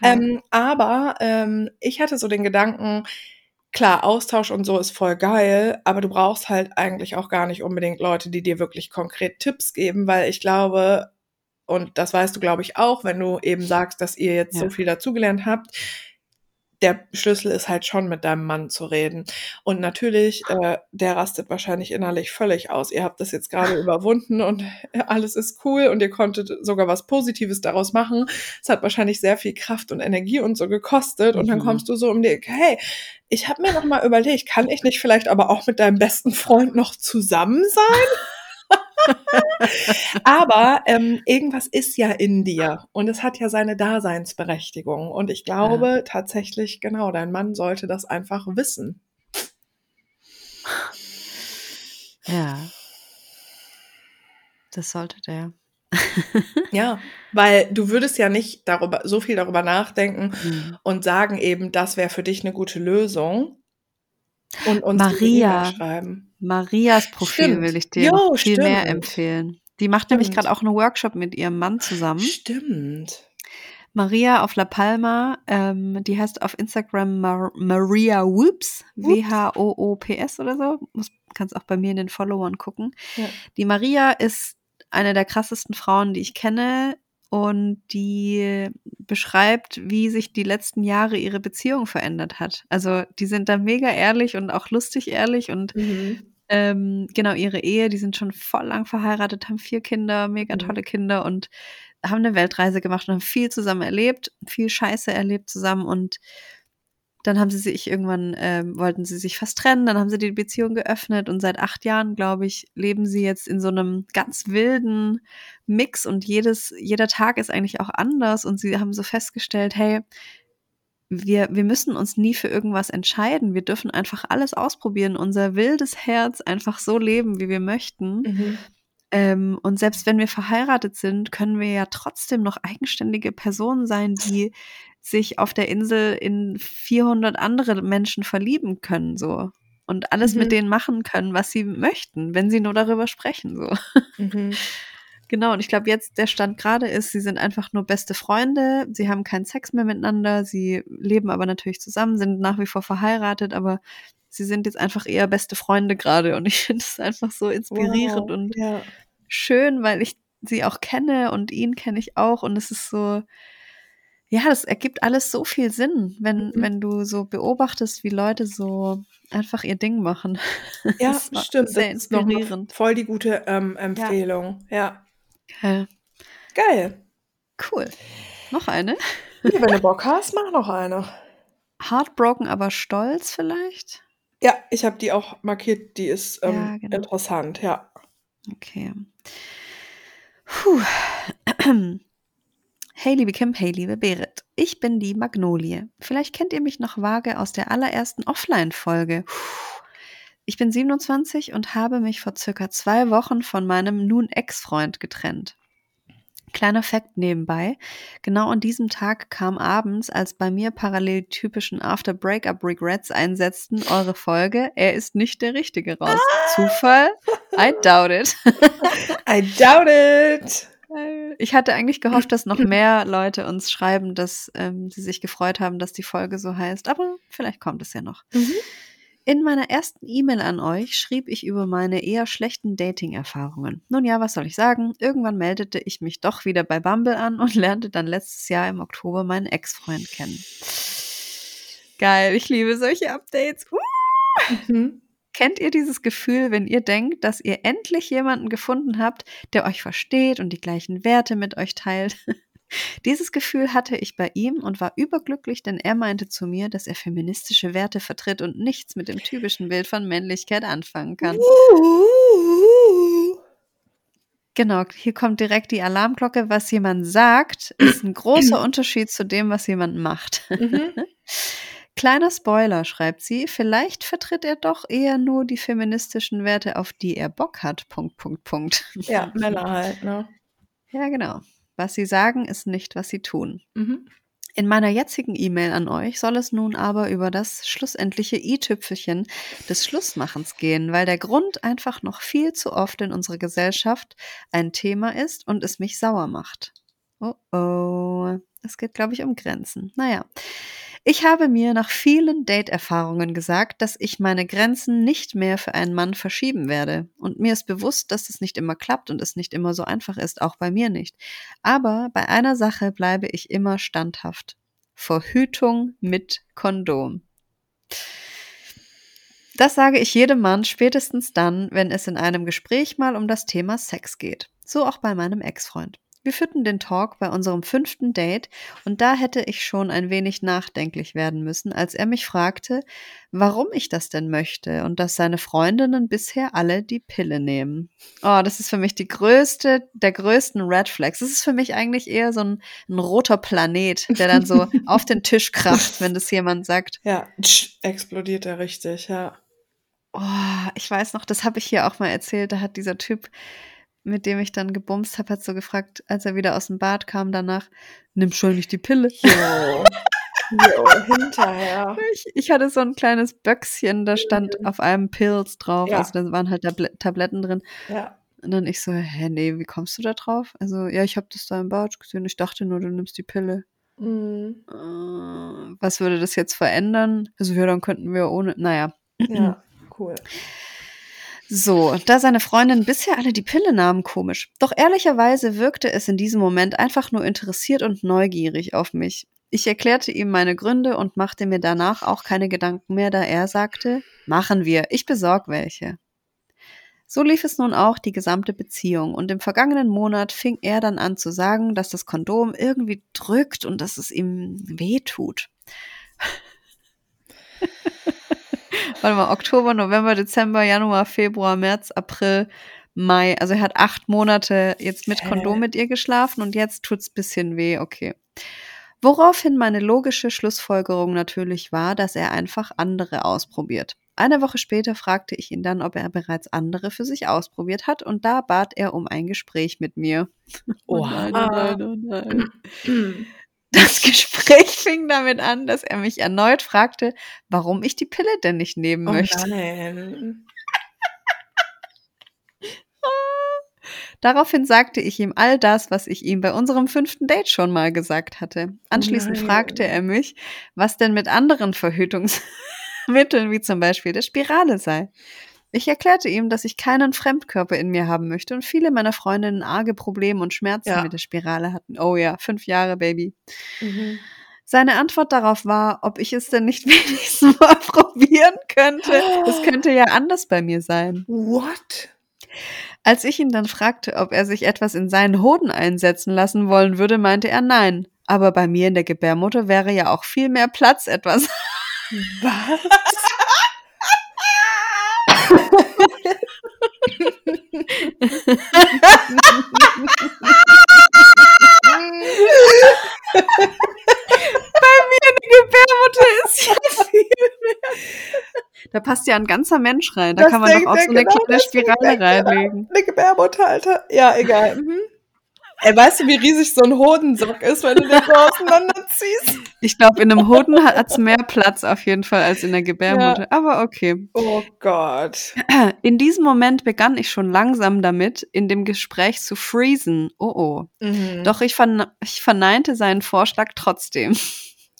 Ähm, aber, ähm, ich hatte so den Gedanken, klar, Austausch und so ist voll geil, aber du brauchst halt eigentlich auch gar nicht unbedingt Leute, die dir wirklich konkret Tipps geben, weil ich glaube und das weißt du, glaube ich, auch, wenn du eben sagst, dass ihr jetzt so Ja. viel dazugelernt habt der Schlüssel ist halt schon, mit deinem Mann zu reden. Und natürlich, äh, der rastet wahrscheinlich innerlich völlig aus. Ihr habt das jetzt grade <laughs> überwunden und <laughs> alles ist cool und ihr konntet sogar was Positives daraus machen. Es hat wahrscheinlich sehr viel Kraft und Energie und so gekostet und dann Mhm. kommst du so um die Ecke: „Hey, ich habe mir noch mal überlegt, kann ich nicht vielleicht aber auch mit deinem besten Freund noch zusammen sein?“ <laughs> <laughs> Aber, ähm, irgendwas ist ja in dir und es hat ja seine Daseinsberechtigung. Und ich Ja. glaube tatsächlich, genau, dein Mann sollte das einfach wissen. Ja. Das sollte der. <laughs> Ja, weil du würdest ja nicht darüber so viel darüber nachdenken Mhm. und sagen eben, das wäre für dich 'ne gute Lösung und uns Maria. schreiben. Marias Profil will Stimmt. ich dir Jo, viel mehr stimmt. empfehlen. Die macht nämlich grad Stimmt. auch 'n Workshop mit ihrem Mann zusammen. Stimmt. Maria auf La Palma, ähm, die heißt auf Instagram Mar Maria Whoops, Whoops. W-H-O-O-P-S oder so. Muss kannst auch bei mir in den Followern gucken. Ja. Die Maria ist eine der krassesten Frauen, die ich kenne und die beschreibt, wie sich die letzten Jahre ihre Beziehung verändert hat. Also, die sind da mega ehrlich und auch lustig ehrlich und, Mhm. ähm, genau, ihre Ehe die sind schon voll lang verheiratet, haben 4 Kinder, mega Mhm. tolle Kinder und haben 'ne Weltreise gemacht und haben viel zusammen erlebt, viel Scheiße erlebt zusammen und dann haben sie sich irgendwann ähm, wollten sie sich fast trennen, dann haben sie die Beziehung geöffnet und seit 8 Jahren, glaube ich, leben sie jetzt in so 'nem ganz wilden Mix und jedes jeder Tag ist eigentlich auch anders und sie haben so festgestellt: „Hey, wir wir müssen uns nie für irgendwas entscheiden. Wir dürfen einfach alles ausprobieren, unser wildes Herz einfach so leben, wie wir möchten. Mhm. Ähm, und selbst wenn wir verheiratet sind, können wir ja trotzdem noch eigenständige Personen sein, die sich auf der Insel in 400 andere Menschen verlieben können so und alles mit Mhm. denen machen können, was sie möchten, wenn sie nur darüber sprechen so.“ Mhm. <laughs> Genau, und ich glaube, jetzt der Stand gerade ist, sie sind einfach nur beste Freunde, sie haben keinen Sex mehr miteinander, sie leben aber natürlich zusammen, sind nach wie vor verheiratet, aber sie sind jetzt einfach eher beste Freunde gerade und ich finde es einfach so inspirierend Wow, und ja. schön, weil ich sie auch kenne und ihn kenne ich auch und es ist so, ja, das ergibt alles so viel Sinn, wenn, Mhm. wenn du so beobachtest, wie Leute so einfach ihr Ding machen. <laughs> Ja, Das stimmt. sehr das inspirierend. voll die gute ähm, Empfehlung. Ja. Ja, Geil. cool. Noch eine? Ja, wenn du Bock hast, mach noch eine. Heartbroken, aber stolz vielleicht? Ja, ich habe die auch markiert. Die ist ähm, Ja, genau. interessant, ja. Okay. Puh. Hey, liebe Kim, hey, liebe Berit. Ich bin die Magnolie. Vielleicht kennt ihr mich noch vage aus der allerersten Offline-Folge. Puh. Ich bin 27 und habe mich vor circa zwei Wochen von meinem nun Ex-Freund getrennt. Kleiner Fakt nebenbei. Genau an diesem Tag kam abends, als bei mir parallel typischen After-Breakup-Regrets einsetzten, eure Folge Er ist nicht der Richtige raus. Zufall? I doubt it. <laughs> I doubt it. Ich hatte eigentlich gehofft, dass noch mehr Leute uns schreiben, dass ähm, sie sich gefreut haben, dass die Folge so heißt. Aber vielleicht kommt es ja noch. Mhm. In meiner ersten E-Mail an euch schrieb ich über meine eher schlechten Dating-Erfahrungen. Nun ja, was soll ich sagen? Irgendwann meldete ich mich doch wieder bei Bumble an und lernte dann letztes Jahr im Oktober meinen Ex-Freund kennen. Geil, ich liebe solche Updates. Uh! Mhm. Kennt ihr dieses Gefühl, wenn ihr denkt, dass ihr endlich jemanden gefunden habt, der euch versteht und die gleichen Werte mit euch teilt? <laughs> Dieses Gefühl hatte ich bei ihm und war überglücklich, denn er meinte zu mir, dass er feministische Werte vertritt und nichts mit dem typischen Bild von Männlichkeit anfangen kann. Genau, hier kommt direkt die Alarmglocke. Was jemand sagt, ist ein großer <clears throat> Unterschied zu dem, was jemand macht. Mhm. <laughs> Kleiner Spoiler, schreibt sie. Vielleicht vertritt er doch eher nur die feministischen Werte, auf die er Bock hat. Punkt, Punkt, Punkt. Ja, Männer halt, ne? Ja, genau. Was sie sagen, ist nicht, was sie tun. Mhm. In meiner jetzigen E-Mail an euch soll es nun aber über das schlussendliche i-Tüpfelchen des Schlussmachens gehen, weil der Grund einfach noch viel zu oft in unserer Gesellschaft ein Thema ist und es mich sauer macht. Oh oh, es geht, glaube ich, um Grenzen. Naja. Ich habe mir nach vielen Date-Erfahrungen gesagt, dass ich meine Grenzen nicht mehr für einen Mann verschieben werde. Und mir ist bewusst, dass es nicht immer klappt und es nicht immer so einfach ist, auch bei mir nicht. Aber bei einer Sache bleibe ich immer standhaft. Verhütung mit Kondom. Das sage ich jedem Mann spätestens dann, wenn es in einem Gespräch mal um das Thema Sex geht. So auch bei meinem Ex-Freund. Wir führten den Talk bei unserem fünften Date und da hätte ich schon ein wenig nachdenklich werden müssen, als er mich fragte, warum ich das denn möchte und dass seine Freundinnen bisher alle die Pille nehmen. Oh, das ist für mich die größte, der größten Red Flags. Das ist für mich eigentlich eher so ein, ein roter Planet, der dann so <laughs> auf den Tisch kracht, wenn das jemand sagt. Ja, tsch, explodiert er richtig, ja. Oh, ich weiß noch, das habe ich hier auch mal erzählt, da hat dieser Typ mit dem ich dann gebumst habe, hat so gefragt, als er wieder aus dem Bad kam danach, nimm schon nicht die Pille. Jo. Jo, hinterher. <laughs> Ich, ich hatte so ein kleines Böckschen, da stand Mhm. auf einem Pilz drauf, Ja. also da waren halt Tabl Tabletten drin. Ja. Und dann ich so, hä, nee, wie kommst du da drauf? Also, ja, ich habe das da im Bad gesehen, ich dachte nur, du nimmst die Pille. Mhm. Äh, was würde das jetzt verändern? Also, ja, dann könnten wir ohne, naja. Ja, cool. So, da seine Freundin bisher alle die Pille nahmen, komisch. Doch ehrlicherweise wirkte es in diesem Moment einfach nur interessiert und neugierig auf mich. Ich erklärte ihm meine Gründe und machte mir danach auch keine Gedanken mehr, da er sagte, machen wir, ich besorg welche. So lief es nun auch die gesamte Beziehung und im vergangenen Monat fing er dann an zu sagen, dass das Kondom irgendwie drückt und dass es ihm weh tut. <laughs> Warte mal, Oktober, November, Dezember, Januar, Februar, März, April, Mai. Also er hat acht Monate jetzt mit? Kondom mit ihr geschlafen und jetzt tut's bisschen weh, okay. Woraufhin meine logische Schlussfolgerung natürlich war, dass er einfach andere ausprobiert. Eine Woche später fragte ich ihn dann, ob er bereits andere für sich ausprobiert hat und da bat er um ein Gespräch mit mir. <laughs> Oh nein, oh nein, oh nein. <clears throat> Das Gespräch fing damit an, dass er mich erneut fragte, warum ich die Pille denn nicht nehmen Oh möchte. nein. <laughs> Daraufhin sagte ich ihm all das, was ich ihm bei unserem fünften Date schon mal gesagt hatte. Anschließend Nein. fragte er mich, was denn mit anderen Verhütungsmitteln wie zum Beispiel der Spirale sei. Ich erklärte ihm, dass ich keinen Fremdkörper in mir haben möchte und viele meiner Freundinnen arge Probleme und Schmerzen Ja. mit der Spirale hatten. Oh ja, fünf Jahre, Baby. Mhm. Seine Antwort darauf war, ob ich es denn nicht <laughs> wenigstens mal probieren könnte. Es <gasps> könnte ja anders bei mir sein. What? Als ich ihn dann fragte, ob er sich etwas in seinen Hoden einsetzen lassen wollen würde, meinte er nein. Aber bei mir in der Gebärmutter wäre ja auch viel mehr Platz, etwas. Was? <laughs> Gebärmutter ist ja viel mehr. Da passt ja ein ganzer Mensch rein. Da Das kann man doch auch so eine genau, kleine Spirale reinlegen. Eine Gebärmutter, Alter. Ja, egal. Mhm. Ey, weißt du, wie riesig so ein Hodensock ist, wenn du den so auseinanderziehst? <laughs> Ich glaube, in einem Hoden hat es mehr Platz auf jeden Fall als in der Gebärmutter. Aber okay. Oh Gott. <clears throat> In diesem Moment begann ich schon langsam damit, in dem Gespräch zu freezen. Oh oh. Mhm. Doch ich, verne ich verneinte seinen Vorschlag trotzdem.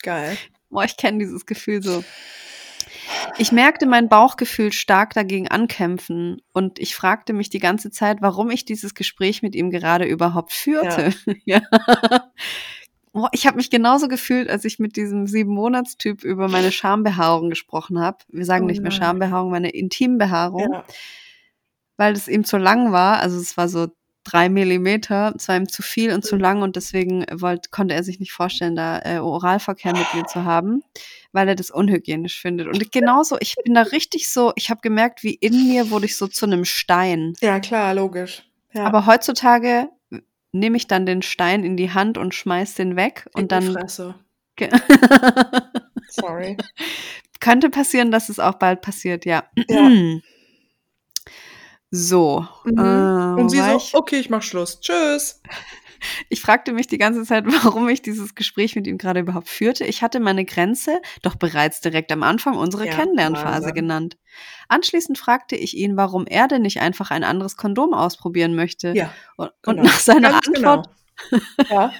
Geil. Boah, ich kenne dieses Gefühl so. Ich merkte mein Bauchgefühl stark dagegen ankämpfen und ich fragte mich die ganze Zeit, warum ich dieses Gespräch mit ihm gerade überhaupt führte. <laughs> Ja. Boah, ich habe mich genauso gefühlt, als ich mit diesem sieben Monatstyp über meine Schambehaarung gesprochen habe. Wir sagen Oh nicht mehr. Schambehaarung, meine Intimbehaarung, Ja. weil es ihm zu lang war. Also es war so drei Millimeter, es war ihm zu viel und zu Mhm. lang und deswegen wollte, konnte er sich nicht vorstellen, da äh, Oralverkehr mit mir zu haben, weil er das unhygienisch findet. Und genauso, ich bin da richtig so, ich habe gemerkt, wie in mir wurde ich so zu einem Stein. ja, klar, logisch. Ja. Aber heutzutage nehme ich dann den Stein in die Hand und schmeiß den weg In und dann Sorry. <laughs> könnte passieren, dass es auch bald passiert, ja. Ja. <clears throat> So. Mhm. Äh, Und sie so, ich, okay, ich mach Schluss. Tschüss. <laughs> ich fragte mich die ganze Zeit, <laughs> warum ich dieses Gespräch mit ihm gerade überhaupt führte. Ich hatte meine Grenze doch bereits direkt am Anfang unsere Ja, Kennenlernphase Wahnsinn. genannt. Anschließend fragte ich ihn, warum er denn nicht einfach ein anderes Kondom ausprobieren möchte. Ja, Und, und genau. nach seiner Ganz Antwort genau. Ja.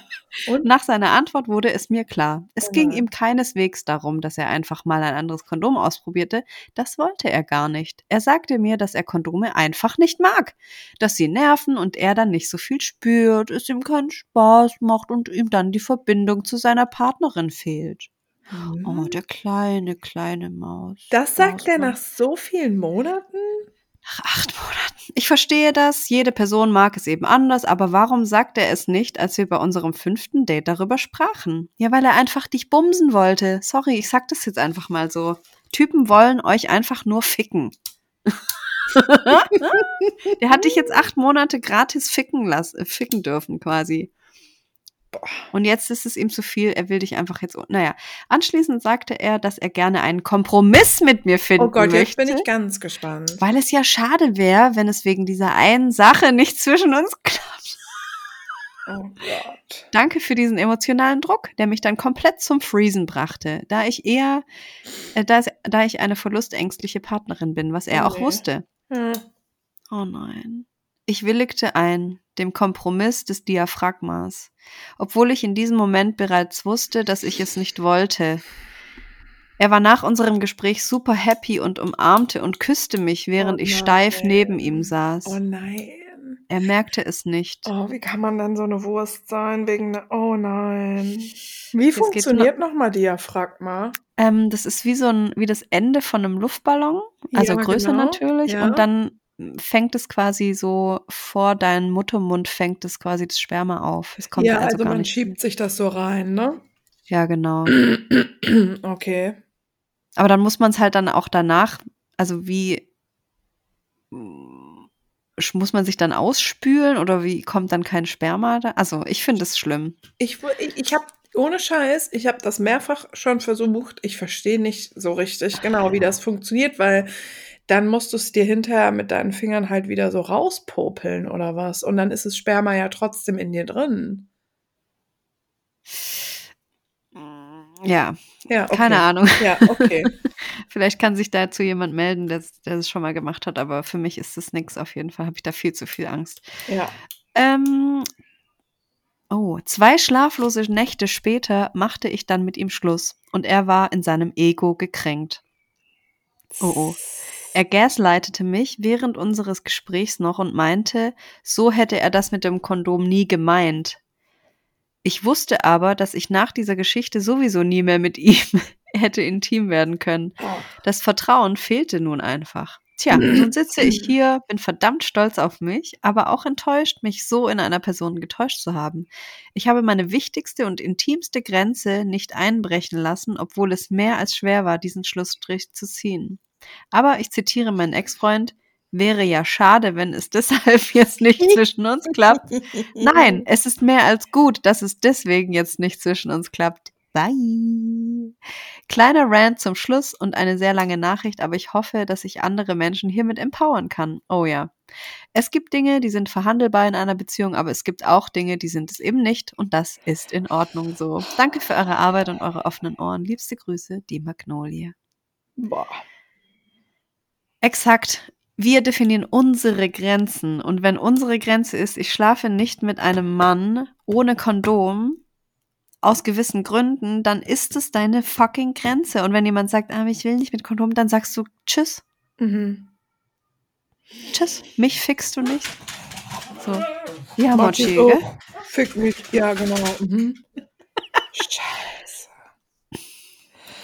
Und? Nach seiner Antwort wurde es mir klar. Es Oh ging ihm keineswegs darum, dass er einfach mal ein anderes Kondom ausprobierte. Das wollte er gar nicht. Er sagte mir, dass er Kondome einfach nicht mag. Dass sie nerven und er dann nicht so viel spürt, es ihm keinen Spaß macht und ihm dann die Verbindung zu seiner Partnerin fehlt. Oh, der kleine, kleine Maus. Mhm. das sagt er Mausmann. nach so vielen Monaten? Nach acht Monaten. Ich verstehe das. Jede Person mag es eben anders, aber warum sagt er es nicht, als wir bei unserem fünften Date darüber sprachen? Ja, weil er einfach dich bumsen wollte. Sorry, ich sag das jetzt einfach mal so. Typen wollen euch einfach nur ficken. <laughs> Der hat dich jetzt acht Monate gratis ficken lassen, ficken dürfen quasi. Und jetzt ist es ihm zu viel, er will dich einfach jetzt, naja. Anschließend sagte er, dass er gerne einen Kompromiss mit mir finden Oh Gott, jetzt möchte. bin ich ganz gespannt. Weil es ja schade wäre, wenn es wegen dieser einen Sache nicht zwischen uns klappt. Oh Gott. Danke für diesen emotionalen Druck, der mich dann komplett zum Freezen brachte, da ich eher, äh, da, da ich eine verlustängstliche Partnerin bin, was er Oh auch nee. wusste. Hm. Oh nein. Ich willigte ein, dem Kompromiss des Diaphragmas, obwohl ich in diesem Moment bereits wusste, dass ich es nicht wollte. Er war nach unserem Gespräch super happy und umarmte und küsste mich, während Oh ich steif neben ihm saß. Oh nein. Er merkte es nicht. Oh, wie kann man dann so eine Wurst sein wegen ne Oh nein. Wie geht funktioniert nochmal Diaphragma? Ähm, das ist wie so ein, wie das Ende von einem Luftballon, also Ja, größer genau. natürlich. Ja. Und dann fängt es quasi so vor deinen Muttermund fängt es quasi das Sperma auf. Es kommt ja, also, also man nicht. schiebt sich das so rein, ne? Ja, genau. <clears throat> okay. Aber dann muss man es halt dann auch danach, also wie muss man sich dann ausspülen oder wie kommt dann kein Sperma da? Also ich finde es schlimm. Ich, ich, ich habe ohne Scheiß, ich habe das mehrfach schon versucht. Ich verstehe nicht so richtig genau, wie das funktioniert, weil dann musst du es dir hinterher mit deinen Fingern halt wieder so rauspopeln oder was. Und dann ist das Sperma ja trotzdem in dir drin. Ja, Ja, okay. keine Ahnung. Ja, okay. <laughs> Vielleicht kann sich dazu jemand melden, der der es schon mal gemacht hat, aber für mich ist das nix. Auf jeden Fall habe ich da viel zu viel Angst. Ja. Ähm, oh, 2 schlaflose Nächte später machte ich dann mit ihm Schluss und er war in seinem Ego gekränkt. Oh, oh. Er gaslightete mich während unseres Gesprächs noch und meinte, so hätte er das mit dem Kondom nie gemeint. Ich wusste aber, dass ich nach dieser Geschichte sowieso nie mehr mit ihm <laughs> hätte intim werden können. Das Vertrauen fehlte nun einfach. Tja, nun sitze ich hier, bin verdammt stolz auf mich, aber auch enttäuscht, mich so in einer Person getäuscht zu haben. Ich habe meine wichtigste und intimste Grenze nicht einbrechen lassen, obwohl es mehr als schwer war, diesen Schlussstrich zu ziehen. Aber ich zitiere meinen Ex-Freund, wäre ja schade, wenn es <laughs> deshalb jetzt nicht zwischen uns klappt. Nein, <laughs> es ist mehr als gut, dass es deswegen jetzt nicht zwischen uns klappt. Bye. Kleiner Rant zum Schluss und eine sehr lange Nachricht, aber ich hoffe, dass ich andere Menschen hiermit empowern kann. Oh ja. Es gibt Dinge, die sind verhandelbar in einer Beziehung, aber es gibt auch Dinge, die sind es eben nicht und das ist in Ordnung so. Danke für eure Arbeit und eure offenen Ohren. Liebste Grüße, die Magnolie. Boah. Exakt. Wir definieren unsere Grenzen. Und wenn unsere Grenze ist, ich schlafe nicht mit einem Mann ohne Kondom, aus gewissen Gründen, dann ist es deine fucking Grenze. Und wenn jemand sagt, ah, ich will nicht mit Kondom, dann sagst du Tschüss. Mhm. Tschüss. Mich fickst du nicht. So. Ja, Mochi, oh, gell? Fick mich. Ja, genau. Mhm. <laughs>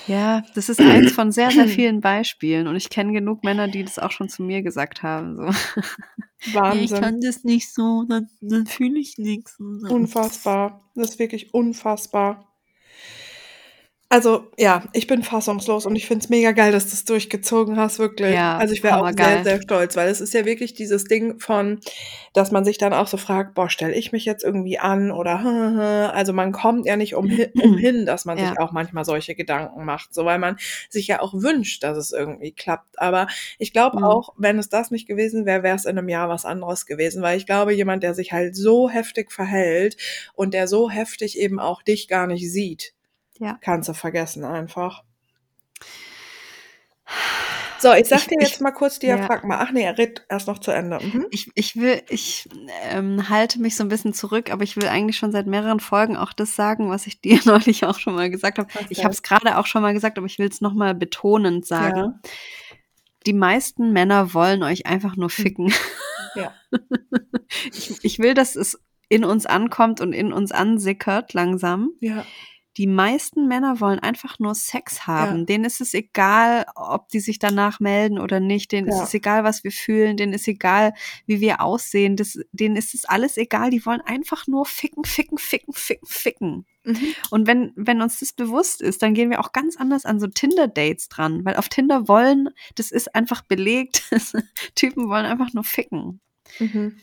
Ja, das ist eins von sehr, sehr <clears throat> vielen Beispielen. Und ich kenne genug Männer, die das auch schon zu mir gesagt haben. So. <laughs> Wahnsinn. das nicht so, dann, dann fühle ich nichts. Unfassbar. Das ist wirklich unfassbar. Also, ja, ich bin fassungslos und ich finde es mega geil, dass du es durchgezogen hast, wirklich. Ja, also ich wäre auch sehr, sehr stolz, weil es ist ja wirklich dieses Ding von, dass man sich dann auch so fragt, boah, stelle ich mich jetzt irgendwie an oder <laughs> also man kommt ja nicht umhin, <clears throat> umhin dass man sich Ja. auch manchmal solche Gedanken macht, so weil man sich ja auch wünscht, dass es irgendwie klappt. Aber ich glaube Mhm. auch, wenn es das nicht gewesen wäre, wäre es in einem Jahr was anderes gewesen, weil ich glaube, jemand, der sich halt so heftig verhält und der so heftig eben auch dich gar nicht sieht, Ja. kannst du vergessen einfach. <sighs> So, ich sag Ich- dir ich- jetzt mal kurz die ja. Diaphragma. Ach nee, er redet erst noch zu Ende. Mhm. Ich, ich will, ich ähm, halte mich so ein bisschen zurück, aber ich will eigentlich schon seit mehreren Folgen auch das sagen, was ich <laughs> dir neulich auch schon mal gesagt habe. Ich habe es gerade auch schon mal gesagt, aber ich will es nochmal betonend sagen. Die meisten Männer wollen euch einfach nur ficken. Ja. <laughs> Ich, ich will, dass es in uns ankommt und in uns ansickert langsam. Ja. Die meisten Männer wollen einfach nur Sex haben. Ja. Denen ist es egal, ob die sich danach melden oder nicht. Denen Ja. ist es egal, was wir fühlen. Denen ist egal, wie wir aussehen. Das, denen ist es alles egal. Die wollen einfach nur ficken, ficken, ficken, ficken, ficken. Mhm. Und wenn, wenn uns das bewusst ist, dann gehen wir auch ganz anders an so Tinder-Dates dran. Weil auf Tinder wollen, das ist einfach belegt, <laughs> Typen wollen einfach nur ficken. Mhm.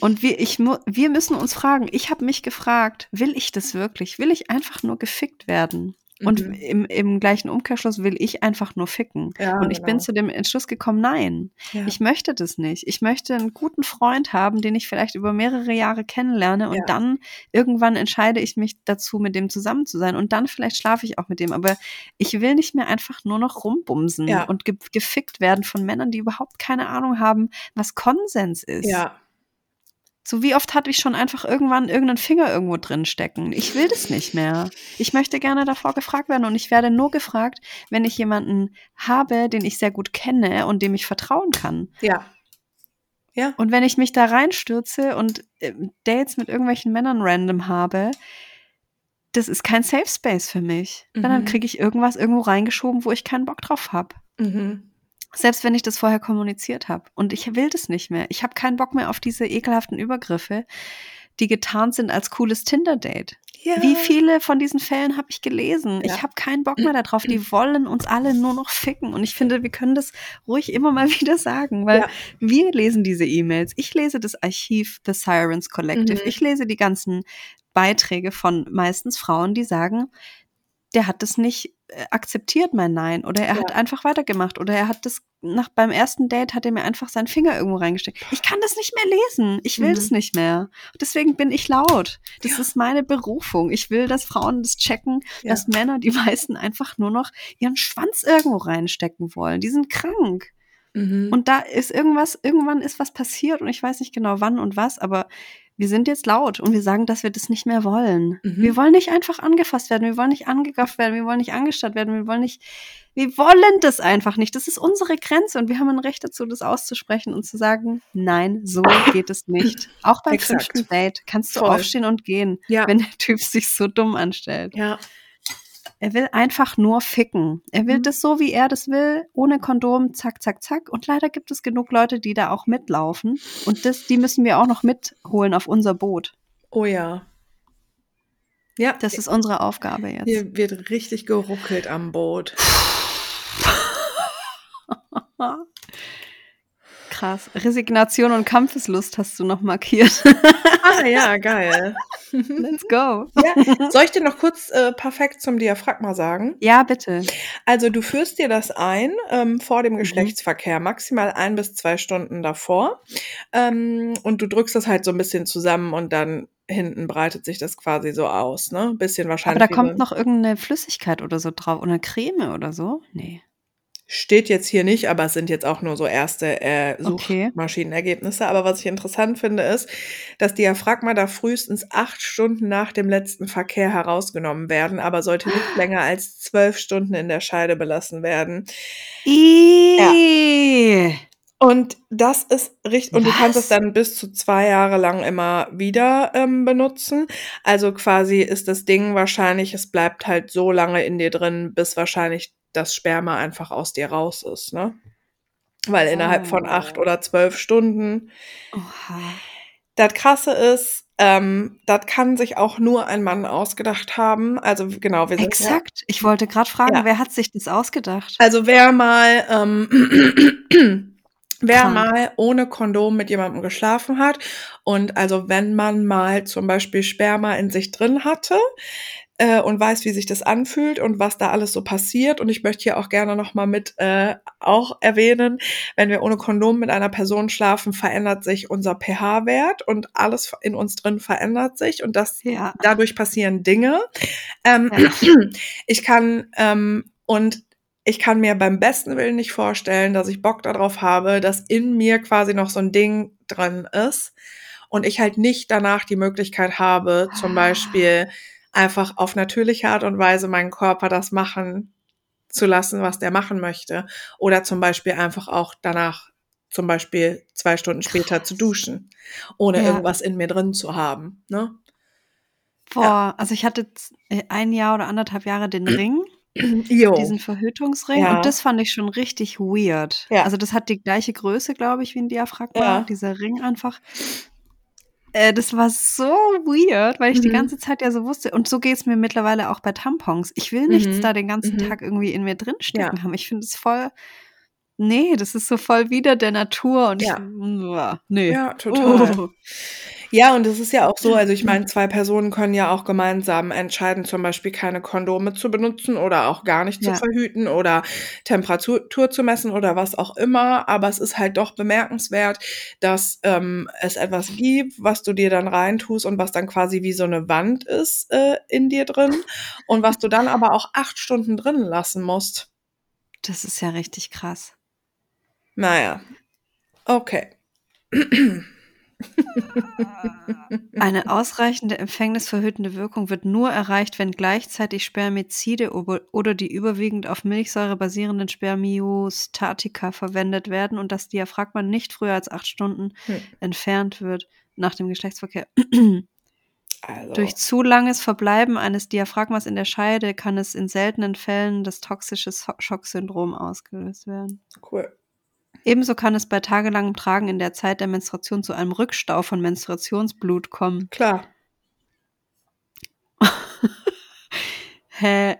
Und wir, ich, wir müssen uns fragen, ich habe mich gefragt, will ich das wirklich? Will ich einfach nur gefickt werden? Und Mhm. im, im gleichen Umkehrschluss will ich einfach nur ficken. Ja, Und ich bin genau. zu dem Entschluss gekommen, nein, Ja. ich möchte das nicht. Ich möchte einen guten Freund haben, den ich vielleicht über mehrere Jahre kennenlerne und Ja. dann irgendwann entscheide ich mich dazu, mit dem zusammen zu sein und dann vielleicht schlafe ich auch mit dem. Aber ich will nicht mehr einfach nur noch rumbumsen und ge gefickt werden von Männern, die überhaupt keine Ahnung haben, was Konsens ist. ja. So wie oft hatte ich schon einfach irgendwann irgendeinen Finger irgendwo drin stecken. Ich will das nicht mehr. Ich möchte gerne davor gefragt werden und ich werde nur gefragt, wenn ich jemanden habe, den ich sehr gut kenne und dem ich vertrauen kann. Ja. Ja. Und wenn ich mich da reinstürze und äh, Dates mit irgendwelchen Männern random habe, das ist kein Safe Space für mich. Weil Dann Mhm. kriege ich irgendwas irgendwo reingeschoben, wo ich keinen Bock drauf habe. Mhm. Selbst wenn ich das vorher kommuniziert habe. Und ich will das nicht mehr. Ich habe keinen Bock mehr auf diese ekelhaften Übergriffe, die getarnt sind als cooles Tinder-Date. ja. Wie viele von diesen Fällen habe ich gelesen? Ja. Ich habe keinen Bock mehr darauf. Die <clears throat> wollen uns alle nur noch ficken. Und ich finde, wir können das ruhig immer mal <laughs> wieder sagen, weil Ja. wir lesen diese E-Mails. Ich lese das Archiv The Sirens Collective. Mhm. Ich lese die ganzen Beiträge von meistens Frauen, die sagen, der hat das nicht äh, akzeptiert, mein Nein. Oder er hat Ja. einfach weitergemacht. Oder er hat das nach beim ersten Date hat er mir einfach seinen Finger irgendwo reingesteckt. Ich kann das nicht mehr lesen. Ich will Mhm. das nicht mehr. Deswegen bin ich laut. Das ist meine Berufung. Ich will, dass Frauen das checken, Ja. dass Männer, die meisten, einfach nur noch ihren Schwanz irgendwo reinstecken wollen. Die sind krank. Mhm. Und da ist irgendwas, irgendwann ist was passiert und ich weiß nicht genau wann und was, aber wir sind jetzt laut und wir sagen, dass wir das nicht mehr wollen. Mhm. Wir wollen nicht einfach angefasst werden, wir wollen nicht angegafft werden, wir wollen nicht angestarrt werden, wir wollen nicht, wir wollen das einfach nicht. Das ist unsere Grenze und wir haben ein Recht dazu, das auszusprechen und zu sagen, nein, so <laughs> geht es nicht. Auch beim Exakt. fünften Date kannst du Voll. aufstehen und gehen, Ja. wenn der Typ sich so dumm anstellt. ja. Er will einfach nur ficken. Er will Mhm. das so, wie er das will, ohne Kondom, zack, zack, zack. Und leider gibt es genug Leute, die da auch mitlaufen. Und das, die müssen wir auch noch mitholen auf unser Boot. Oh ja. Ja, Das ist unsere Aufgabe jetzt. hier wird richtig geruckelt am Boot. <laughs> Krass. Resignation und Kampfeslust hast du noch markiert. Ah ja, <laughs> geil. Let's go. Ja, soll ich dir noch kurz äh, perfekt zum Diaphragma sagen? Ja, bitte. Also du führst dir das ein ähm, vor Mhm. dem Geschlechtsverkehr, maximal ein bis zwei Stunden davor. Ähm, und du drückst das halt so ein bisschen zusammen und dann hinten breitet sich das quasi so aus, ne? Bisschen Aber wahrscheinlich. da wie kommt noch irgendeine Flüssigkeit oder so drauf. Oder eine Creme oder so? Nee. Steht jetzt hier nicht, aber es sind jetzt auch nur so erste äh, Okay. Suchmaschinenergebnisse. Aber was ich interessant finde, ist, dass Diaphragma da frühestens acht Stunden nach dem letzten Verkehr herausgenommen werden, aber sollte nicht <gasps> länger als zwölf Stunden in der Scheide belassen werden. Ihhh. Und das ist richtig, und du kannst es dann bis zu zwei Jahre lang immer wieder ähm, benutzen. Also quasi ist das Ding wahrscheinlich, es bleibt halt so lange in dir drin, bis wahrscheinlich das Sperma einfach aus dir raus ist, ne? Weil innerhalb von acht Oh. oder zwölf Stunden. Oha. Das Krasse ist, ähm, das kann sich auch nur ein Mann ausgedacht haben. Also genau, wir sind ja, Exakt. Ich wollte gerade fragen, Ja. wer hat sich das ausgedacht? Also wer mal, ähm, <clears throat> wer Krank. mal ohne Kondom mit jemandem geschlafen hat und also wenn man mal zum Beispiel Sperma in sich drin hatte äh, und weiß, wie sich das anfühlt und was da alles so passiert und ich möchte hier auch gerne noch mal mit äh, auch erwähnen, wenn wir ohne Kondom mit einer Person schlafen, verändert sich unser pH-Wert und alles in uns drin verändert sich und das Ja. dadurch passieren Dinge. Ähm, Ja. <clears throat> Ich kann ähm, und ich kann mir beim besten Willen nicht vorstellen, dass ich Bock darauf habe, dass in mir quasi noch so ein Ding drin ist und ich halt nicht danach die Möglichkeit habe, zum Ah. Beispiel einfach auf natürliche Art und Weise meinen Körper das machen zu lassen, was der machen möchte. Oder zum Beispiel einfach auch danach, zum Beispiel zwei Stunden später zu duschen, ohne Ja. irgendwas in mir drin zu haben. Ne? Boah, also ich hatte äh, ein Jahr oder anderthalb Jahre den <clears throat> Ring, Jo. diesen Verhütungsring, Ja. und das fand ich schon richtig weird. Ja. Also das hat die gleiche Größe, glaube ich, wie ein Diaphragma, Ja. dieser Ring einfach. Äh, das war so weird, weil ich die Mhm. ganze Zeit ja so wusste, und so geht es mir mittlerweile auch bei Tampons. Ich will nichts Mhm. da den ganzen Mhm. Tag irgendwie in mir drin stecken Ja. haben. Ich finde es voll. Nee, das ist so voll wieder der Natur und Ja. ich. Nee. Ja, total. Oh. Ja, und es ist ja auch so, also ich meine, zwei Personen können ja auch gemeinsam entscheiden, zum Beispiel keine Kondome zu benutzen oder auch gar nicht Ja. zu verhüten oder Temperatur zu messen oder was auch immer. Aber es ist halt doch bemerkenswert, dass ähm, es etwas gibt, was du dir dann reintust und was dann quasi wie so eine Wand ist äh, in dir drin und was du dann aber auch acht Stunden drin lassen musst. Das ist ja richtig krass. Naja. Okay. <clears throat> Eine ausreichende empfängnisverhütende Wirkung wird nur erreicht, wenn gleichzeitig Spermizide oder die überwiegend auf Milchsäure basierenden Spermiostatika verwendet werden und das Diaphragma nicht früher als acht Stunden Hm. entfernt wird nach dem Geschlechtsverkehr. Also. Durch zu langes Verbleiben eines Diaphragmas in der Scheide kann es in seltenen Fällen das toxische Schocksyndrom ausgelöst werden. Cool. Ebenso kann es bei tagelangem Tragen in der Zeit der Menstruation zu einem Rückstau von Menstruationsblut kommen. Klar. <laughs> Hä?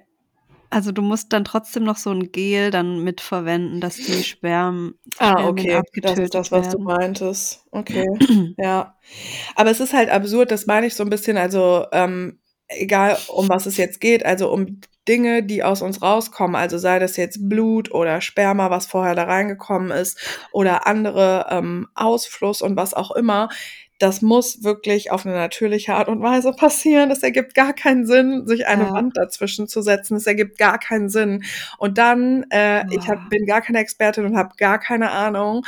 Also du musst dann trotzdem noch so ein Gel dann mitverwenden, dass die Sperm Ah, okay. Das abgetötet ist das, was du werden. meintest. Okay. <clears throat> ja. Aber es ist halt absurd, das meine ich so ein bisschen, also ähm, egal um was es jetzt geht, also um Dinge, die aus uns rauskommen, also sei das jetzt Blut oder Sperma, was vorher da reingekommen ist, oder andere ähm, Ausfluss und was auch immer, das muss wirklich auf eine natürliche Art und Weise passieren. Das ergibt gar keinen Sinn, sich eine Ja. Wand dazwischen zu setzen. Es ergibt gar keinen Sinn. Und dann, äh, ich hab, bin gar keine Expertin und habe gar keine Ahnung.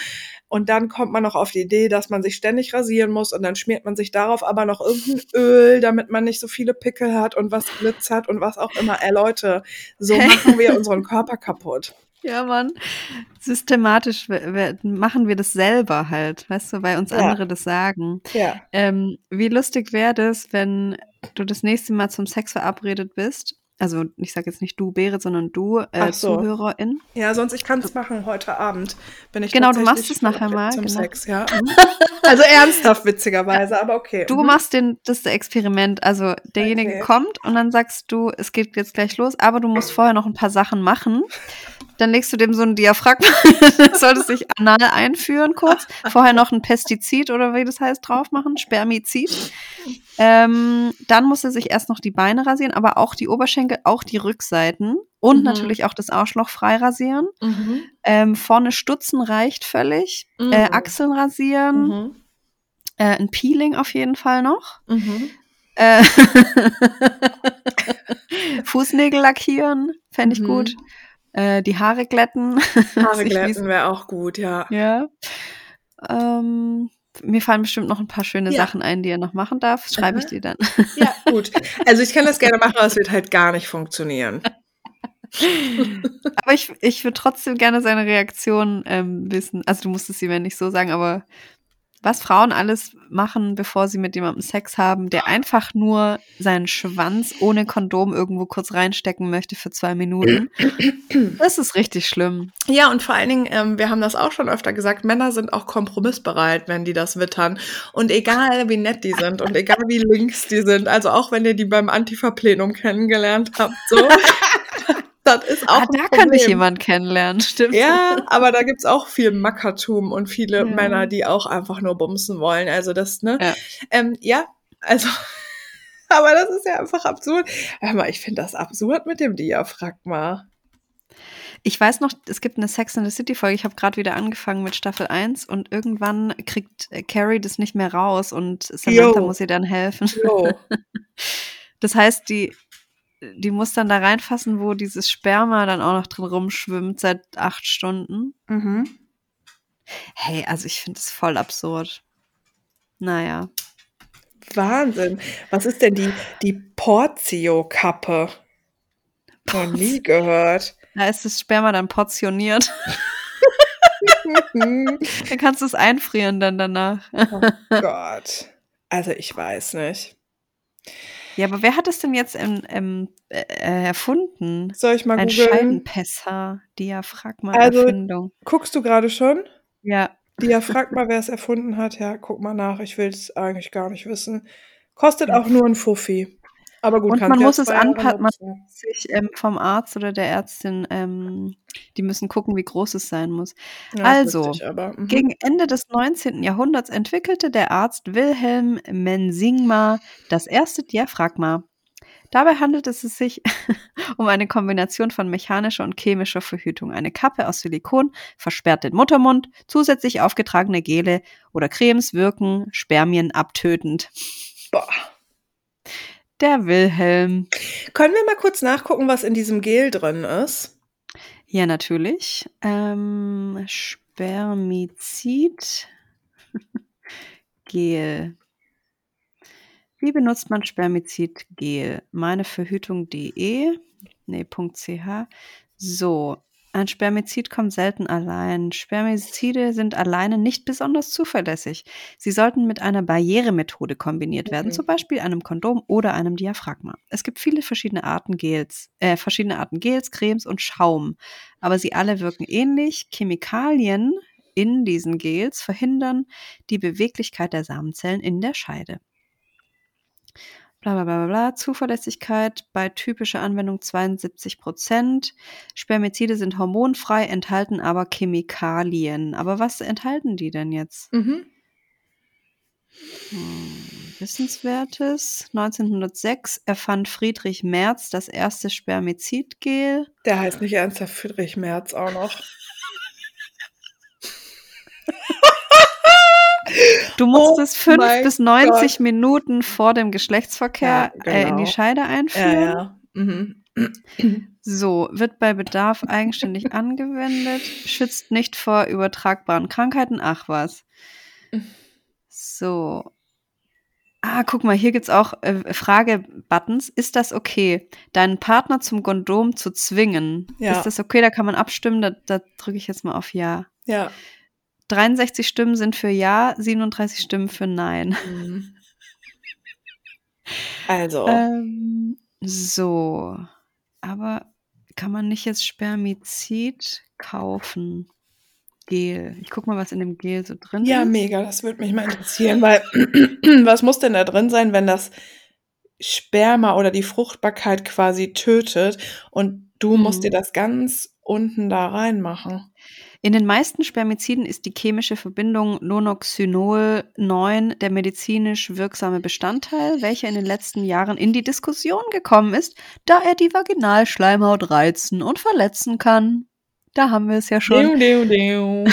Und dann kommt man noch auf die Idee, dass man sich ständig rasieren muss und dann schmiert man sich darauf aber noch irgendein Öl, damit man nicht so viele Pickel hat und was glitzert und was auch immer. Ey Leute, so <laughs> machen wir unseren Körper kaputt. Ja, Mann. Systematisch machen wir das selber halt, weißt du, weil uns Ja. andere das sagen. Ja. Ähm, wie lustig wäre das, wenn du das nächste Mal zum Sex verabredet bist? Also, ich sage jetzt nicht du, Berit, sondern du, äh, so. Zuhörerin. Ja, sonst ich kann es machen heute Abend. Bin ich Genau, du machst es nachher mal, Zum genau. Sex, ja. <laughs> Also ernsthaft, witzigerweise, aber okay. Du Mhm. machst den, das Experiment. Also, derjenige Okay. kommt und dann sagst du, es geht jetzt gleich los, aber du musst vorher noch ein paar Sachen machen. Dann legst du dem so ein Diaphragma, <laughs> solltest dich anal einführen kurz, vorher noch ein Pestizid oder wie das heißt drauf machen, Spermizid. Ähm, dann muss er sich erst noch die Beine rasieren, aber auch die Oberschenkel, auch die Rückseiten und Mhm. natürlich auch das Arschloch frei rasieren. Mhm. Ähm, vorne stutzen reicht völlig. Mhm. Äh, Achseln rasieren, Mhm. äh, ein Peeling auf jeden Fall noch. Mhm. Äh, <laughs> Fußnägel lackieren, fände ich Mhm. gut. Äh, die Haare glätten. <laughs> Haare glätten wäre auch gut, ja. Ja. Ähm, mir fallen bestimmt noch ein paar schöne Ja. Sachen ein, die er noch machen darf. Schreibe ich dir dann. Ja, gut. <laughs> Also ich kann das gerne machen, aber es wird halt gar nicht funktionieren. Aber ich, ich würde trotzdem gerne seine Reaktion ähm, wissen. Also du musst es ihm ja nicht so sagen, aber was Frauen alles machen, bevor sie mit jemandem Sex haben, der einfach nur seinen Schwanz ohne Kondom irgendwo kurz reinstecken möchte für zwei Minuten. <clears throat> Das ist richtig schlimm. Ja, und vor allen Dingen, ähm, wir haben das auch schon öfter gesagt, Männer sind auch kompromissbereit, wenn die das wittern. Und egal, wie nett die sind und egal, wie links die sind, also auch wenn ihr die beim Antifa-Plenum kennengelernt habt, so, <laughs> das ist auch ah, da könnte ich jemanden kennenlernen, stimmt. Ja, aber da gibt's auch viel Mackertum und viele Ja. Männer, die auch einfach nur bumsen wollen. Also das, ne? Ja. Ähm, ja, also, <laughs> aber das ist ja einfach absurd. Hör mal, ich finde das absurd mit dem Diaphragma. Ich weiß noch, es gibt eine Sex in the City Folge. Ich habe gerade wieder angefangen mit Staffel 1 und irgendwann kriegt äh, Carrie das nicht mehr raus und Samantha Jo. muss ihr dann helfen. <laughs> Das heißt, die, die muss dann da reinfassen, wo dieses Sperma dann auch noch drin rumschwimmt seit acht Stunden. mhm. Hey, also ich finde es voll absurd. Naja. Wahnsinn. Was ist denn die, die Portio-Kappe? Noch nie gehört. Da ist das Sperma dann portioniert. oh <laughs> dann kannst du es einfrieren dann danach. Gott. Also ich weiß nicht. Ja, aber wer hat es denn jetzt ähm, ähm, äh, erfunden? Soll ich mal Ein googeln? Scheidenpässer, Diaphragma, Also- Erfindung. Guckst du gerade schon? Ja, Diaphragma, mal, wer es erfunden hat. Ja, guck mal nach. Ich will es eigentlich gar nicht wissen. Kostet auch nur ein Fuffi. Aber gut, Und man muss es anpassen, man- nutzen. sich ähm, vom Arzt oder der Ärztin, ähm, die müssen gucken, wie groß es sein muss. Ja, Also, aber. Mhm. Gegen Ende des 19. Jahrhunderts entwickelte der Arzt Wilhelm Mensingma das erste Diaphragma. Dabei handelt es sich <laughs> um eine Kombination von mechanischer und chemischer Verhütung. Eine Kappe aus Silikon versperrt den Muttermund, zusätzlich aufgetragene Gele oder Cremes wirken Spermien abtötend. Boah. Der Wilhelm. Können wir mal kurz nachgucken, was in diesem Gel drin ist? Ja, natürlich. Ähm, Spermizid. <laughs> Gel. Wie benutzt man Spermizid-Gel? Meineverhütung.de. Nee, .ch. So. Ein Spermizid kommt selten allein. Spermizide sind alleine nicht besonders zuverlässig. Sie sollten mit einer Barrieremethode kombiniert werden, Mhm. zum Beispiel einem Kondom oder einem Diaphragma. Es gibt viele verschiedene Arten Gels, äh, verschiedene Arten Gels, Cremes und Schaum, aber sie alle wirken ähnlich. Chemikalien in diesen Gels verhindern die Beweglichkeit der Samenzellen in der Scheide. Bla bla bla bla. Zuverlässigkeit bei typischer Anwendung 72 Prozent. Spermizide sind hormonfrei, enthalten aber Chemikalien. Aber was enthalten die denn jetzt? Mhm. Hm, Wissenswertes. 1906 erfand Friedrich Merz das erste Spermizidgel. Der heißt nicht ernsthaft Friedrich Merz auch noch. <laughs> Du musst Oh es fünf mein bis 90 Minuten vor dem Geschlechtsverkehr Ja, äh, in die genau. Scheide Ja, einführen. ja. Mhm. So, wird bei Bedarf eigenständig angewendet, schützt nicht vor übertragbaren Krankheiten. Ach was. So. Ah, guck mal, hier gibt's auch äh, Frage-Buttons. Ist das okay, deinen Partner zum Kondom zu zwingen? Ja. Ist das okay? Da kann man abstimmen. Da, da drücke ich jetzt mal auf Ja. Ja. 63 Stimmen sind für Ja, 37 Stimmen für Nein. Mhm. <laughs> Also, Ähm, so. Aber kann man nicht jetzt Spermizid kaufen? Gel. Ich guck mal, was in dem Gel so drin ja, ist. mega, das würde mich mal interessieren, weil <clears throat> was muss denn da drin sein, wenn das Sperma oder die Fruchtbarkeit quasi tötet und du musst Mhm. dir das ganz unten da reinmachen? In den meisten Spermiziden ist die chemische Verbindung Nonoxynol 9 der medizinisch wirksame Bestandteil, welcher in den letzten Jahren in die Diskussion gekommen ist, da er die Vaginalschleimhaut reizen und verletzen kann. Da haben wir es ja schon. Deu, deu, deu.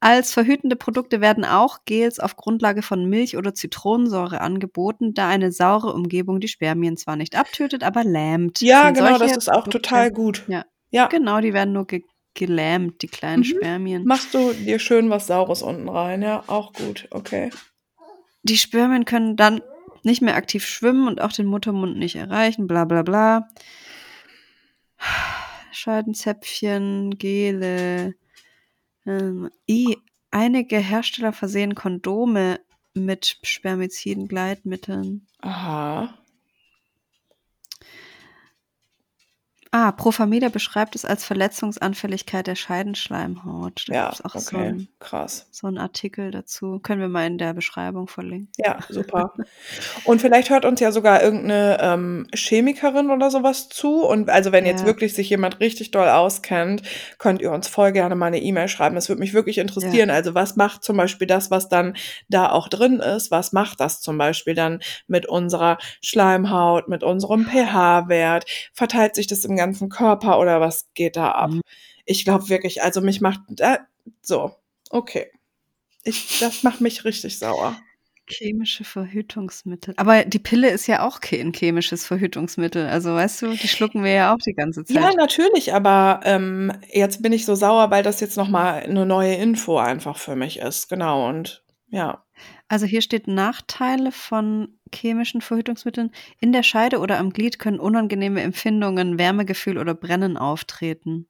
Als verhütende Produkte werden auch Gels auf Grundlage von Milch oder Zitronensäure angeboten, da eine saure Umgebung die Spermien zwar nicht abtötet, aber lähmt. Ja, Sind genau, das ist auch Produkte- total gut. Ja. Ja, Genau, die werden nur ge gelähmt, die kleinen Mhm. Spermien. machst du dir schön was Saures unten rein, ja, auch gut, okay. Die Spermien können dann nicht mehr aktiv schwimmen und auch den Muttermund nicht erreichen, bla bla bla. Scheidenzäpfchen, Gele. Ähm, i, einige Hersteller versehen Kondome mit Spermiziden, Gleitmitteln. Aha. Ah, Profamida beschreibt es als Verletzungsanfälligkeit der Scheidenschleimhaut. Da Ja, gibt's auch so okay, ein, krass. so einen Artikel dazu. Können wir mal in der Beschreibung verlinken. Ja, super. <laughs> Und vielleicht hört uns ja sogar irgendeine ähm, Chemikerin oder sowas zu. Und also wenn jetzt Ja. wirklich sich jemand richtig doll auskennt, könnt ihr uns voll gerne mal eine E-Mail schreiben. Das würde mich wirklich interessieren. Also was macht zum Beispiel das, was dann da auch drin ist? Was macht das zum Beispiel dann mit unserer Schleimhaut, mit unserem pH-Wert? Verteilt sich das im ganzen Körper oder was geht da ab? Mhm. Ich glaube wirklich, also mich macht da, so, okay. Ich, das macht mich richtig sauer. Chemische Verhütungsmittel. Aber die Pille ist ja auch ke- ein chemisches Verhütungsmittel. Also weißt du, die schlucken wir ja auch die ganze Zeit. Ja, natürlich, aber ähm, jetzt bin ich so sauer, weil das jetzt nochmal eine neue Info einfach für mich ist. Genau, und ja. Also hier steht Nachteile von chemischen Verhütungsmitteln. In der Scheide oder am Glied können unangenehme Empfindungen, Wärmegefühl oder Brennen auftreten.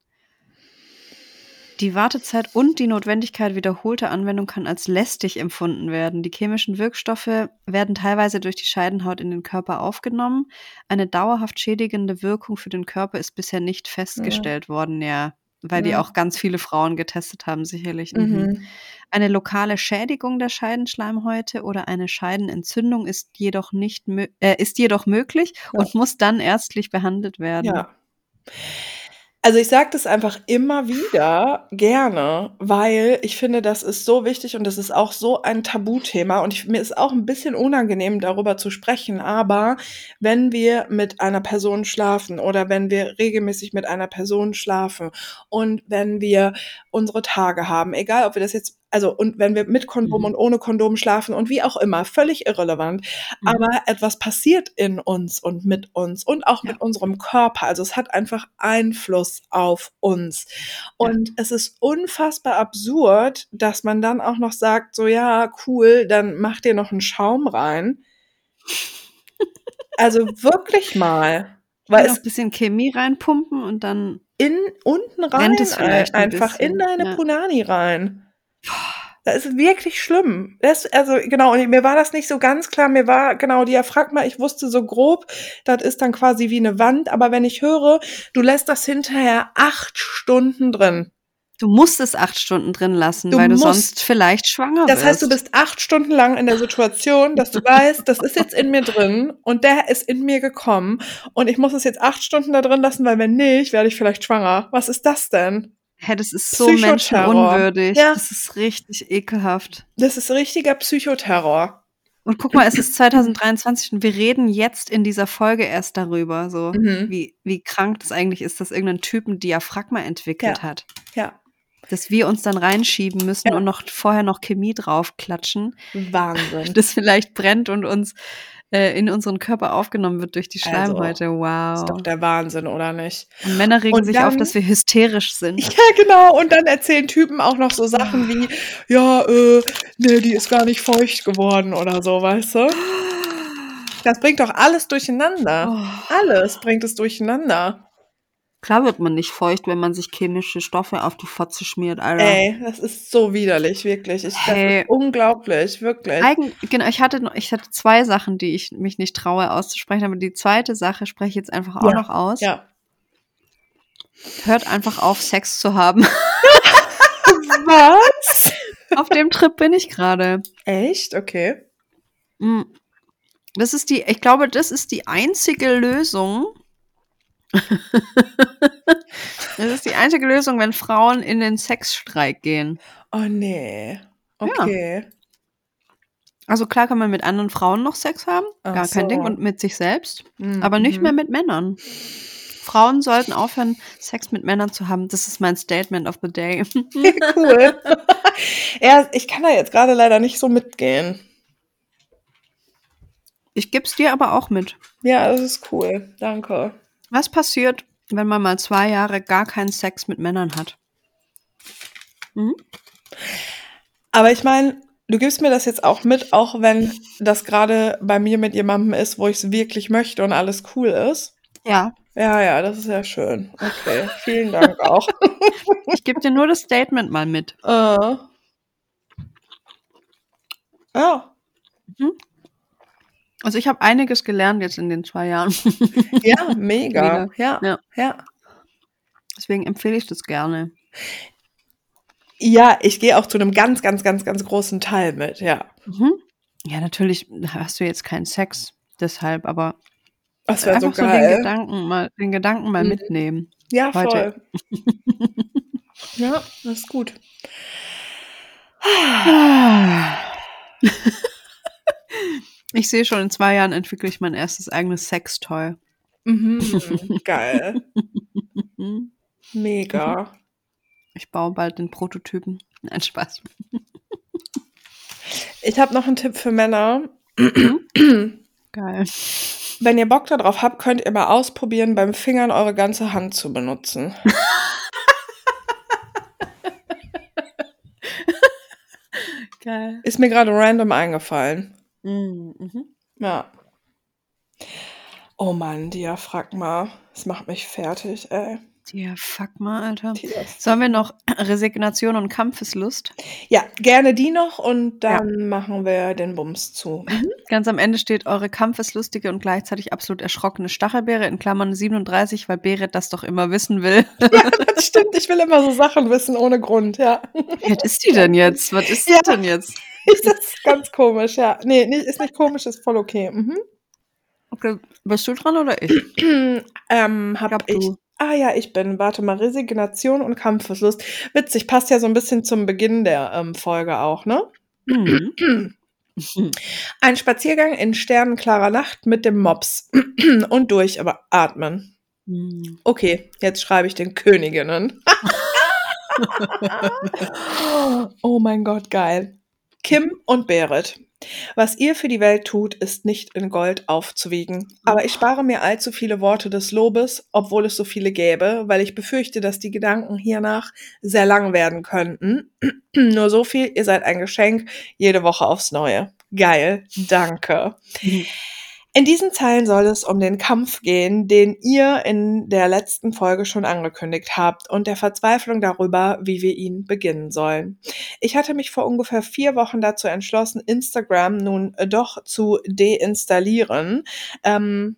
Die Wartezeit und die Notwendigkeit wiederholter Anwendung kann als lästig empfunden werden. Die chemischen Wirkstoffe werden teilweise durch die Scheidenhaut in den Körper aufgenommen. Eine dauerhaft schädigende Wirkung für den Körper ist bisher nicht festgestellt worden, ja, weil die Ja. auch ganz viele Frauen getestet haben, sicherlich. Mhm. Mhm. Eine lokale Schädigung der Scheidenschleimhäute oder eine Scheidenentzündung ist jedoch nicht äh, ist jedoch möglich Ja. und muss dann ärztlich behandelt werden. Ja. Also ich sage das einfach immer wieder gerne, weil ich finde, das ist so wichtig und das ist auch so ein Tabuthema und ich, mir ist auch ein bisschen unangenehm darüber zu sprechen, aber wenn wir mit einer Person schlafen oder wenn wir regelmäßig mit einer Person schlafen und wenn wir unsere Tage haben, egal ob wir das jetzt also und wenn wir mit Kondom Mhm. und ohne Kondom schlafen und wie auch immer, völlig irrelevant, Mhm. aber etwas passiert in uns und mit uns und auch Ja. mit unserem Körper. Also es hat einfach Einfluss auf uns. Und es ist unfassbar absurd, dass man dann auch noch sagt, so ja, cool, dann mach dir noch einen Schaum rein. <laughs> Also wirklich mal. Weil noch es ein bisschen Chemie reinpumpen und dann in unten rein, ein einfach in bisschen, deine ja. Punani rein. Das ist wirklich schlimm. Das, also genau, und mir war das nicht so ganz klar. Mir war genau Diaphragma, ich wusste so grob, das ist dann quasi wie eine Wand. Aber wenn ich höre, du lässt das hinterher acht Stunden drin. du musst es acht Stunden drin lassen, Du weil du musst. sonst vielleicht schwanger Das wirst. heißt, du bist acht Stunden lang in der Situation, dass du weißt, das ist jetzt in mir drin und der ist in mir gekommen und ich muss es jetzt acht Stunden da drin lassen, weil wenn nicht, werde ich vielleicht schwanger. Was ist das denn? Hä, das ist so menschenunwürdig. Ja. Das ist richtig ekelhaft. Das ist richtiger Psychoterror. Und guck mal, es ist 2023 und wir reden jetzt in dieser Folge erst darüber, so Mhm. wie, wie krank das eigentlich ist, dass irgendein Typ ein Diaphragma entwickelt Ja. hat. Ja, Dass wir uns dann reinschieben müssen Ja. und noch vorher noch Chemie draufklatschen, Wahnsinn. <laughs> das vielleicht brennt und uns äh, in unseren Körper aufgenommen wird durch die Also, Schleimhäute. Ist doch wow. der Wahnsinn, oder nicht? Und Männer regen Und sich auf, dann- dass wir hysterisch sind. <laughs> Ja, genau. Und dann erzählen Typen auch noch so Sachen wie, ja, äh, nee, die ist gar nicht feucht geworden oder so, weißt du? <gasps> Das bringt doch alles durcheinander. Oh. Alles bringt es durcheinander. Klar wird man nicht feucht, wenn man sich chemische Stoffe auf die Fotze schmiert, Alter. Ey, das ist so widerlich, wirklich. Ich, das Hey. ist unglaublich, wirklich. Eigen, genau, ich hatte, ich hatte zwei Sachen, die ich mich nicht traue auszusprechen, aber die zweite Sache spreche ich jetzt einfach auch Ja. noch aus. Ja. Hört einfach auf, Sex zu haben. <laughs> Was? auf dem Trip bin ich gerade. Echt? Okay. Mm. Das ist die, ich glaube, das ist die einzige Lösung. <laughs> das ist die einzige Lösung, wenn Frauen in den Sexstreik gehen. Oh nee. Okay. Also klar kann man mit anderen Frauen noch Sex haben, Ach gar kein so. Ding, und mit sich selbst, Mhm. aber nicht mehr mit Männern. Frauen sollten aufhören, Sex mit Männern zu haben. Das ist mein Statement of the day. <laughs> cool. <laughs> ja, ich kann da jetzt gerade leider nicht so mitgehen. Ich geb's dir aber auch mit. Ja, das ist cool. Danke. Was passiert, wenn man mal zwei Jahre gar keinen Sex mit Männern hat? Aber ich meine, du gibst mir das jetzt auch mit, auch wenn das gerade bei mir mit jemandem ist, wo ich es wirklich möchte und alles cool ist. Ja. Ja, ja, das ist ja schön. Okay, vielen Dank auch. <laughs> Ich gebe dir nur das Statement mal mit. äh. Ja, Also ich habe einiges gelernt jetzt in den zwei Jahren. <laughs> ja, mega. <laughs> Ja, Ja. ja. Deswegen empfehle ich das gerne. Ja, ich gehe auch zu einem ganz, ganz, ganz, ganz großen Teil mit, ja. Mhm. Ja, natürlich hast du jetzt keinen Sex, deshalb, aber Das wäre so einfach so, den geil. Gedanken mal, den Gedanken mal Mhm. mitnehmen. ja, voll. heute. <laughs> ja, das ist gut. Ich sehe schon, in zwei Jahren entwickle ich mein erstes eigenes Sextoy. Mhm, <laughs> geil. Mhm. Mega. Ich baue bald den Prototypen. Nein, Spaß. Ich habe noch einen Tipp für Männer. Geil. Wenn ihr Bock darauf habt, könnt ihr mal ausprobieren, beim Fingern eure ganze Hand zu benutzen. <laughs> Geil. Ist mir gerade random eingefallen. Mhm. Ja. Oh Mann, Diaphragma. Das macht mich fertig, ey. Ja, fuck mal, Alter. Sollen wir noch <clears throat> Resignation und Kampfeslust? Ja, gerne die noch und dann machen wir den Bums zu. Ganz am Ende steht eure kampfeslustige und gleichzeitig absolut erschrockene Stachelbeere in Klammern 37, weil Berit das doch immer wissen will. <laughs> Das stimmt, ich will immer so Sachen wissen ohne Grund, ja. Alt ist die denn jetzt? Was ist Ja. das denn jetzt? <laughs> Das ist ganz komisch, ja. Nee, nicht, ist nicht komisch, ist voll okay. Mhm. Okay, bist du dran oder ich? <clears throat> ähm, hab glaub, ich. Ah ja, ich bin. Warte mal, Resignation und Kampfeslust. Witzig, passt ja so ein bisschen zum Beginn der ähm, Folge auch, ne? Mhm. <clears throat> <clears throat> Ein Spaziergang in sternenklarer Nacht mit dem Mops und durch, aber atmen. Mhm. Okay, jetzt schreibe ich den Königinnen. <laughs> <laughs> oh mein Gott, geil. Kim und Berit. Was ihr für die Welt tut, ist nicht in Gold aufzuwiegen. Aber ich spare mir allzu viele Worte des Lobes, obwohl es so viele gäbe, weil ich befürchte, dass die Gedanken hiernach sehr lang werden könnten. <clears throat> Nur so viel, ihr seid ein Geschenk, jede Woche aufs Neue. Geil, danke. In diesen Zeilen soll es um den Kampf gehen, den ihr in der letzten Folge schon angekündigt habt und der Verzweiflung darüber, wie wir ihn beginnen sollen. Ich hatte mich vor ungefähr vier Wochen dazu entschlossen, Instagram nun doch zu deinstallieren. Ähm,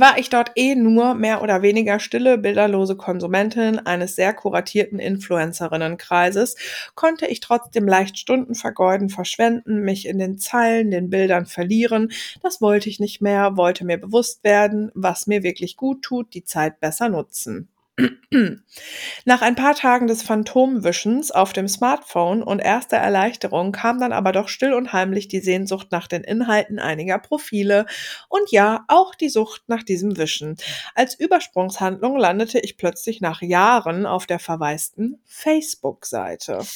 war ich dort eh nur mehr oder weniger stille, bilderlose Konsumentin eines sehr kuratierten Influencerinnenkreises, konnte ich trotzdem leicht Stunden vergeuden, verschwenden, mich in den Zeilen, den Bildern verlieren. Das wollte ich nicht mehr, wollte mir bewusst werden, was mir wirklich gut tut, die Zeit besser nutzen. Nach ein paar Tagen des Phantomwischens auf dem Smartphone und erster Erleichterung kam dann aber doch still und heimlich die Sehnsucht nach den Inhalten einiger Profile und ja, auch die Sucht nach diesem Wischen. Als Übersprungshandlung landete ich plötzlich nach Jahren auf der verwaisten Facebook-Seite.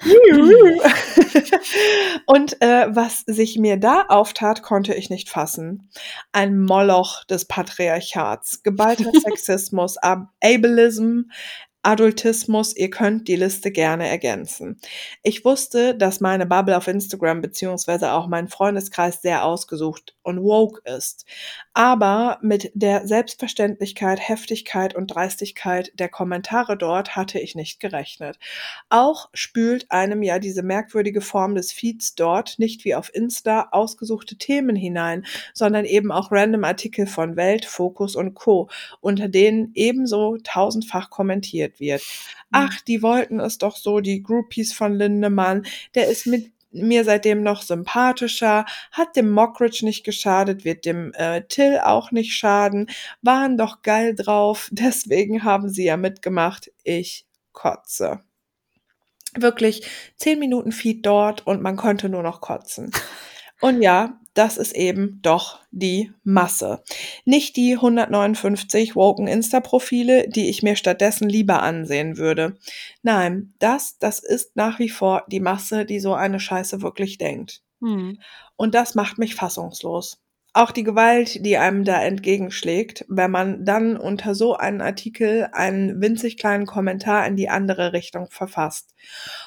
<laughs> Und äh, was sich mir da auftat, konnte ich nicht fassen. Ein Moloch des Patriarchats, geballter <laughs> Sexismus, Ab Ableism, Adultismus, ihr könnt die Liste gerne ergänzen. Ich wusste, dass meine Bubble auf Instagram beziehungsweise auch mein Freundeskreis sehr ausgesucht und woke ist. Aber mit der Selbstverständlichkeit, Heftigkeit und Dreistigkeit der Kommentare dort hatte ich nicht gerechnet. Auch spült einem ja diese merkwürdige Form des Feeds dort nicht wie auf Insta ausgesuchte Themen hinein, sondern eben auch random Artikel von Welt, Fokus und Co., unter denen ebenso tausendfach kommentiert wird. Ach, die wollten es doch so, die Groupies von Lindemann, der ist mit mir seitdem noch sympathischer, hat dem Mockridge nicht geschadet, wird dem äh, Till auch nicht schaden, waren doch geil drauf, <laughs> deswegen haben sie ja mitgemacht. Ich kotze. Wirklich zehn Minuten Feed dort und man konnte nur noch kotzen. <laughs> Und ja, das ist eben doch die Masse. Nicht die 159 woken Insta-Profile, die ich mir stattdessen lieber ansehen würde. Nein, das, das ist nach wie vor die Masse, die so eine Scheiße wirklich denkt. Hm. Und das macht mich fassungslos. Auch die Gewalt, die einem da entgegenschlägt, wenn man dann unter so einen Artikel einen winzig kleinen Kommentar in die andere Richtung verfasst.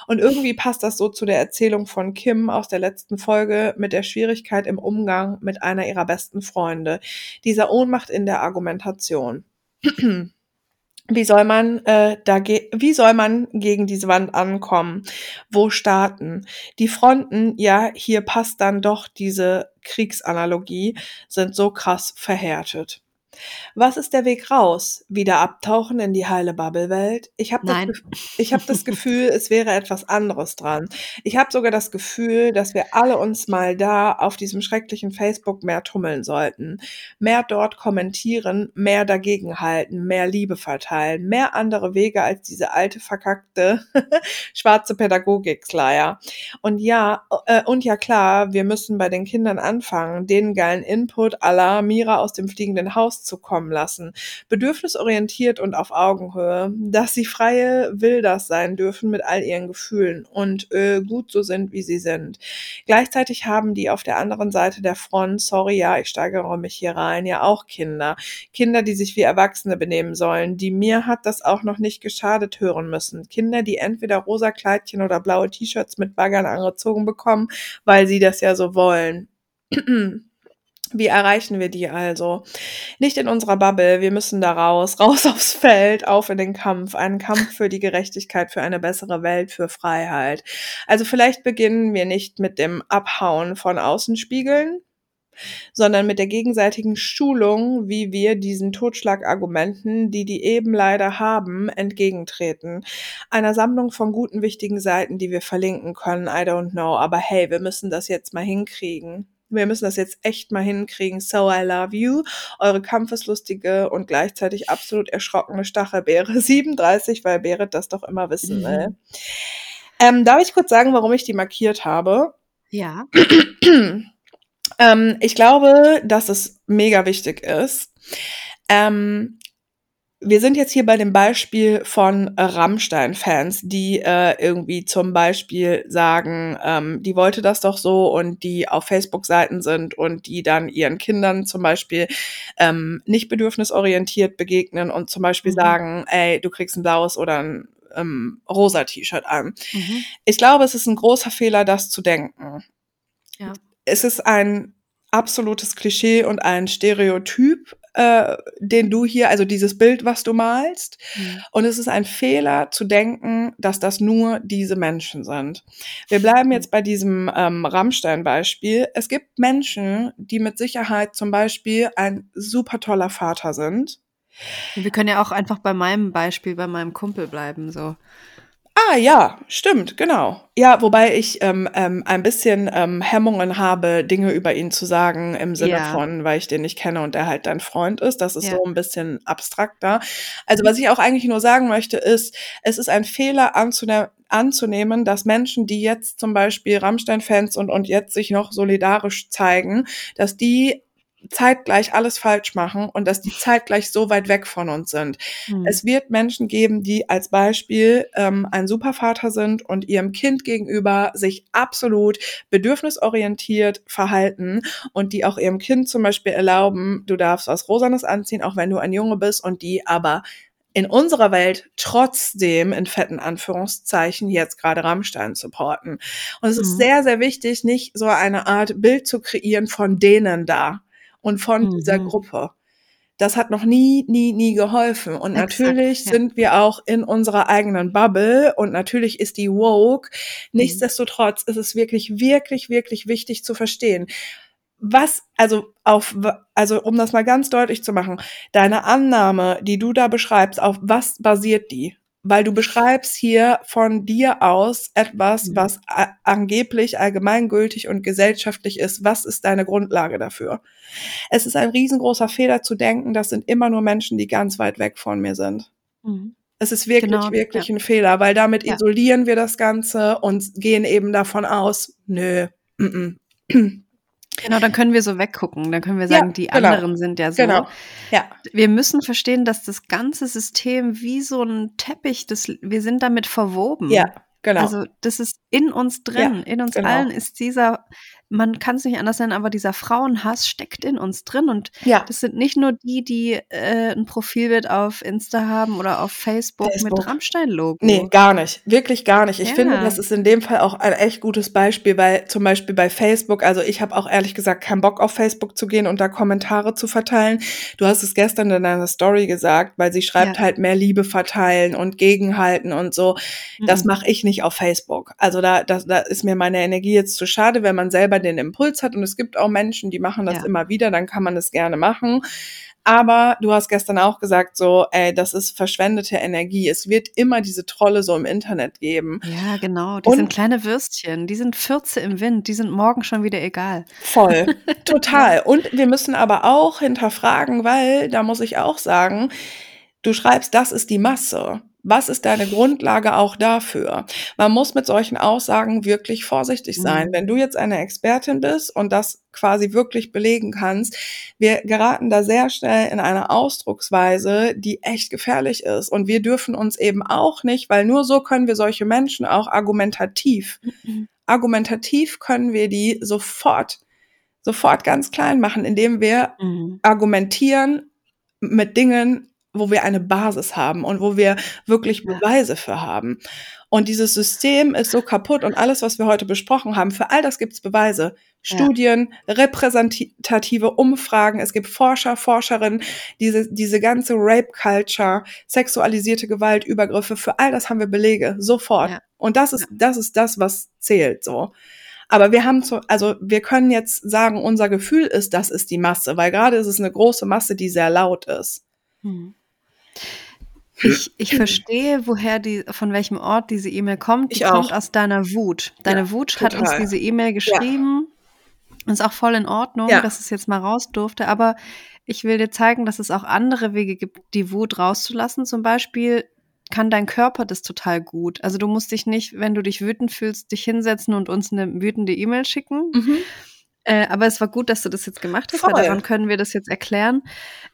Und irgendwie passt das so zu der Erzählung von Kim aus der letzten Folge mit der Schwierigkeit im Umgang mit einer ihrer besten Freunde, dieser Ohnmacht in der Argumentation. Wie soll man äh, da wie soll man gegen diese Wand ankommen? Wo starten? Die Fronten, ja, hier passt dann doch diese Kriegsanalogie, sind so krass verhärtet. Was ist der Weg raus? Wieder abtauchen in die heile Bubble-Welt? Ich habe das, Nein. ich hab das Gefühl, es wäre etwas anderes dran. Ich habe sogar das Gefühl, dass wir alle uns mal da auf diesem schrecklichen Facebook mehr tummeln sollten. Mehr dort kommentieren, mehr dagegen halten, mehr Liebe verteilen, mehr andere Wege als diese alte, verkackte, <laughs> schwarze Pädagogik-Sleier. Und ja, äh, und ja klar, wir müssen bei den Kindern anfangen, den geilen Input aller Mira aus dem fliegenden Haus zukommen lassen. Bedürfnisorientiert und auf Augenhöhe, dass sie freie Wilders sein dürfen mit all ihren Gefühlen und äh, gut so sind, wie sie sind. Gleichzeitig haben die auf der anderen Seite der Front, sorry, ja, ich steigere mich hier rein, ja auch Kinder. Kinder, die sich wie Erwachsene benehmen sollen, die mir hat das auch noch nicht geschadet hören müssen. Kinder, die entweder rosa Kleidchen oder blaue T-Shirts mit Baggern angezogen bekommen, weil sie das ja so wollen. Wie erreichen wir die also? Nicht in unserer Bubble, wir müssen da raus, <laughs> raus aufs Feld, auf in den Kampf, einen Kampf für die Gerechtigkeit, für eine bessere Welt, für Freiheit. Also vielleicht beginnen wir nicht mit dem Abhauen von Außenspiegeln, sondern mit der gegenseitigen Schulung, wie wir diesen Totschlagargumenten, die die eben leider haben, entgegentreten. Einer Sammlung von guten, wichtigen Seiten, die wir verlinken können, I don't know, aber hey, wir müssen das jetzt mal hinkriegen. Wir müssen das jetzt echt mal hinkriegen. So I love you. Eure kampfeslustige und gleichzeitig absolut erschrockene Stachelbeere <laughs> 37, weil Berit das doch immer wissen Mhm. will. Ähm, darf ich kurz sagen, warum ich die markiert habe? Ja. <clears throat> ähm, ich glaube, dass es mega wichtig ist. Ähm, wir sind jetzt hier bei dem Beispiel von Rammstein-Fans, die äh, irgendwie zum Beispiel sagen, ähm, die wollte das doch so und die auf Facebook-Seiten sind und die dann ihren Kindern zum Beispiel ähm, nicht bedürfnisorientiert begegnen und zum Beispiel Mhm. sagen, ey, du kriegst ein blaues oder ein ähm, rosa T-Shirt an. Mhm. Ich glaube, es ist ein großer Fehler, das zu denken. Ja. Es ist ein absolutes Klischee und ein Stereotyp, äh, den du hier, also dieses Bild, was du malst. Mhm. Und es ist ein Fehler zu denken, dass das nur diese Menschen sind. Wir bleiben jetzt bei diesem ähm, Rammstein-Beispiel. Es gibt Menschen, die mit Sicherheit zum Beispiel ein super toller Vater sind. Wir können ja auch einfach bei meinem Beispiel, bei meinem Kumpel bleiben, so. Ah ja, stimmt, genau. Ja, wobei ich ähm, ähm, ein bisschen ähm, Hemmungen habe, Dinge über ihn zu sagen, im Sinne Ja. von, weil ich den nicht kenne und er halt dein Freund ist. Das ist Ja. so ein bisschen abstrakter. Also was ich auch eigentlich nur sagen möchte, ist, es ist ein Fehler anzune anzunehmen, dass Menschen, die jetzt zum Beispiel Rammstein-Fans und, und jetzt sich noch solidarisch zeigen, dass die zeitgleich alles falsch machen und dass die <laughs> zeitgleich so weit weg von uns sind. Hm. Es wird Menschen geben, die als Beispiel ähm, ein Supervater sind und ihrem Kind gegenüber sich absolut bedürfnisorientiert verhalten und die auch ihrem Kind zum Beispiel erlauben, du darfst was Rosanes anziehen, auch wenn du ein Junge bist und die aber in unserer Welt trotzdem in fetten Anführungszeichen jetzt gerade Rammstein supporten. Und es ist Mhm. sehr, sehr wichtig, nicht so eine Art Bild zu kreieren von denen da und von dieser Mhm. Gruppe. Das hat noch nie, nie, nie geholfen. Und Exakt, natürlich ja. sind wir auch in unserer eigenen Bubble und natürlich ist die woke. Mhm. Nichtsdestotrotz ist es wirklich, wirklich, wirklich wichtig zu verstehen. Was, also auf, also um das mal ganz deutlich zu machen, deine Annahme, die du da beschreibst, auf was basiert die? Weil du beschreibst hier von dir aus etwas, Mhm. was angeblich allgemeingültig und gesellschaftlich ist. Was ist deine Grundlage dafür? Es ist ein riesengroßer Fehler zu denken, das sind immer nur Menschen, die ganz weit weg von mir sind. Mhm. Es ist wirklich, Genau, wirklich ja. ein Fehler, weil damit Ja. isolieren wir das Ganze und gehen eben davon aus, nö, mm, mm. <clears throat> Genau, dann können wir so weggucken. Dann können wir Ja, sagen, die genau. anderen sind ja so. Genau. Ja. Wir müssen verstehen, dass das ganze System wie so ein Teppich, das, wir sind damit verwoben. Ja, genau. Also das ist in uns drin, in uns genau. allen ist dieser, man kann es nicht anders nennen, aber dieser Frauenhass steckt in uns drin und ja. das sind nicht nur die, die äh, ein Profilbild auf Insta haben oder auf Facebook, Facebook. mit Rammstein-Logo. Nee, gar nicht. Wirklich gar nicht. Ich Ja. finde, das ist in dem Fall auch ein echt gutes Beispiel, weil zum Beispiel bei Facebook, also ich habe auch ehrlich gesagt keinen Bock auf Facebook zu gehen und da Kommentare zu verteilen. Du hast es gestern in deiner Story gesagt, weil sie schreibt Ja. halt mehr Liebe verteilen und gegenhalten und so. Das Mhm. mache ich nicht auf Facebook. Also da, da, da ist mir meine Energie jetzt zu schade, wenn man selber den Impuls hat. Und es gibt auch Menschen, die machen das Ja. immer wieder, dann kann man das gerne machen. Aber du hast gestern auch gesagt, so, ey, das ist verschwendete Energie. Es wird immer diese Trolle so im Internet geben. Ja, genau. Die Und- sind kleine Würstchen. Die sind Fürze im Wind. Die sind morgen schon wieder egal. Voll, <laughs> total. Und wir müssen aber auch hinterfragen, weil, da muss ich auch sagen, du schreibst, das ist die Masse. Was ist deine Grundlage auch dafür? Man muss mit solchen Aussagen wirklich vorsichtig sein. Mhm. Wenn du jetzt eine Expertin bist und das quasi wirklich belegen kannst, wir geraten da sehr schnell in eine Ausdrucksweise, die echt gefährlich ist. Und wir dürfen uns eben auch nicht, weil nur so können wir solche Menschen auch argumentativ, argumentativ können wir die sofort, sofort ganz klein machen, indem wir Mhm. argumentieren mit Dingen, wo wir eine Basis haben und wo wir wirklich Ja. Beweise für haben. Und dieses System ist so kaputt und alles, was wir heute besprochen haben, für all das gibt es Beweise. Ja. Studien, repräsentative Umfragen, es gibt Forscher, Forscherinnen, diese, diese ganze Rape-Culture, sexualisierte Gewalt, Übergriffe, für all das haben wir Belege, sofort. Ja. Und das ist, Ja. das ist das, was zählt, so. Aber wir haben zu, also wir können jetzt sagen, unser Gefühl ist, das ist die Masse, weil gerade ist es eine große Masse, die sehr laut ist. Mhm. Ich, ich verstehe, woher die, von welchem Ort diese E-Mail kommt. Die Ich auch. kommt aus deiner Wut. Deine Ja, Wut hat uns diese E-Mail geschrieben. Ist auch voll in Ordnung, Ja. dass es jetzt mal raus durfte. Aber ich will dir zeigen, dass es auch andere Wege gibt, die Wut rauszulassen. Zum Beispiel kann dein Körper das total gut. Also du musst dich nicht, wenn du dich wütend fühlst, dich hinsetzen und uns eine wütende E-Mail schicken. Äh, aber es war gut, dass du das jetzt gemacht hast, weil Voll. daran können wir das jetzt erklären.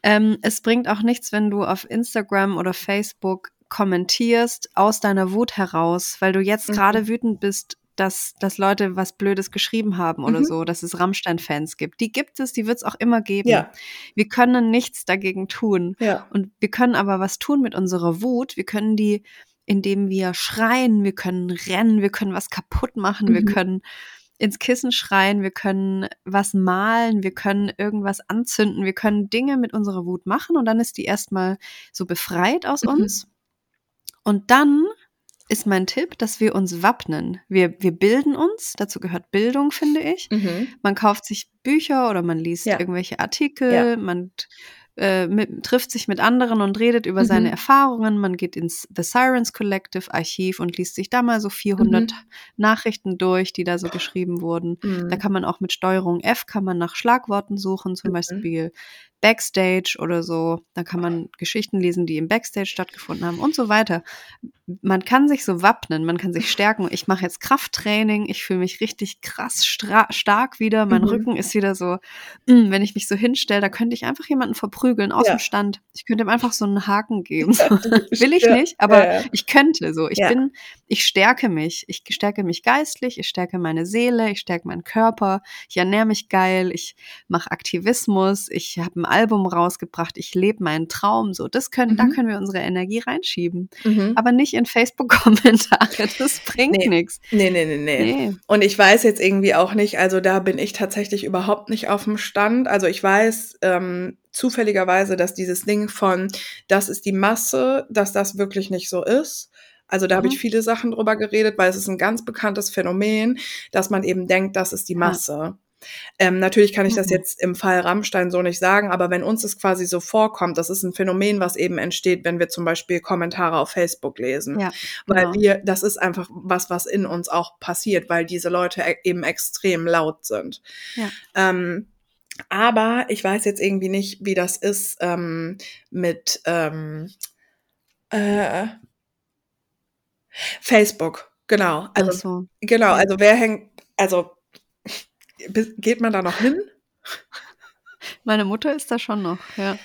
Ähm, es bringt auch nichts, wenn du auf Instagram oder Facebook kommentierst aus deiner Wut heraus, weil du jetzt Mhm. gerade wütend bist, dass, dass Leute was Blödes geschrieben haben oder Mhm. so, dass es Rammstein-Fans gibt. Die gibt es, die wird es auch immer geben. Ja. Wir können nichts dagegen tun. Ja. Und wir können aber was tun mit unserer Wut. Wir können die, indem wir schreien, wir können rennen, wir können was kaputt machen, wir Mhm. können ins Kissen schreien, wir können was malen, wir können irgendwas anzünden, wir können Dinge mit unserer Wut machen und dann ist die erstmal so befreit aus Mhm. uns. Und dann ist mein Tipp, dass wir uns wappnen. Wir, wir bilden uns, dazu gehört Bildung, finde ich. Mhm. Man kauft sich Bücher oder man liest Ja. irgendwelche Artikel, Ja. man äh, mit, trifft sich mit anderen und redet über Mhm. seine Erfahrungen. Man geht ins The Sirens Collective Archiv und liest sich da mal so 400 Mhm. Nachrichten durch, die da so geschrieben wurden. Mhm. Da kann man auch mit Steuerung F kann man nach Schlagworten suchen, zum Mhm. Beispiel Backstage oder so. Da kann man Geschichten lesen, die im Backstage stattgefunden haben und so weiter. Man kann sich so wappnen, man kann sich stärken. Ich mache jetzt Krafttraining, ich fühle mich richtig krass stark wieder. Mein Mhm. Rücken ist wieder so, mm, wenn ich mich so hinstelle, da könnte ich einfach jemanden verprügeln aus Ja. dem Stand. Ich könnte ihm einfach so einen Haken geben. <laughs> So. <laughs> Will ich nicht, aber ja, ja. ich könnte so. Ich bin, ich stärke mich. Ich stärke mich geistlich, ich stärke meine Seele, ich stärke meinen Körper, ich ernähre mich geil, ich mache Aktivismus, ich habe ein Album rausgebracht, ich lebe meinen Traum. So, das können, da Mhm. können wir unsere Energie reinschieben. Mhm. Aber nicht in Facebook-Kommentare. <laughs> Das bringt Nee. nichts. Nee, nee, nee, nee. Nee. Und ich weiß jetzt irgendwie auch nicht, also da bin ich tatsächlich überhaupt nicht auf dem Stand. Also ich weiß ähm, zufälligerweise, dass dieses Ding von, das ist die Masse, dass das wirklich nicht so ist. Also da habe Mhm. ich viele Sachen drüber geredet, weil es ist ein ganz bekanntes Phänomen, dass man eben denkt, das ist die Masse. Ähm, natürlich kann ich das Mhm. jetzt im Fall Rammstein so nicht sagen, aber wenn uns das quasi so vorkommt, das ist ein Phänomen, was eben entsteht, wenn wir zum Beispiel Kommentare auf Facebook lesen Ja, weil genau. wir, das ist einfach was, was in uns auch passiert, weil diese Leute e- eben extrem laut sind. Ja. Ähm, aber ich weiß jetzt irgendwie nicht, wie das ist ähm, mit ähm, äh, Facebook. Genau. Also so. genau. Also wer hängt? Also geht man da noch hin? Meine Mutter ist da schon noch, ja.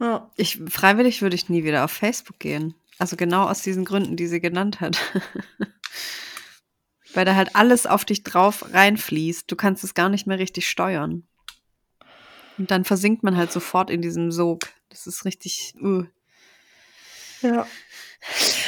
Ja. Ich, freiwillig würde ich nie wieder auf Facebook gehen. Also genau aus diesen Gründen, die sie genannt hat. <laughs> Weil da halt alles auf dich drauf reinfließt. Du kannst es gar nicht mehr richtig steuern. Und dann versinkt man halt sofort in diesem Sog. Das ist richtig. Uh. Ja.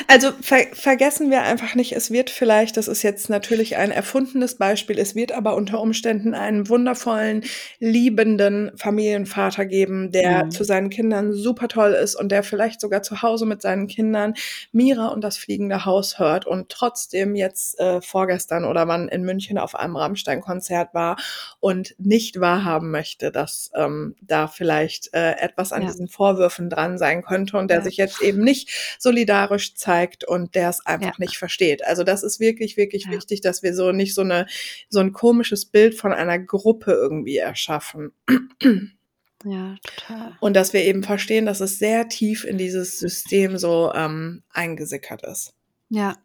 Also ver vergessen wir einfach nicht, es wird vielleicht, das ist jetzt natürlich ein erfundenes Beispiel, es wird aber unter Umständen einen wundervollen, liebenden Familienvater geben, der Mhm. zu seinen Kindern super toll ist und der vielleicht sogar zu Hause mit seinen Kindern Mira und das fliegende Haus hört und trotzdem jetzt äh, vorgestern oder wann in München auf einem Rammstein-Konzert war und nicht wahrhaben möchte, dass ähm, da vielleicht äh, etwas an Ja. diesen Vorwürfen dran sein könnte und der Ja. sich jetzt eben nicht solidarisch zeigt und der es einfach Ja. nicht versteht. Also das ist wirklich, wirklich Ja. wichtig, dass wir so nicht so eine so ein komisches Bild von einer Gruppe irgendwie erschaffen <clears throat> Ja, total. und dass wir eben verstehen, dass es sehr tief in dieses System so ähm, eingesickert ist. Ja.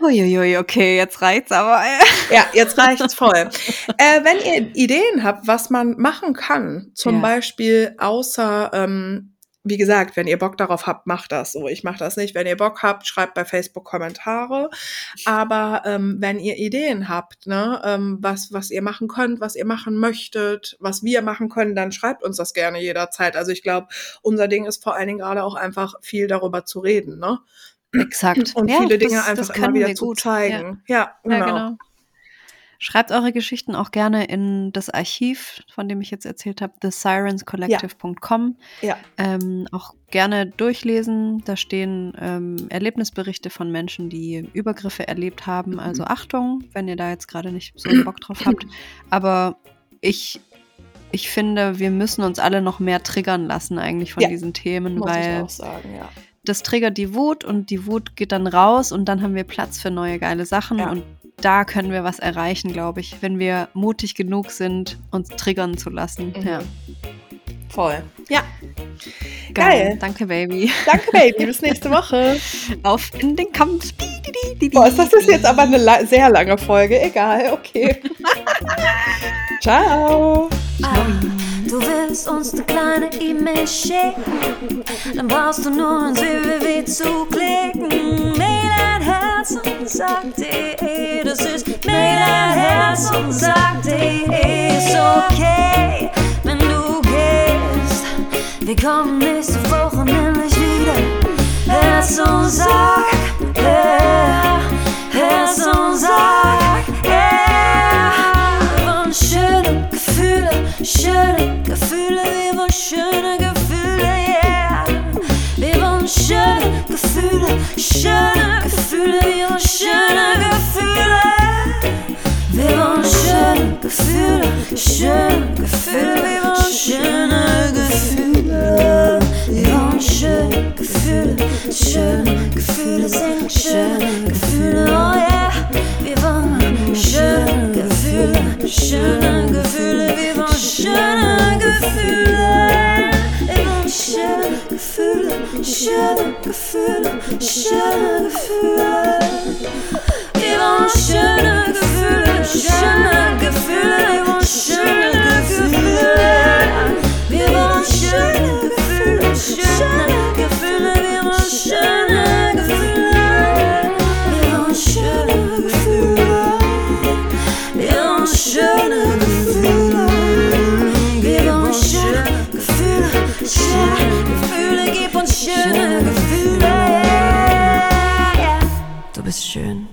Uiuiui, okay, jetzt reicht's aber. <laughs> Ja, jetzt reicht's <laughs> voll. äh, wenn ihr Ideen habt, was man machen kann, zum Ja. Beispiel außer, ähm, wie gesagt, wenn ihr Bock darauf habt, macht das so. Ich mache das nicht. Wenn ihr Bock habt, schreibt bei Facebook Kommentare. Aber ähm, wenn ihr Ideen habt, ne, ähm, was, was ihr machen könnt, was ihr machen möchtet, was wir machen können, dann schreibt uns das gerne jederzeit. Also ich glaube, unser Ding ist vor allen Dingen gerade auch einfach viel darüber zu reden, ne? Exakt. Und Ja, viele Dinge das- einfach das immer wieder zu zeigen. Ja, Ja, genau. ja, genau. Schreibt eure Geschichten auch gerne in das Archiv, von dem ich jetzt erzählt habe, thesirenscollective.com. Ja. Ähm, auch gerne durchlesen. Da stehen ähm, Erlebnisberichte von Menschen, die Übergriffe erlebt haben. Also Achtung, wenn ihr da jetzt gerade nicht so Bock drauf habt. Aber ich, ich finde, wir müssen uns alle noch mehr triggern lassen eigentlich von Ja, diesen Themen, Muss ich weil auch sagen, ja. das triggert die Wut und die Wut geht dann raus und dann haben wir Platz für neue geile Sachen Ja. und da können wir was erreichen, glaube ich, wenn wir mutig genug sind, uns triggern zu lassen. Mhm. Ja. Voll. Ja. Geil. Geil. Danke, Baby. Danke, Baby. Bis nächste Woche. <laughs> Auf in den Kampf. Boah, das ist jetzt aber eine la sehr lange Folge. Egal, okay. <laughs> Ciao. Du willst uns eine kleine E-Mail schicken, dann brauchst du nur ein www zu klicken. Mail Herz und sagt.de, das ist Mail ein Herz und sagt.de, ist okay, wenn du gehst. Wir kommen nächste Woche nämlich wieder. Herz und Sack, yeah. Herz und Sack, yeah. Wir wollen schöne Gefühle, schöne Gefühle, wir wollen schöne Gefühle, yeah. Wir wollen schöne Gefühle, schöne Gefühle, wir wollen schöne Gefühle. Wir wollen schöne Gefühle, schöne Gefühle, wir wollen schöne Gefühle. Wir wollen schöne Gefühle, schöne Gefühle, singen schöne Gefühle, oh yeah. Wir wollen schöne Gefühle, schöne Gefühle, wir wollen schöne Gefühle. Sugarfoot, sugarfoot, sugarfoot. It won't sugarfoot, sugarfoot, it won't sugarfoot. It won't sugarfoot, sugarfoot, it won't sugarfoot. schön. Du bist schön.